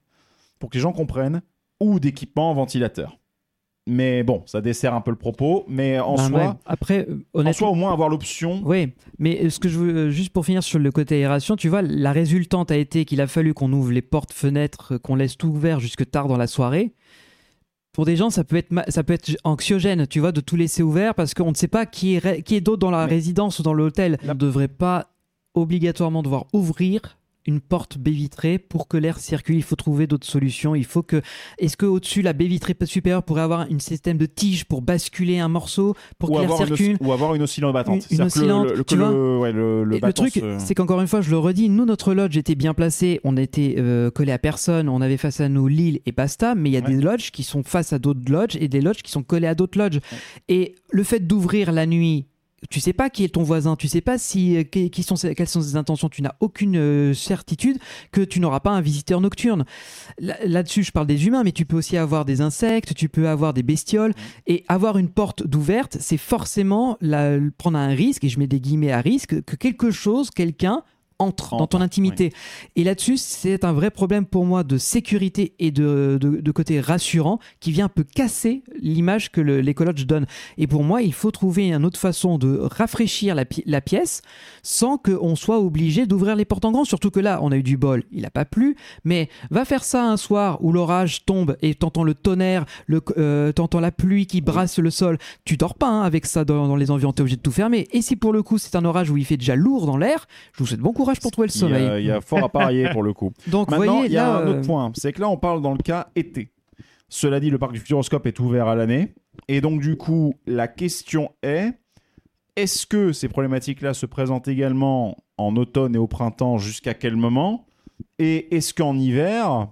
pour que les gens comprennent, ou d'équipement ventilateur. Mais bon, ça dessert un peu le propos, mais en Ben, soi, ouais. Après, euh, en honnêtement. soi, au moins avoir l'option. Oui, mais euh, ce que je veux, euh, juste pour finir sur le côté aération, tu vois, la résultante a été qu'il a fallu qu'on ouvre les portes, fenêtres, qu'on laisse tout ouvert jusque tard dans la soirée. Pour des gens, ça peut être, ça peut être anxiogène, tu vois, de tout laisser ouvert parce qu'on ne sait pas qui est, qui est d'autre dans la Mais- résidence ou dans l'hôtel. On ne devrait pas obligatoirement devoir ouvrir une porte baie vitrée pour que l'air circule. Il faut trouver d'autres solutions. Il faut que. Est-ce que au-dessus la baie vitrée supérieure pourrait avoir un système de tige pour basculer un morceau pour ou que l'air avoir, une, circule? ou avoir une oscillante battante. Une- une C'est-à-dire que le- oscillante, le, que tu le, ouais, le, truc, se- c'est qu'encore une fois, je le redis, nous, notre lodge était bien placé, on était euh, collé à personne, on avait face à nous l'île et basta, mais il y a Ouais. des lodges qui sont face à d'autres lodges et des lodges qui sont collés à d'autres lodges. Et le fait d'ouvrir la nuit, tu sais pas qui est ton voisin, tu sais pas si, euh, qui sont quelles sont ses intentions, tu n'as aucune euh, certitude que tu n'auras pas un visiteur nocturne. Là- Là-dessus, je parle des humains, mais tu peux aussi avoir des insectes, tu peux avoir des bestioles, et avoir une porte d'ouverte, c'est forcément la- prendre un risque, et je mets des guillemets à risque, que quelque chose, quelqu'un entre dans ton intimité. Et là-dessus, c'est un vrai problème pour moi de sécurité et de, de, de côté rassurant qui vient un peu casser l'image que le- l'écologe donne. Et pour moi, il faut trouver une autre façon de rafraîchir la, pi- la pièce sans qu'on soit obligé d'ouvrir les portes en grand. Surtout que là, on a eu du bol, il n'a pas plu. Mais va faire ça un soir où l'orage tombe et t'entends le tonnerre, le, euh, t'entends la pluie qui brasse le sol. Tu dors pas hein, avec ça dans, dans les environs, t'es obligé de tout fermer. Et si pour le coup c'est un orage où il fait déjà lourd dans l'air, je vous souhaite bon courage pour trouver le Il y, a, sommeil. il y a fort à parier pour le coup. Donc Maintenant, voyez, il y a là, un autre euh, point, c'est que là, on parle dans le cas été. Cela dit, le parc du Futuroscope est ouvert à l'année. Et donc, du coup, la question est est-ce que ces problématiques-là se présentent également en automne et au printemps Jusqu'à quel moment? Et est-ce qu'en hiver,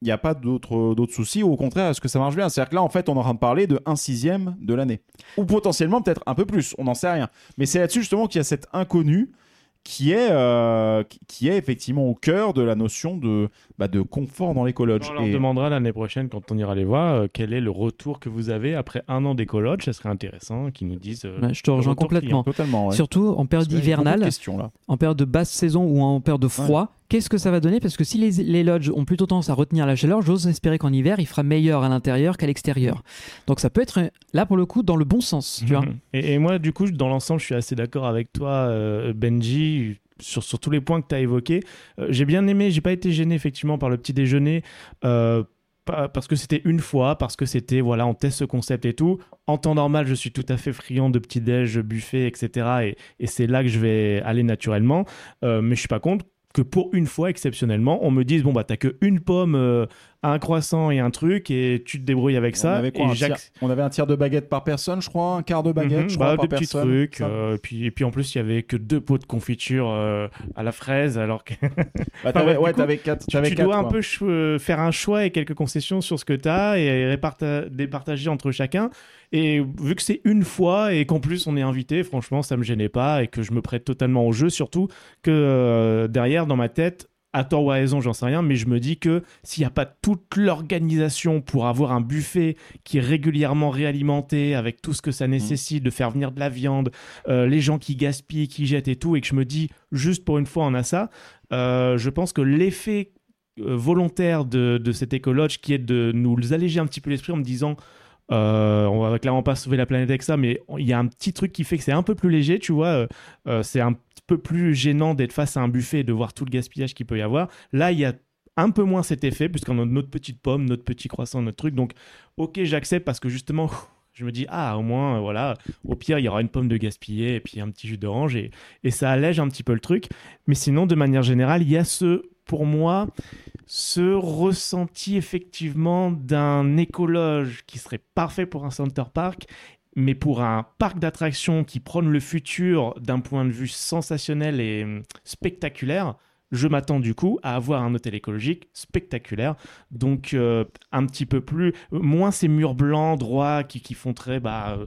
il n'y a pas d'autres d'autres soucis? Ou au contraire, est-ce que ça marche bien? C'est-à-dire que là, en fait, on est en train de parler de 1 sixième de l'année. Ou potentiellement, peut-être un peu plus. On n'en sait rien. Mais c'est là-dessus, justement, qu'il y a cet inconnu qui est, euh, qui- est effectivement au cœur de la notion de, bah, de confort dans l'écologe. On leur Et- demandera l'année prochaine, quand on ira les voir, euh, quel est le retour que vous avez après un an d'écologe. Ça serait intéressant qu'ils nous disent. euh, ouais, je te rejoins complètement. Totalement, ouais. Surtout en période hivernale, là. en période de basse saison ou en période de froid, qu'est-ce que ça va donner? Parce que si les, les lodges ont plutôt tendance à retenir la chaleur, j'ose espérer qu'en hiver, il fera meilleur à l'intérieur qu'à l'extérieur. Donc ça peut être là pour le coup dans le bon sens. Mhm. Et, moi, du coup, dans l'ensemble, je suis assez d'accord avec toi, euh, Benji, sur, tous les points que tu as évoqués. Euh, j'ai bien aimé, j'ai pas été gêné effectivement par le petit déjeuner. euh, parce que c'était une fois, parce que c'était, voilà, on teste ce concept et tout. En temps normal, je suis tout à fait friand de petit-déj, buffet, etc. Et, c'est là que je vais aller naturellement. Mais je suis pas contre que pour une fois, exceptionnellement, on me dise, bon, bah, t'as que une pomme, euh, un croissant et un truc, et tu te débrouilles avec on, ça. avait quoi, et tiers- on avait un tiers de baguette par personne, je crois, un quart de baguette, Mhm, je bah, crois, par des petits trucs. Euh, et, puis, et puis en plus, il y avait que deux pots de confiture euh, à la fraise, alors que Bah, ouais, coup, t'avais quatre. tu, t'avais tu quatre, dois un peu euh, faire un choix et quelques concessions sur ce que tu as et départager entre chacun. Et vu que c'est une fois et qu'en plus on est invité, franchement, ça me gênait pas et que je me prête totalement au jeu, surtout que euh, derrière, dans ma tête, à tort ou à raison, j'en sais rien, mais je me dis que s'il n'y a pas toute l'organisation pour avoir un buffet qui est régulièrement réalimenté avec tout ce que ça nécessite de faire venir de la viande, euh, les gens qui gaspillent, qui jettent et tout, et que je me dis juste pour une fois on a ça, euh, je pense que l'effet euh, volontaire de, de cet écologe qui est de nous alléger un petit peu l'esprit en me disant euh, on va clairement pas sauver la planète avec ça, mais il y a un petit truc qui fait que c'est un peu plus léger, tu vois. euh, c'est un peu plus gênant d'être face à un buffet et de voir tout le gaspillage qu'il peut y avoir. Là, il y a un peu moins cet effet, puisqu'on a notre petite pomme, notre petit croissant, notre truc. Donc, ok, j'accepte parce que justement, je me dis, ah, au moins, euh, voilà, au pire, il y aura une pomme de gaspillé et puis un petit jus d'orange et, et ça allège un petit peu le truc. Mais sinon, de manière générale, il y a ce, pour moi, ce ressenti effectivement d'un écologe qui serait parfait pour un center park, mais pour un parc d'attractions qui prône le futur d'un point de vue sensationnel et hum, spectaculaire. Je m'attends du coup à avoir un hôtel écologique spectaculaire, donc euh, un petit peu plus, moins ces murs blancs droits qui, font très, bah,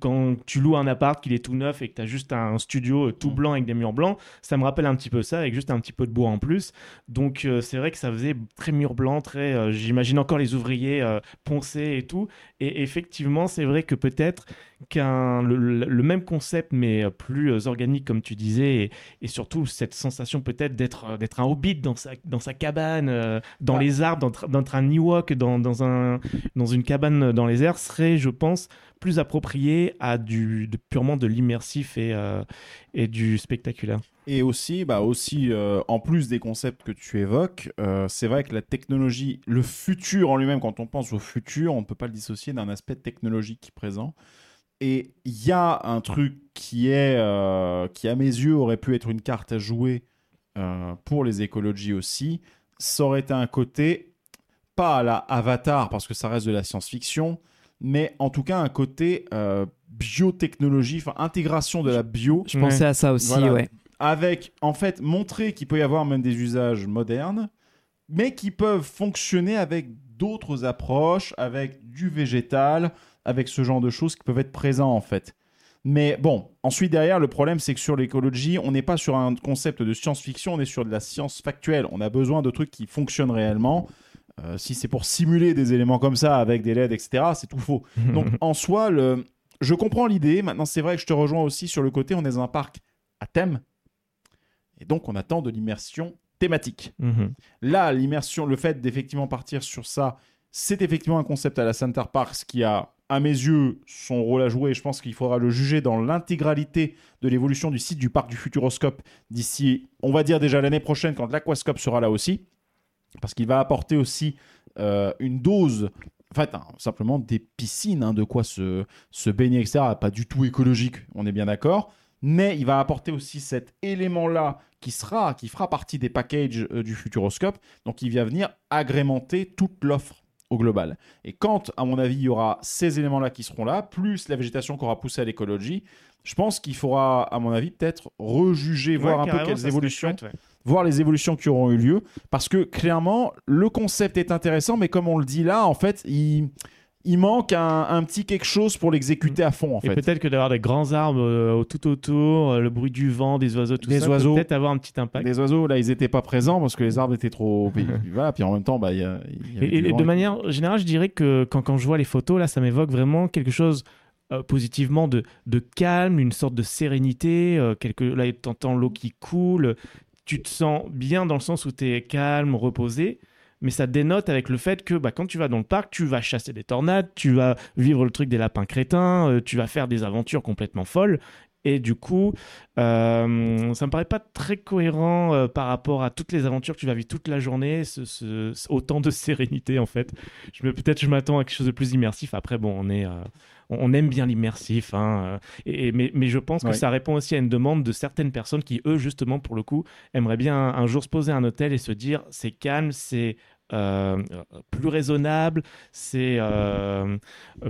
quand tu loues un appart qu'il est tout neuf et que tu as juste un studio tout blanc avec des murs blancs, ça me rappelle un petit peu ça avec juste un petit peu de bois en plus. Donc euh, c'est vrai que ça faisait très mur blanc, très. euh, J'imagine encore les ouvriers euh, poncés et tout. Et effectivement, c'est vrai que peut-être qu'un le, même concept mais euh, plus organique comme tu disais et, et surtout cette sensation peut-être d'être d'être un hobbit dans sa dans sa cabane dans Ah. les arbres d'être d'être un Ewok dans, dans un dans une cabane dans les airs serait je pense plus approprié à du purement de l'immersif et euh, et du spectaculaire. Et aussi, bah aussi euh, en plus des concepts que tu évoques, euh, c'est vrai que la technologie, le futur en lui-même, quand on pense au futur, on ne peut pas le dissocier d'un aspect technologique présent. Et il y a un truc qui est, qui à mes yeux aurait pu être une carte à jouer pour les écologies aussi. Ça aurait été un côté, pas à la Avatar, parce que ça reste de la science-fiction, mais en tout cas un côté euh, biotechnologie, enfin intégration de la bio Je pensais à ça aussi, Voilà. ouais. avec en fait montrer qu'il peut y avoir même des usages modernes, mais qui peuvent fonctionner avec d'autres approches, avec du végétal, avec ce genre de choses qui peuvent être présents en fait. Mais bon, ensuite derrière, le problème c'est que sur l'écologie, on n'est pas sur un concept de science-fiction, on est sur de la science factuelle. On a besoin de trucs qui fonctionnent réellement. Euh, si c'est pour simuler des éléments comme ça avec des LED, etc., c'est tout faux. Donc en soi, le... je comprends l'idée. Maintenant, c'est vrai que je te rejoins aussi sur le côté, on est dans un parc à thème. Et donc, on attend de l'immersion thématique. Mhm. Là, l'immersion, le fait d'effectivement partir sur ça, c'est effectivement un concept à la Center Parks qui a, à mes yeux, son rôle à jouer. Je pense qu'il faudra le juger dans l'intégralité de l'évolution du site du parc du Futuroscope d'ici, on va dire déjà l'année prochaine, quand l'Aquascope sera là aussi. Parce qu'il va apporter aussi euh, une dose, en fait, hein, simplement des piscines, hein, de quoi se, se baigner, etc. Pas du tout écologique, on est bien d'accord. Mais il va apporter aussi cet élément-là qui sera, qui fera partie des packages euh, du Futuroscope. Donc, il vient venir agrémenter toute l'offre au global. Et quand, à mon avis, il y aura ces éléments-là qui seront là, plus la végétation qu'aura poussé à l'écologie, je pense qu'il faudra, à mon avis, peut-être rejuger, voir un peu quelles évolutions chouette, ouais. Voir les évolutions qui auront eu lieu. Parce que clairement, le concept est intéressant, mais comme on le dit là, en fait, il, il manque un, un petit quelque chose pour l'exécuter à fond, en Et fait. peut-être que d'avoir des grands arbres euh, tout autour, euh, le bruit du vent, des oiseaux, tout ça, peut oiseaux. peut-être avoir un petit impact. Les oiseaux, là, ils n'étaient pas présents parce que les arbres étaient trop. puis, voilà, puis en même temps, bah, il y a. il y avait Et, du et vent de et- manière générale, je dirais que quand, quand je vois les photos, là, ça m'évoque vraiment quelque chose euh, positivement de, de calme, une sorte de sérénité. euh, quelque, là, tu entends l'eau qui coule. Tu te sens bien dans le sens où tu es calme, reposé. Mais ça dénote avec le fait que bah, quand tu vas dans le parc, tu vas chasser des tornades, tu vas vivre le truc des lapins crétins, euh, tu vas faire des aventures complètement folles. Et du coup, euh, ça me paraît pas très cohérent euh, par rapport à toutes les aventures que tu vas vivre toute la journée, ce, ce- ce- autant de sérénité en fait. Peut-être je m'attends à quelque chose de plus immersif. Après, bon, on est, euh, on aime bien l'immersif, hein, euh, et, et- mais, mais je pense que Ouais. ça répond aussi à une demande de certaines personnes qui, eux, justement, pour le coup, aimeraient bien un, un jour se poser à un hôtel et se dire c'est calme, c'est euh, plus raisonnable, c'est euh,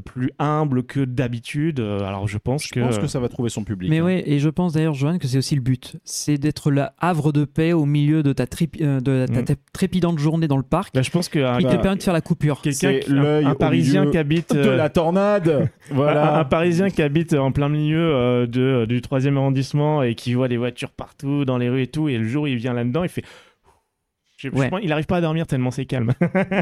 plus humble que d'habitude. Euh, Alors je pense Je que, pense que ça va trouver son public. Mais hein. ouais, et je pense d'ailleurs, Joanne, que c'est aussi le but. C'est d'être le havre de paix au milieu de ta, trip- de ta Mm. tré- trépidante journée dans le parc Bah, je pense que un- qui te bah, permet de faire la coupure. quelqu'un, c'est qui- un, l'œil un au Parisien qui habite De la tornade Un, un Voilà. Parisien qui habite en plein milieu euh, de, du 3e arrondissement et qui voit des voitures partout dans les rues et tout, et le jour où il vient là-dedans, il fait. Ouais. pense- il n'arrive pas à dormir tellement c'est calme.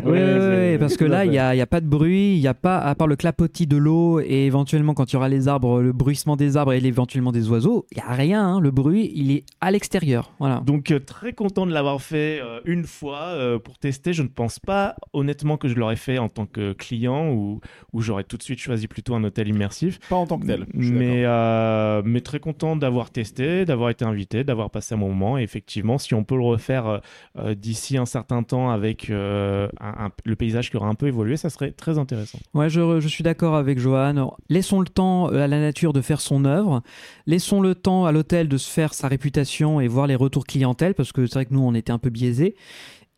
Oui, Ouais, parce que là, il n'y a, il y a pas de bruit, il n'y a pas, à part le clapotis de l'eau et éventuellement quand il y aura les arbres, le bruissement des arbres et éventuellement des oiseaux, il n'y a rien. hein. Le bruit, il est à l'extérieur. Voilà. Donc euh, très content de l'avoir fait euh, une fois euh, pour tester. Je ne pense pas honnêtement que je l'aurais fait en tant que client ou, ou j'aurais tout de suite choisi plutôt un hôtel immersif. Pas en tant que tel. Mais, euh, mais très content d'avoir testé, d'avoir été invité, d'avoir passé un moment. Et effectivement, si on peut le refaire euh, d'ici un certain temps avec euh, le paysage qui aura un peu évolué, ça serait très intéressant. Ouais, je, je suis d'accord avec Johan. Laissons le temps euh, à la nature de faire son œuvre. Laissons le temps à l'hôtel de se faire sa réputation et voir les retours clientèle, parce que c'est vrai que nous, on était un peu biaisés.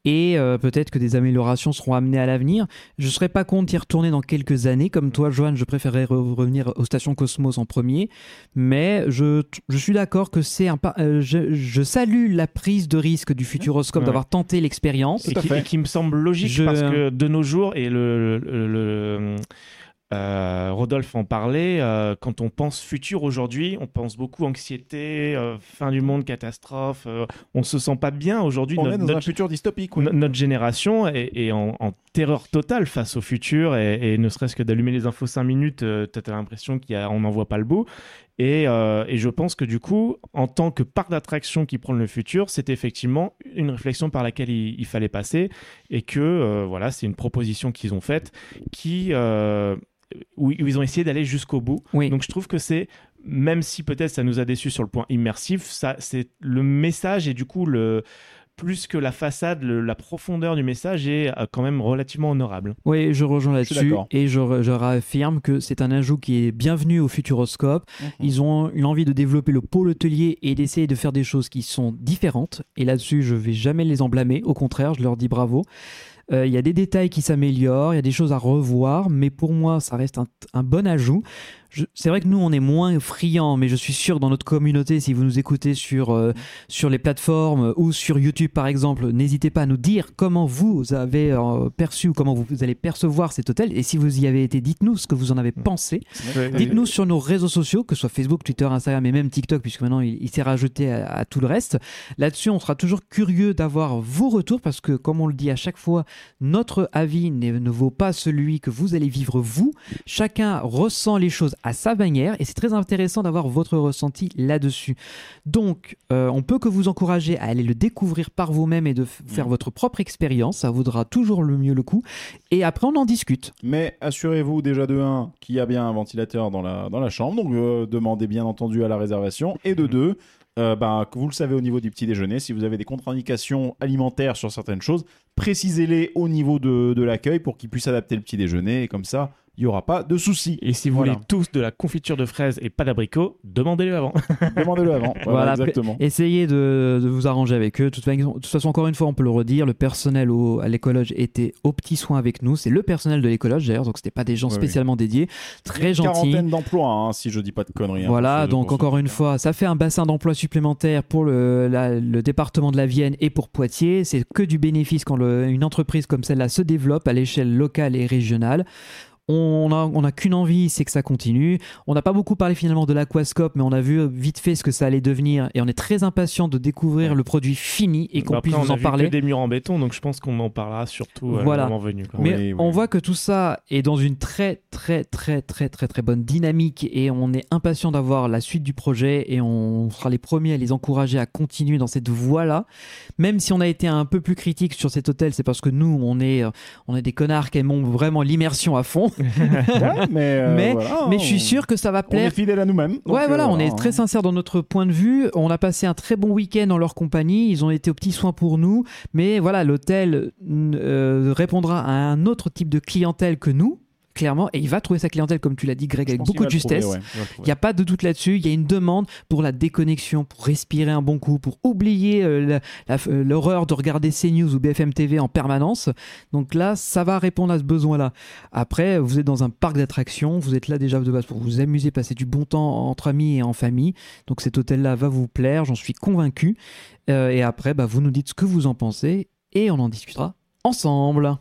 Et euh, peut-être que des améliorations seront amenées à l'avenir. Je ne serais pas contre d'y retourner dans quelques années. Comme toi, Johan, je préférerais re- revenir aux stations Cosmos en premier. Mais je, je suis d'accord que c'est un pas. euh, je, je salue la prise de risque du Futuroscope Ouais. d'avoir tenté l'expérience. Et qui, fait. et qui me semble logique Je- parce que de nos jours, et le, le- le- euh, Rodolphe en parlait, euh, quand on pense futur aujourd'hui, on pense beaucoup anxiété, euh, fin du monde, catastrophe. on se sent pas bien aujourd'hui. On Notre- est dans notre- un futur dystopique. oui. Notre génération est, est en, en terreur totale face au futur et, et ne serait-ce que d'allumer les infos 5 minutes, t'as t'as l'impression qu'on n'en voit pas le bout. Et, euh, et je pense que du coup, en tant que parc d'attractions qui prend le futur, c'est effectivement une réflexion par laquelle il, il fallait passer et que euh, voilà, c'est une proposition qu'ils ont faite qui euh, où où ils ont essayé d'aller jusqu'au bout. Oui. Donc je trouve que c'est même si peut-être ça nous a déçus sur le point immersif, ça c'est le message et du coup le plus que la façade, le- la profondeur du message est euh, quand même relativement honorable. Oui, je rejoins là-dessus et je, je réaffirme que c'est un ajout qui est bienvenu au Futuroscope. Mhm. Ils ont une envie de développer le pôle hôtelier et d'essayer de faire des choses qui sont différentes. Et là-dessus, je vais jamais les en blâmer. Au contraire, je leur dis bravo. Euh, Il y a des détails qui s'améliorent, il y a des choses à revoir, mais pour moi, ça reste un, un bon ajout. C'est vrai que nous, on est moins friands, mais je suis sûr dans notre communauté, si vous nous écoutez sur, euh, sur les plateformes ou sur YouTube par exemple, n'hésitez pas à nous dire comment vous avez euh, perçu ou comment vous, vous allez percevoir cet hôtel. Et si vous y avez été, dites-nous ce que vous en avez pensé. Dites-nous sur nos réseaux sociaux, que ce soit Facebook, Twitter, Instagram et même TikTok, puisque maintenant il, il s'est rajouté à, à tout le reste. Là-dessus, on sera toujours curieux d'avoir vos retours parce que, comme on le dit à chaque fois, notre avis ne vaut pas celui que vous allez vivre vous. Chacun ressent les choses à sa manière et c'est très intéressant d'avoir votre ressenti là-dessus. Donc, euh, on peut que vous encourager à aller le découvrir par vous-même et de faire votre propre expérience. Ça vaudra toujours le mieux le coup. Et après, on en discute. Mais assurez-vous déjà de 1 qu'il y a bien un ventilateur dans la, dans la chambre, donc euh, demandez bien entendu à la réservation. Et de 2, que vous le savez au niveau du petit déjeuner, si vous avez des contre-indications alimentaires sur certaines choses, précisez-les au niveau de, de l'accueil pour qu'ils puissent adapter le petit déjeuner. Et comme ça, il n'y aura pas de soucis. Et si vous Voilà. voulez tous de la confiture de fraises et pas d'abricots, demandez-le avant. Demandez-le avant. Voilà, Voilà, exactement. Essayez de, de vous arranger avec eux. De toute, façon, de toute façon, encore une fois, on peut le redire, le personnel au- à l'écologe était au petit soin avec nous. C'est le personnel de l'écologe d'ailleurs, donc c'était pas des gens Oui, oui. spécialement dédiés. Très Une gentils. quarantaine d'emplois, hein, si je dis pas de conneries. hein, Voilà, donc encore une fois, ça fait un bassin d'emploi supplémentaire pour le, la- le département de la Vienne et pour Poitiers. C'est que du bénéfice quand le- une entreprise comme celle-là se développe à l'échelle locale et régionale. On a, on a qu'une envie, c'est que ça continue. On n'a pas beaucoup parlé finalement de l'aquascope, mais on a vu vite fait ce que ça allait devenir et on est très impatient de découvrir le produit fini et qu'on Après, puisse on vous a en vu parler. que des murs en béton, donc je pense qu'on en parlera surtout euh, Voilà. le moment venu. quoi. Mais Oui, oui, on oui. voit que tout ça est dans une très très très très très très bonne dynamique et on est impatient d'avoir la suite du projet et on sera les premiers à les encourager à continuer dans cette voie-là. Même si on a été un peu plus critique sur cet hôtel, c'est parce que nous on est euh, on est des connards qui aimons vraiment l'immersion à fond. Ouais, mais, euh, mais voilà, mais je suis sûr que ça va On est plaire. fidèle à nous-mêmes. Ouais, euh, voilà, on est très sincère dans notre point de vue. On a passé un très bon week-end en leur compagnie. Ils ont été aux petits soins pour nous. Mais voilà, l'hôtel euh, répondra à un autre type de clientèle que nous, clairement. Et il va trouver sa clientèle, comme tu l'as dit, Greg, Je avec beaucoup de justesse. trouver, ouais, il n'y a pas de doute là-dessus. Il y a une demande pour la déconnexion, pour respirer un bon coup, pour oublier euh, euh, l'horreur de regarder CNews ou BFM TV en permanence. Donc là, ça va répondre à ce besoin-là. Après, vous êtes dans un parc d'attractions. Vous êtes là déjà de base pour vous amuser, passer du bon temps entre amis et en famille. Donc cet hôtel-là va vous plaire, j'en suis convaincu. Euh, et après, bah, vous nous dites ce que vous en pensez et on en discutera ensemble.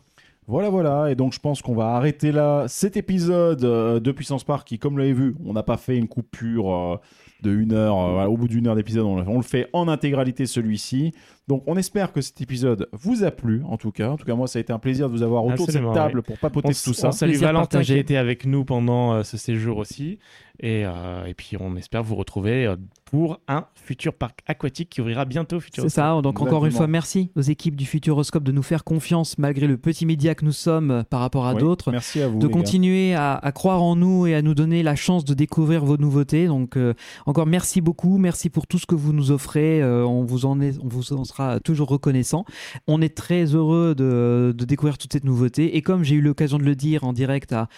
Voilà, voilà. Et donc, je pense qu'on va arrêter là cet épisode euh, de Puissance Park qui, comme vous l'avez vu, on n'a pas fait une coupure euh, de une heure. euh, au bout d'une heure d'épisode, on le fait en intégralité celui-ci. Donc, on espère que cet épisode vous a plu, en tout cas. En tout cas, moi, ça a été un plaisir de vous avoir autour Absolument, de cette table pour papoter On, de tout ça. Plaisir Valentin qui a été avec nous pendant euh, ce séjour aussi. Et, euh, et puis on espère vous retrouver euh, pour un futur parc aquatique qui ouvrira bientôt. C'est ça, donc encore une fois, merci aux équipes du Futuroscope de nous faire confiance malgré le petit média que nous sommes par rapport à Oui, d'autres. Merci à vous. de continuer à, à croire en nous et à nous donner la chance de découvrir vos nouveautés. Donc euh, encore merci beaucoup, merci pour tout ce que vous nous offrez. Euh, on vous en est, on vous en toujours reconnaissant. On est très heureux de, découvrir toute cette nouveauté. Et comme j'ai eu l'occasion de le dire en direct à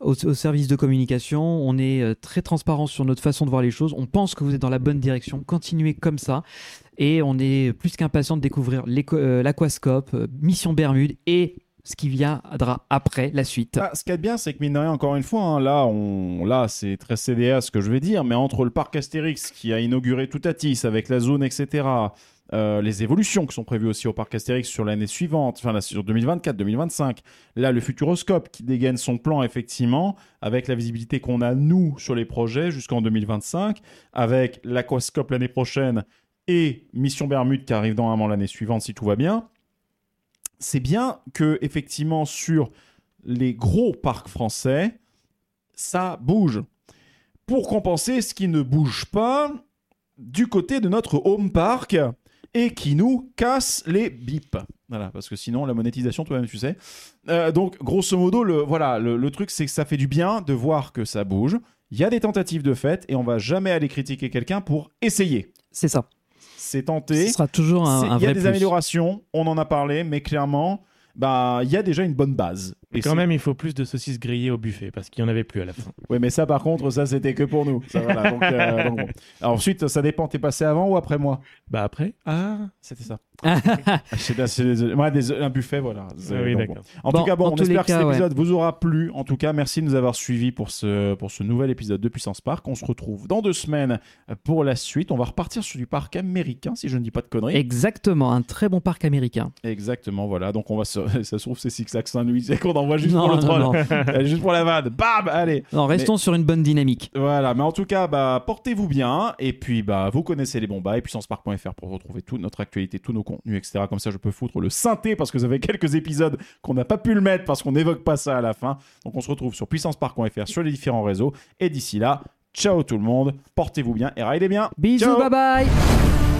au, service de communication, on est euh, très transparent sur notre façon de voir les choses. On pense que vous êtes dans la bonne direction. Continuez comme ça. Et on est plus qu'impatient de découvrir euh, l'aquascope, euh, Mission Bermude et ce qui viendra après, la suite. Ah, ce qui est bien, c'est que mine de rien, encore une fois, hein, là, on, là, c'est très CDA ce que je vais dire, mais entre le parc Astérix qui a inauguré tout Atis avec la zone, etc., euh, les évolutions qui sont prévues aussi au parc Astérix sur l'année suivante, enfin sur 2024-2025, là, le Futuroscope qui dégaine son plan, effectivement, avec la visibilité qu'on a, nous, sur les projets jusqu'en 2025, avec l'Aquascope l'année prochaine et Mission Bermude qui arrive normalement l'année suivante, si tout va bien. C'est bien que, effectivement, sur les gros parcs français, ça bouge. Pour compenser ce qui ne bouge pas du côté de notre home park et qui nous casse les bips. Voilà, parce que sinon, la monétisation, toi-même, tu sais. Euh, donc, grosso modo, le, voilà, le, le truc, c'est que ça fait du bien de voir que ça bouge. Il y a des tentatives de fait et on va jamais aller critiquer quelqu'un pour essayer. C'est ça. C'est tenté. Ce sera toujours un, un Il y a vrai des plus. améliorations, on en a parlé, mais clairement, bah, il y a déjà une bonne base. Et Quand même, il faut plus de saucisses grillées au buffet parce qu'il n'y en avait plus à la fin. Ouais, mais ça, par contre, ça, c'était que pour nous. Ça, voilà, donc, euh, donc bon. Alors, ensuite, ça dépend. T'es passé avant ou après moi? Bah après Ah, C'était ça. Ah, sais pas, c'est désolé. Ouais, désolé, un buffet, voilà. C'est- Ah oui, donc, d'accord. bon. En Bon, tout cas, bon, on espère que cet ouais. épisode vous aura plu. En tout cas, merci de nous avoir suivis pour ce, pour ce nouvel épisode de Puissance Park. On se retrouve dans deux semaines pour la suite. On va repartir sur du parc américain, si je ne dis pas de conneries. Exactement, un très bon parc américain. Exactement, voilà. Donc, on va se. Ça se trouve, c'est Six Saint-Louis. C'est qu'on envoie juste Non, pour le troll. non. Juste pour la vanne. Bam Allez Non, restons sur une bonne dynamique. Voilà, mais en tout cas, bah, portez-vous bien. Et puis, bah, vous connaissez les bons bails. Puissancepark.fr pour retrouver toute notre actualité, tous nos contenus, etc. Comme ça, je peux foutre le synthé parce que vous avez quelques épisodes qu'on n'a pas pu le mettre parce qu'on n'évoque pas ça à la fin. Donc, on se retrouve sur puissancepark.fr sur les différents réseaux. Et d'ici là, ciao tout le monde. Portez-vous bien et ridez bien. Bisous, Ciao. bye bye